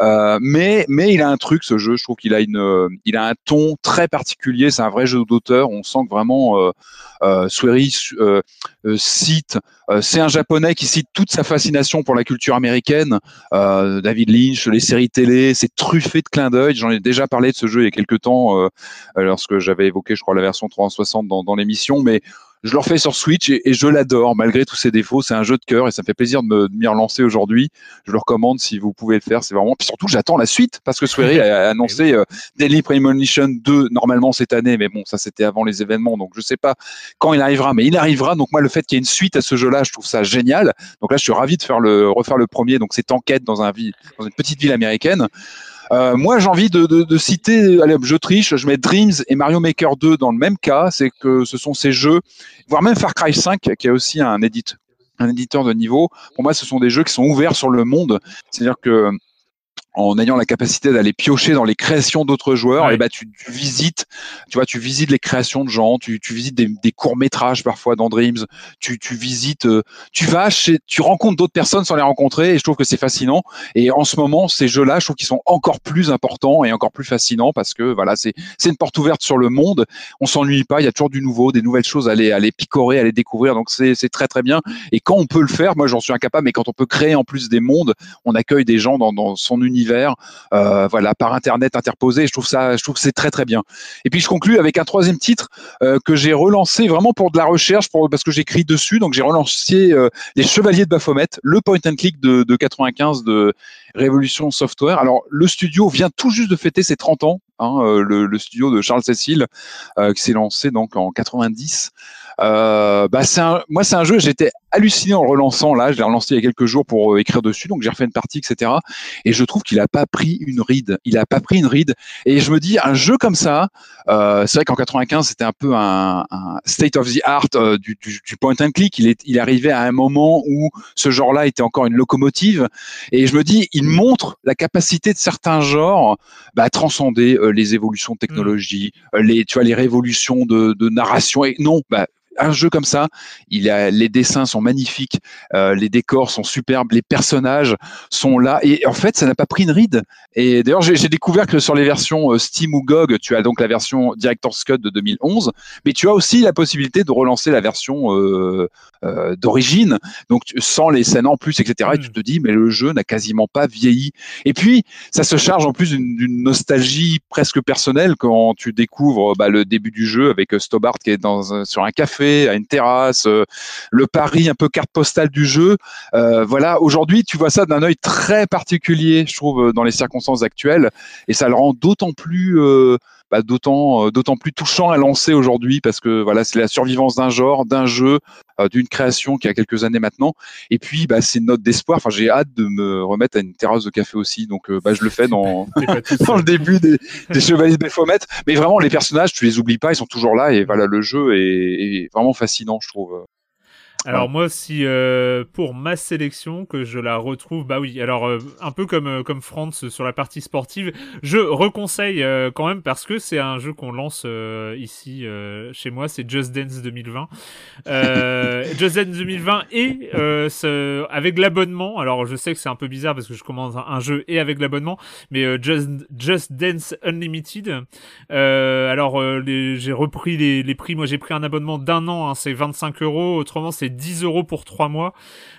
Euh, mais mais il a un truc ce jeu, je trouve qu'il a une il a un ton très particulier, c'est un vrai jeu d'auteur, on sent que vraiment euh, cite c'est un japonais qui cite toute sa fascination pour la culture américaine, David Lynch, les séries télé, c'est truffé de clins d'œil. J'en ai déjà parlé de ce jeu il y a quelques temps lorsque j'avais évoqué, je crois, la version 360 dans, dans l'émission, mais je le refais sur Switch et, et je l'adore malgré tous ses défauts. C'est un jeu de cœur et ça me fait plaisir de m'y relancer aujourd'hui. Je le recommande si vous pouvez le faire. C'est vraiment. Puis surtout, j'attends la suite parce que Swery a annoncé <laughs> euh, Deadly Premonition 2 normalement cette année, mais bon, ça c'était avant les événements, donc je sais pas quand il arrivera, mais il arrivera. Donc moi, le fait qu'il y ait une suite à ce jeu-là, je trouve ça génial. Donc là, je suis ravi de faire le refaire le premier. Donc cette enquête dans un vie, dans une petite ville américaine. Euh, moi, j'ai envie de, citer, allez, je triche, je mets Dreams et Mario Maker 2 dans le même cas, c'est que ce sont ces jeux, voire même Far Cry 5, qui est aussi un éditeur, un éditeur de niveau. Pour moi, ce sont des jeux qui sont ouverts sur le monde, c'est-à-dire que en ayant la capacité d'aller piocher dans les créations d'autres joueurs, Ouais. et bah tu, tu visites, tu vois, tu visites les créations de gens, tu, tu visites des, des courts métrages parfois dans Dreams, tu, tu visites, euh, tu vas chez, tu rencontres d'autres personnes sans les rencontrer, et je trouve que c'est fascinant. Et en ce moment, ces jeux-là, je trouve qu'ils sont encore plus importants et encore plus fascinants parce que voilà, c'est c'est une porte ouverte sur le monde. On s'ennuie pas, il y a toujours du nouveau, des nouvelles choses à les, à les picorer, à les découvrir. Donc c'est c'est très très bien. Et quand on peut le faire, moi j'en suis incapable, mais quand on peut créer en plus des mondes, on accueille des gens dans, dans son euh, voilà, par internet interposé. Je trouve ça, je trouve c'est très très bien. Et puis je conclus avec un troisième titre euh, que j'ai relancé vraiment pour de la recherche, parce que j'écris dessus. Donc j'ai relancé euh, les Chevaliers de Baphomet, le point and click de, de 95 de Révolution Software. Alors le studio vient tout juste de fêter ses 30 ans, hein, le, studio de Charles Cécile, qui s'est lancé donc en 90. Euh, bah c'est un, moi c'est un jeu, j'étais halluciné en le relançant là, je l'ai relancé il y a quelques jours pour euh, écrire dessus, donc j'ai refait une partie, etc. Et je trouve qu'il a pas pris une ride, il a pas pris une ride. Et je me dis un jeu comme ça, euh, c'est vrai qu'en 95 c'était un peu un, un state of the art euh, du, du, du point and click. Il est, il arrivait à un moment où ce genre-là était encore une locomotive. Et je me dis, il montre la capacité de certains genres bah, à transcender euh, les évolutions de technologie, euh, les, tu vois, les révolutions de, de narration. Et non, bah, un jeu comme ça, il a, les dessins sont magnifiques, euh, les décors sont superbes, les personnages sont là. Et en fait, ça n'a pas pris une ride. Et d'ailleurs, j'ai découvert que sur les versions euh, Steam ou GOG, tu as donc la version Director's Cut de 2011, mais tu as aussi la possibilité de relancer la version euh, euh, d'origine, donc sans les scènes en plus, etc. Et tu te dis, mais le jeu n'a quasiment pas vieilli. Et puis, ça se charge en plus d'une nostalgie presque personnelle quand tu découvres bah, le début du jeu avec Stobart qui est dans, sur un café, à une terrasse, euh, le pari un peu carte postale du jeu. Euh, voilà, aujourd'hui, tu vois ça d'un œil très particulier, je trouve, euh, dans les circonstances actuelles, et ça le rend d'autant plus, bah, d'autant, euh, d'autant plus touchant à lancer aujourd'hui parce que voilà, c'est la survivance d'un genre, d'un jeu, euh, d'une création qui a quelques années maintenant. Et puis, bah, c'est une note d'espoir. Enfin, j'ai hâte de me remettre à une terrasse de café aussi, donc euh, bah, je le fais dans, <laughs> <laughs> dans le début des, des Chevaliers de Baphomet. Mais vraiment, les personnages, tu les oublies pas, ils sont toujours là, et voilà, le jeu est, est vraiment fascinant, je trouve. Alors moi, si euh, pour ma sélection que je la retrouve, bah oui. Alors euh, un peu comme euh, comme France sur la partie sportive, je reconseille euh, quand même parce que c'est un jeu qu'on lance euh, ici euh, chez moi, c'est Just Dance 2020. Euh, <laughs> Just Dance 2020 et euh, ce- avec l'abonnement. Alors je sais que c'est un peu bizarre parce que je commande un, jeu et avec l'abonnement, mais euh, Just Just Dance Unlimited. Euh, alors euh, j'ai repris les, les prix. Moi j'ai pris un abonnement d'un an, hein, c'est 25 euros. Autrement c'est 10 euros pour 3 mois.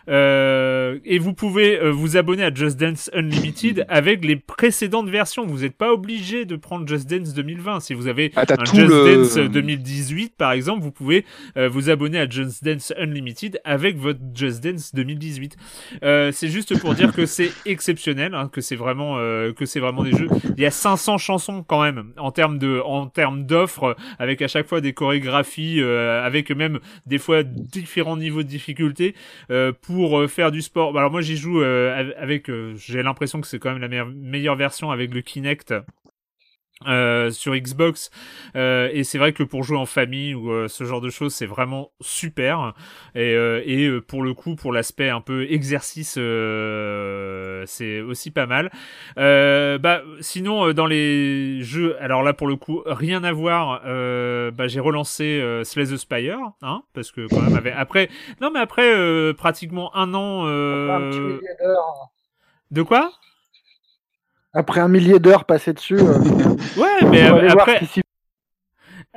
Euh, et vous pouvez euh, vous abonner à Just Dance Unlimited <laughs> avec les précédentes versions. Vous n'êtes pas obligé de prendre Just Dance 2020. Si vous avez Ah, un Just le- Dance 2018 par exemple, vous pouvez euh, vous abonner à Just Dance Unlimited avec votre Just Dance 2018. Euh, c'est juste pour dire que c'est <laughs> exceptionnel, hein, que c'est vraiment que c'est vraiment des jeux. Il y a 500 chansons quand même en termes de en termes d'offres avec à chaque fois des chorégraphies avec même des fois différents niveaux de difficulté euh, pour euh, faire du sport. Bah, Alors moi j'y joue euh, av- avec j'ai l'impression que c'est quand même la meilleure, meilleure version avec le Kinect. Euh, sur Xbox Euh, et c'est vrai que pour jouer en famille ou euh, ce genre de choses c'est vraiment super. Et, euh, et euh, pour le coup pour l'aspect un peu exercice euh, c'est aussi pas mal. Euh, bah sinon euh, dans les jeux alors là pour le coup rien à voir euh, bah j'ai relancé euh, Slay the Spire hein parce que quand même après non mais après euh, pratiquement un an d'heures. de quoi? Après un millier d'heures passées dessus. euh, <laughs> ouais mais après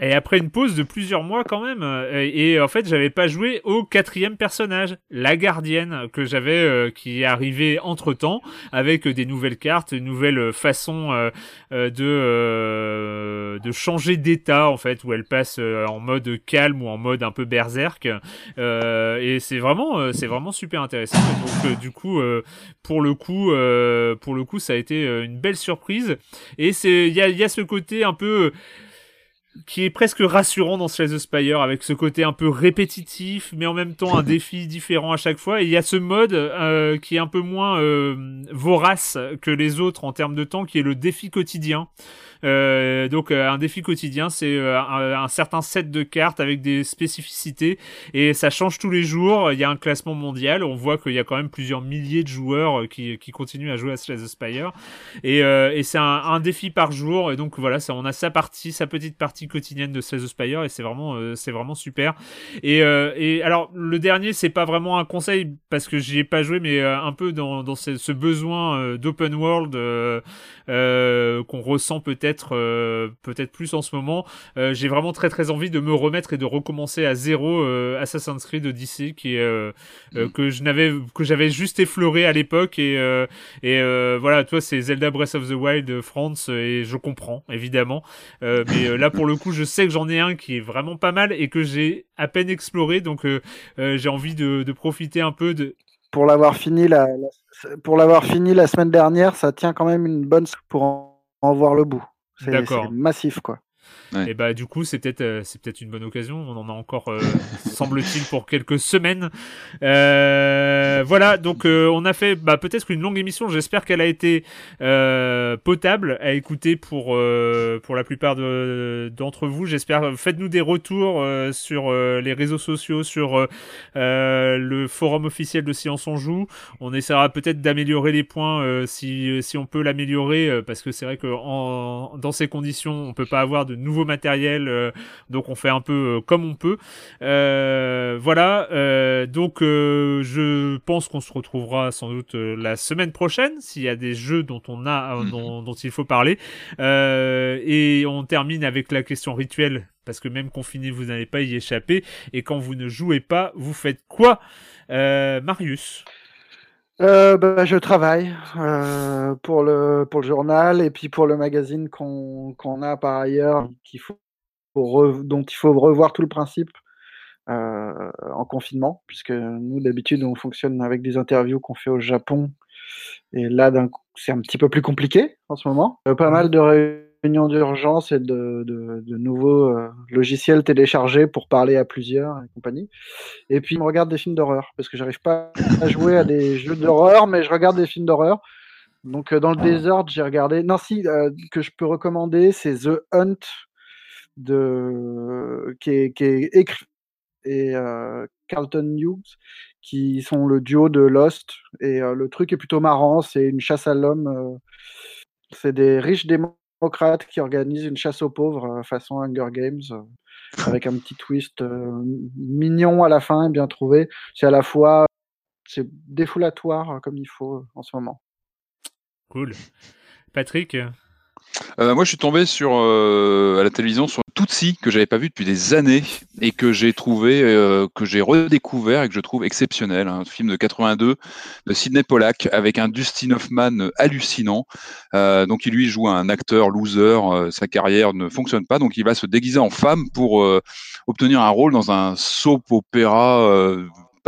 Et après une pause de plusieurs mois quand même. Et, en fait, j'avais pas joué au quatrième personnage, la gardienne, que j'avais, euh, qui est arrivée entre temps, avec des nouvelles cartes, une nouvelle façon euh, euh, de euh, de changer d'état en fait, où elle passe euh, en mode calme ou en mode un peu berserk. Euh, et c'est vraiment, c'est vraiment super intéressant. Donc du coup, pour le coup, pour le coup, ça a été une belle surprise. Et c'est, il y a, y a ce côté un peu qui est presque rassurant dans Slay the Spire avec ce côté un peu répétitif mais en même temps un <laughs> défi différent à chaque fois. Et il y a ce mode euh, qui est un peu moins euh, vorace que les autres en termes de temps qui est le défi quotidien euh, donc euh, un défi quotidien c'est euh, un, un certain set de cartes avec des spécificités. Et ça change tous les jours. Il y a un classement mondial. On voit qu'il y a quand même plusieurs milliers de joueurs euh, qui, qui continuent à jouer à Slay the Spire. Et, et c'est un, un défi par jour. Et donc voilà ça on a sa partie sa petite partie quotidienne de Slay the Spire. Et c'est vraiment c'est vraiment super. Et, et alors le dernier c'est pas vraiment un conseil parce que j'y ai pas joué mais un peu dans, dans ce, ce besoin d'open world euh, euh, qu'on ressent peut-être euh, peut-être plus en ce moment. Euh, j'ai vraiment très très envie de me remettre et de recommencer à zéro euh, Assassin's Creed Odyssey qui est euh, que je n'avais que j'avais juste effleuré à l'époque. Et euh, et euh, voilà toi c'est Zelda Breath of the Wild France et je comprends évidemment. Euh, mais euh, là pour le coup je sais que j'en ai un qui est vraiment pas mal et que j'ai à peine exploré. Donc euh, euh, j'ai envie de, de profiter un peu de pour l'avoir fini la, la- pour l'avoir fini la semaine dernière, ça tient quand même une bonne pour en, en voir le bout. C'est massif quoi. Et bah du coup c'est peut-être euh, c'est peut-être une bonne occasion. On en a encore euh, <laughs> semble-t-il pour quelques semaines. Euh, voilà donc on a fait bah, peut-être une longue émission. J'espère qu'elle a été potable à écouter pour pour la plupart de- d'entre vous. J'espère. Faites-nous des retours sur les réseaux sociaux, sur le forum officiel de Science on joue. On essaiera peut-être d'améliorer les points euh, si si on peut l'améliorer euh, parce que c'est vrai que en, dans ces conditions on peut pas avoir de nouveaux matériels euh, donc on fait un peu euh, comme on peut. Euh, voilà euh, donc euh, je pense qu'on se retrouvera sans doute la semaine prochaine s'il y a des jeux dont on a euh, dont, dont il faut parler. Euh, et on termine avec la question rituelle parce que même confiné vous n'allez pas y échapper. Et quand vous ne jouez pas vous faites quoi? Euh, Marius Euh, bah, je travaille euh, pour le pour le journal et puis pour le magazine qu'on qu'on a par ailleurs faut re- dont il faut revoir tout le principe euh, en confinement puisque nous d'habitude on fonctionne avec des interviews qu'on fait au Japon et là d'un coup c'est un petit peu plus compliqué en ce moment. Euh, pas mal de réunions d'urgence et de, nouveaux euh, logiciels téléchargés pour parler à plusieurs et compagnie. Et puis, je regarde des films d'horreur parce que j'arrive pas à jouer à des jeux d'horreur, mais je regarde des films d'horreur. Donc, euh, dans le désordre, j'ai regardé. Non, si, euh, que je peux recommander, c'est The Hunt, de... qui, est, écrit et Carlton Hughes, qui sont le duo de Lost. Et le truc est plutôt marrant, c'est une chasse à l'homme. c'est des riches démocrates qui organisent une chasse aux pauvres euh, façon Hunger Games, euh, avec un petit twist euh, mignon à la fin, bien trouvé. C'est à la fois c'est défoulatoire comme il faut en ce moment. Cool. Patrick Euh, moi, je suis tombé sur euh, à la télévision sur Tootsie que j'avais pas vu depuis des années et que j'ai trouvé, euh, que j'ai redécouvert et que je trouve exceptionnel. Un film de 82 de Sidney Pollack avec un Dustin Hoffman hallucinant. Euh, donc, il lui joue un acteur loser. euh, sa carrière ne fonctionne pas, donc il va se déguiser en femme pour euh, obtenir un rôle dans un soap opéra.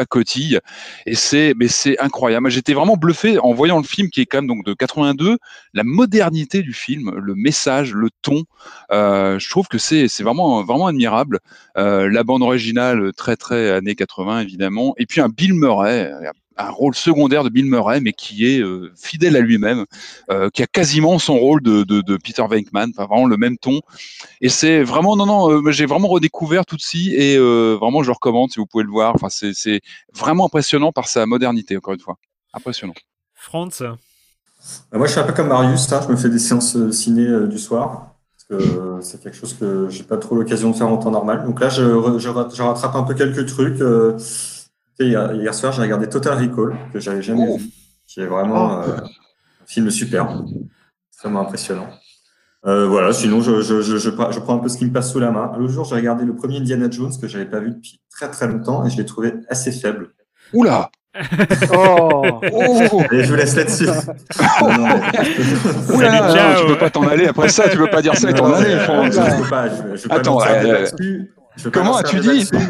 Euh, pacotille et c'est mais c'est incroyable. J'étais vraiment bluffé en voyant le film qui est quand même donc de 82, la modernité du film, le message, le ton. euh, je trouve que c'est c'est vraiment vraiment admirable. Euh, la bande originale très très années 80 évidemment et puis un Bill Murray un rôle secondaire de Bill Murray, mais qui est euh, fidèle à lui-même, euh, qui a quasiment son rôle de, de, de Peter Venkman, enfin vraiment le même ton. Et c'est vraiment, non, non, euh, j'ai vraiment redécouvert Tootsie et euh, vraiment je le recommande si vous pouvez le voir. Enfin, c'est c'est vraiment impressionnant par sa modernité, encore une fois. Impressionnant. Franz Bah, moi, je suis un peu comme Marius, hein, je me fais des séances euh, ciné euh, du soir, parce que euh, c'est quelque chose que j'ai pas trop l'occasion de faire en temps normal. Donc là, je rattrape un peu quelques trucs. Hier, hier soir, j'ai regardé Total Recall, que j'avais jamais Oh. vu, qui est vraiment euh, un film super, extrêmement impressionnant. Euh, voilà, sinon, je, je, je, je, prends- je prends un peu ce qui me passe sous la main. L'autre jour, j'ai regardé le premier Indiana Jones, que j'avais pas vu depuis très très longtemps, et je l'ai trouvé assez faible. Oula <laughs> Oh, Oh Et je vous laisse là-dessus. <laughs> Mais- Oula, tu peux pas t'en aller après ça, tu peux pas dire ça et t'en aller, euh, je peux pas, je, je peux pas Attends, euh, là-dessus. Comment as-tu dit mais,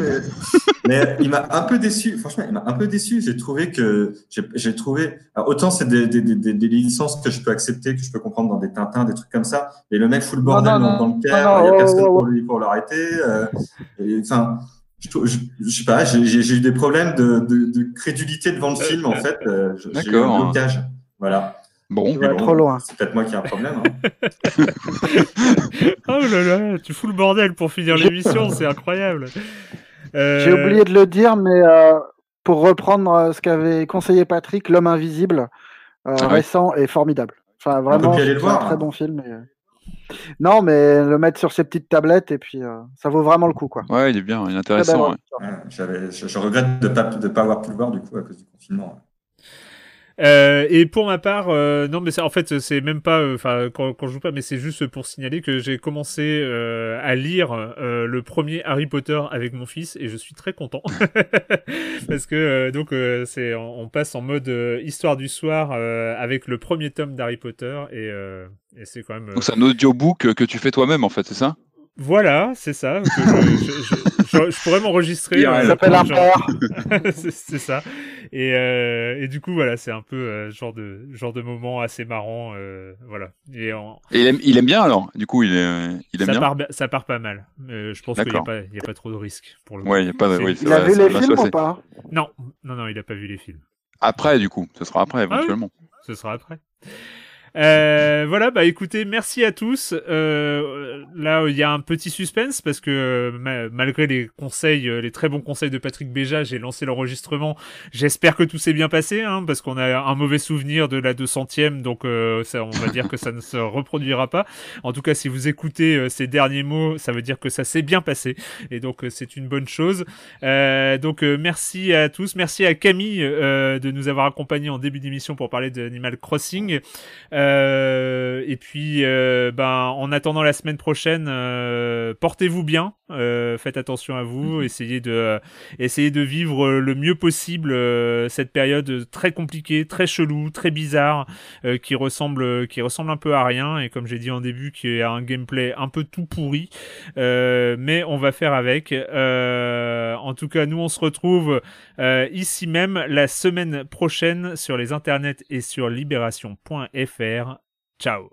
<laughs> mais il m'a un peu déçu. Franchement, il m'a un peu déçu. J'ai trouvé que j'ai j'ai trouvé alors, autant c'est des, des, des, des- licences que je peux accepter, que je peux comprendre dans des Tintins, des trucs comme ça. Mais le mec fout le bordel non, dans, non, dans le non, non, il y a personne pour lui pour l'arrêter. euh, et, Enfin, je, je, je sais pas. J'ai j'ai- j'ai eu des problèmes de, de, de crédulité devant le film en fait. euh, je- J'ai eu D'accord. un blocage. Voilà. Bon, Tu Mais vas bon, trop loin. C'est peut-être moi qui ai un problème. hein. <laughs> Oh là là, tu fous le bordel pour finir l'émission, c'est incroyable. Euh, J'ai oublié de le dire, mais euh, pour reprendre euh, ce qu'avait conseillé Patrick, L'homme invisible, euh, Ah ouais. récent et formidable. Enfin, vraiment, c'est un voir, très hein. bon film. et, Non, mais le mettre sur ses petites tablettes et puis euh, ça vaut vraiment le coup, quoi. ouais, il est bien, il est intéressant. ouais. Ouais, je, je regrette de ne pas, de pas avoir pu le voir du coup à cause du confinement. Euh, et pour ma part, euh, non, mais en fait, c'est même pas, euh, enfin, quand, quand je joue pas, mais c'est juste pour signaler que j'ai commencé euh, à lire euh, le premier Harry Potter avec mon fils et je suis très content <laughs> parce que donc c'est, on, on passe en mode histoire du soir avec le premier tome d'Harry Potter et, et c'est quand même. Donc c'est un audiobook que tu fais toi-même en fait, c'est ça? Voilà, c'est ça. que je, je- je- je- je pourrais m'enregistrer. Il euh, Ça s'appelle un genre- père. <laughs> c'est ça. Et, euh, et du coup, voilà, c'est un peu euh, genre de genre de moment assez marrant, euh, voilà. Et en- Et il aime, il aime bien alors Du coup, il, est, il aime ça bien part, ça part pas mal. Euh, je pense qu'il n'y a pas, il y a pas trop de risques pour le. Ouais, il coup. y a pas de. C'est- Oui, c'est Il a vrai, vu les films ou pas Non, non, non, il a pas vu les films. Après, du coup, ce sera Ah après éventuellement. Ce sera après. Euh, voilà, bah écoutez, merci à tous. Euh, là, il y a un petit suspense parce que euh, ma- malgré les conseils, euh, les très bons conseils de Patrick Béja, j'ai lancé l'enregistrement. J'espère que tout s'est bien passé, hein, parce qu'on a un mauvais souvenir de la 200e, donc euh, ça, on va dire que ça ne se reproduira pas. En tout cas, si vous écoutez ces derniers mots, ça veut dire que ça s'est bien passé, et donc c'est une bonne chose. Donc merci à tous, merci à Camille de nous avoir accompagnés en début d'émission pour parler d'Animal Crossing. Et puis, euh, ben, en attendant la semaine prochaine, euh, portez-vous bien, euh, faites attention à vous, essayez de, euh, essayez de vivre le mieux possible euh, cette période très compliquée, très chelou, très bizarre, euh, qui ressemble, qui ressemble un peu à rien et comme j'ai dit en début, qui a un gameplay un peu tout pourri, euh, mais on va faire avec. Euh, en tout cas, nous on se retrouve euh, ici même la semaine prochaine sur les internets et sur libération.fr. Ciao.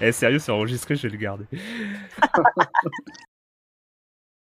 Eh sérieux, c'est enregistré, je vais le garder. <laughs>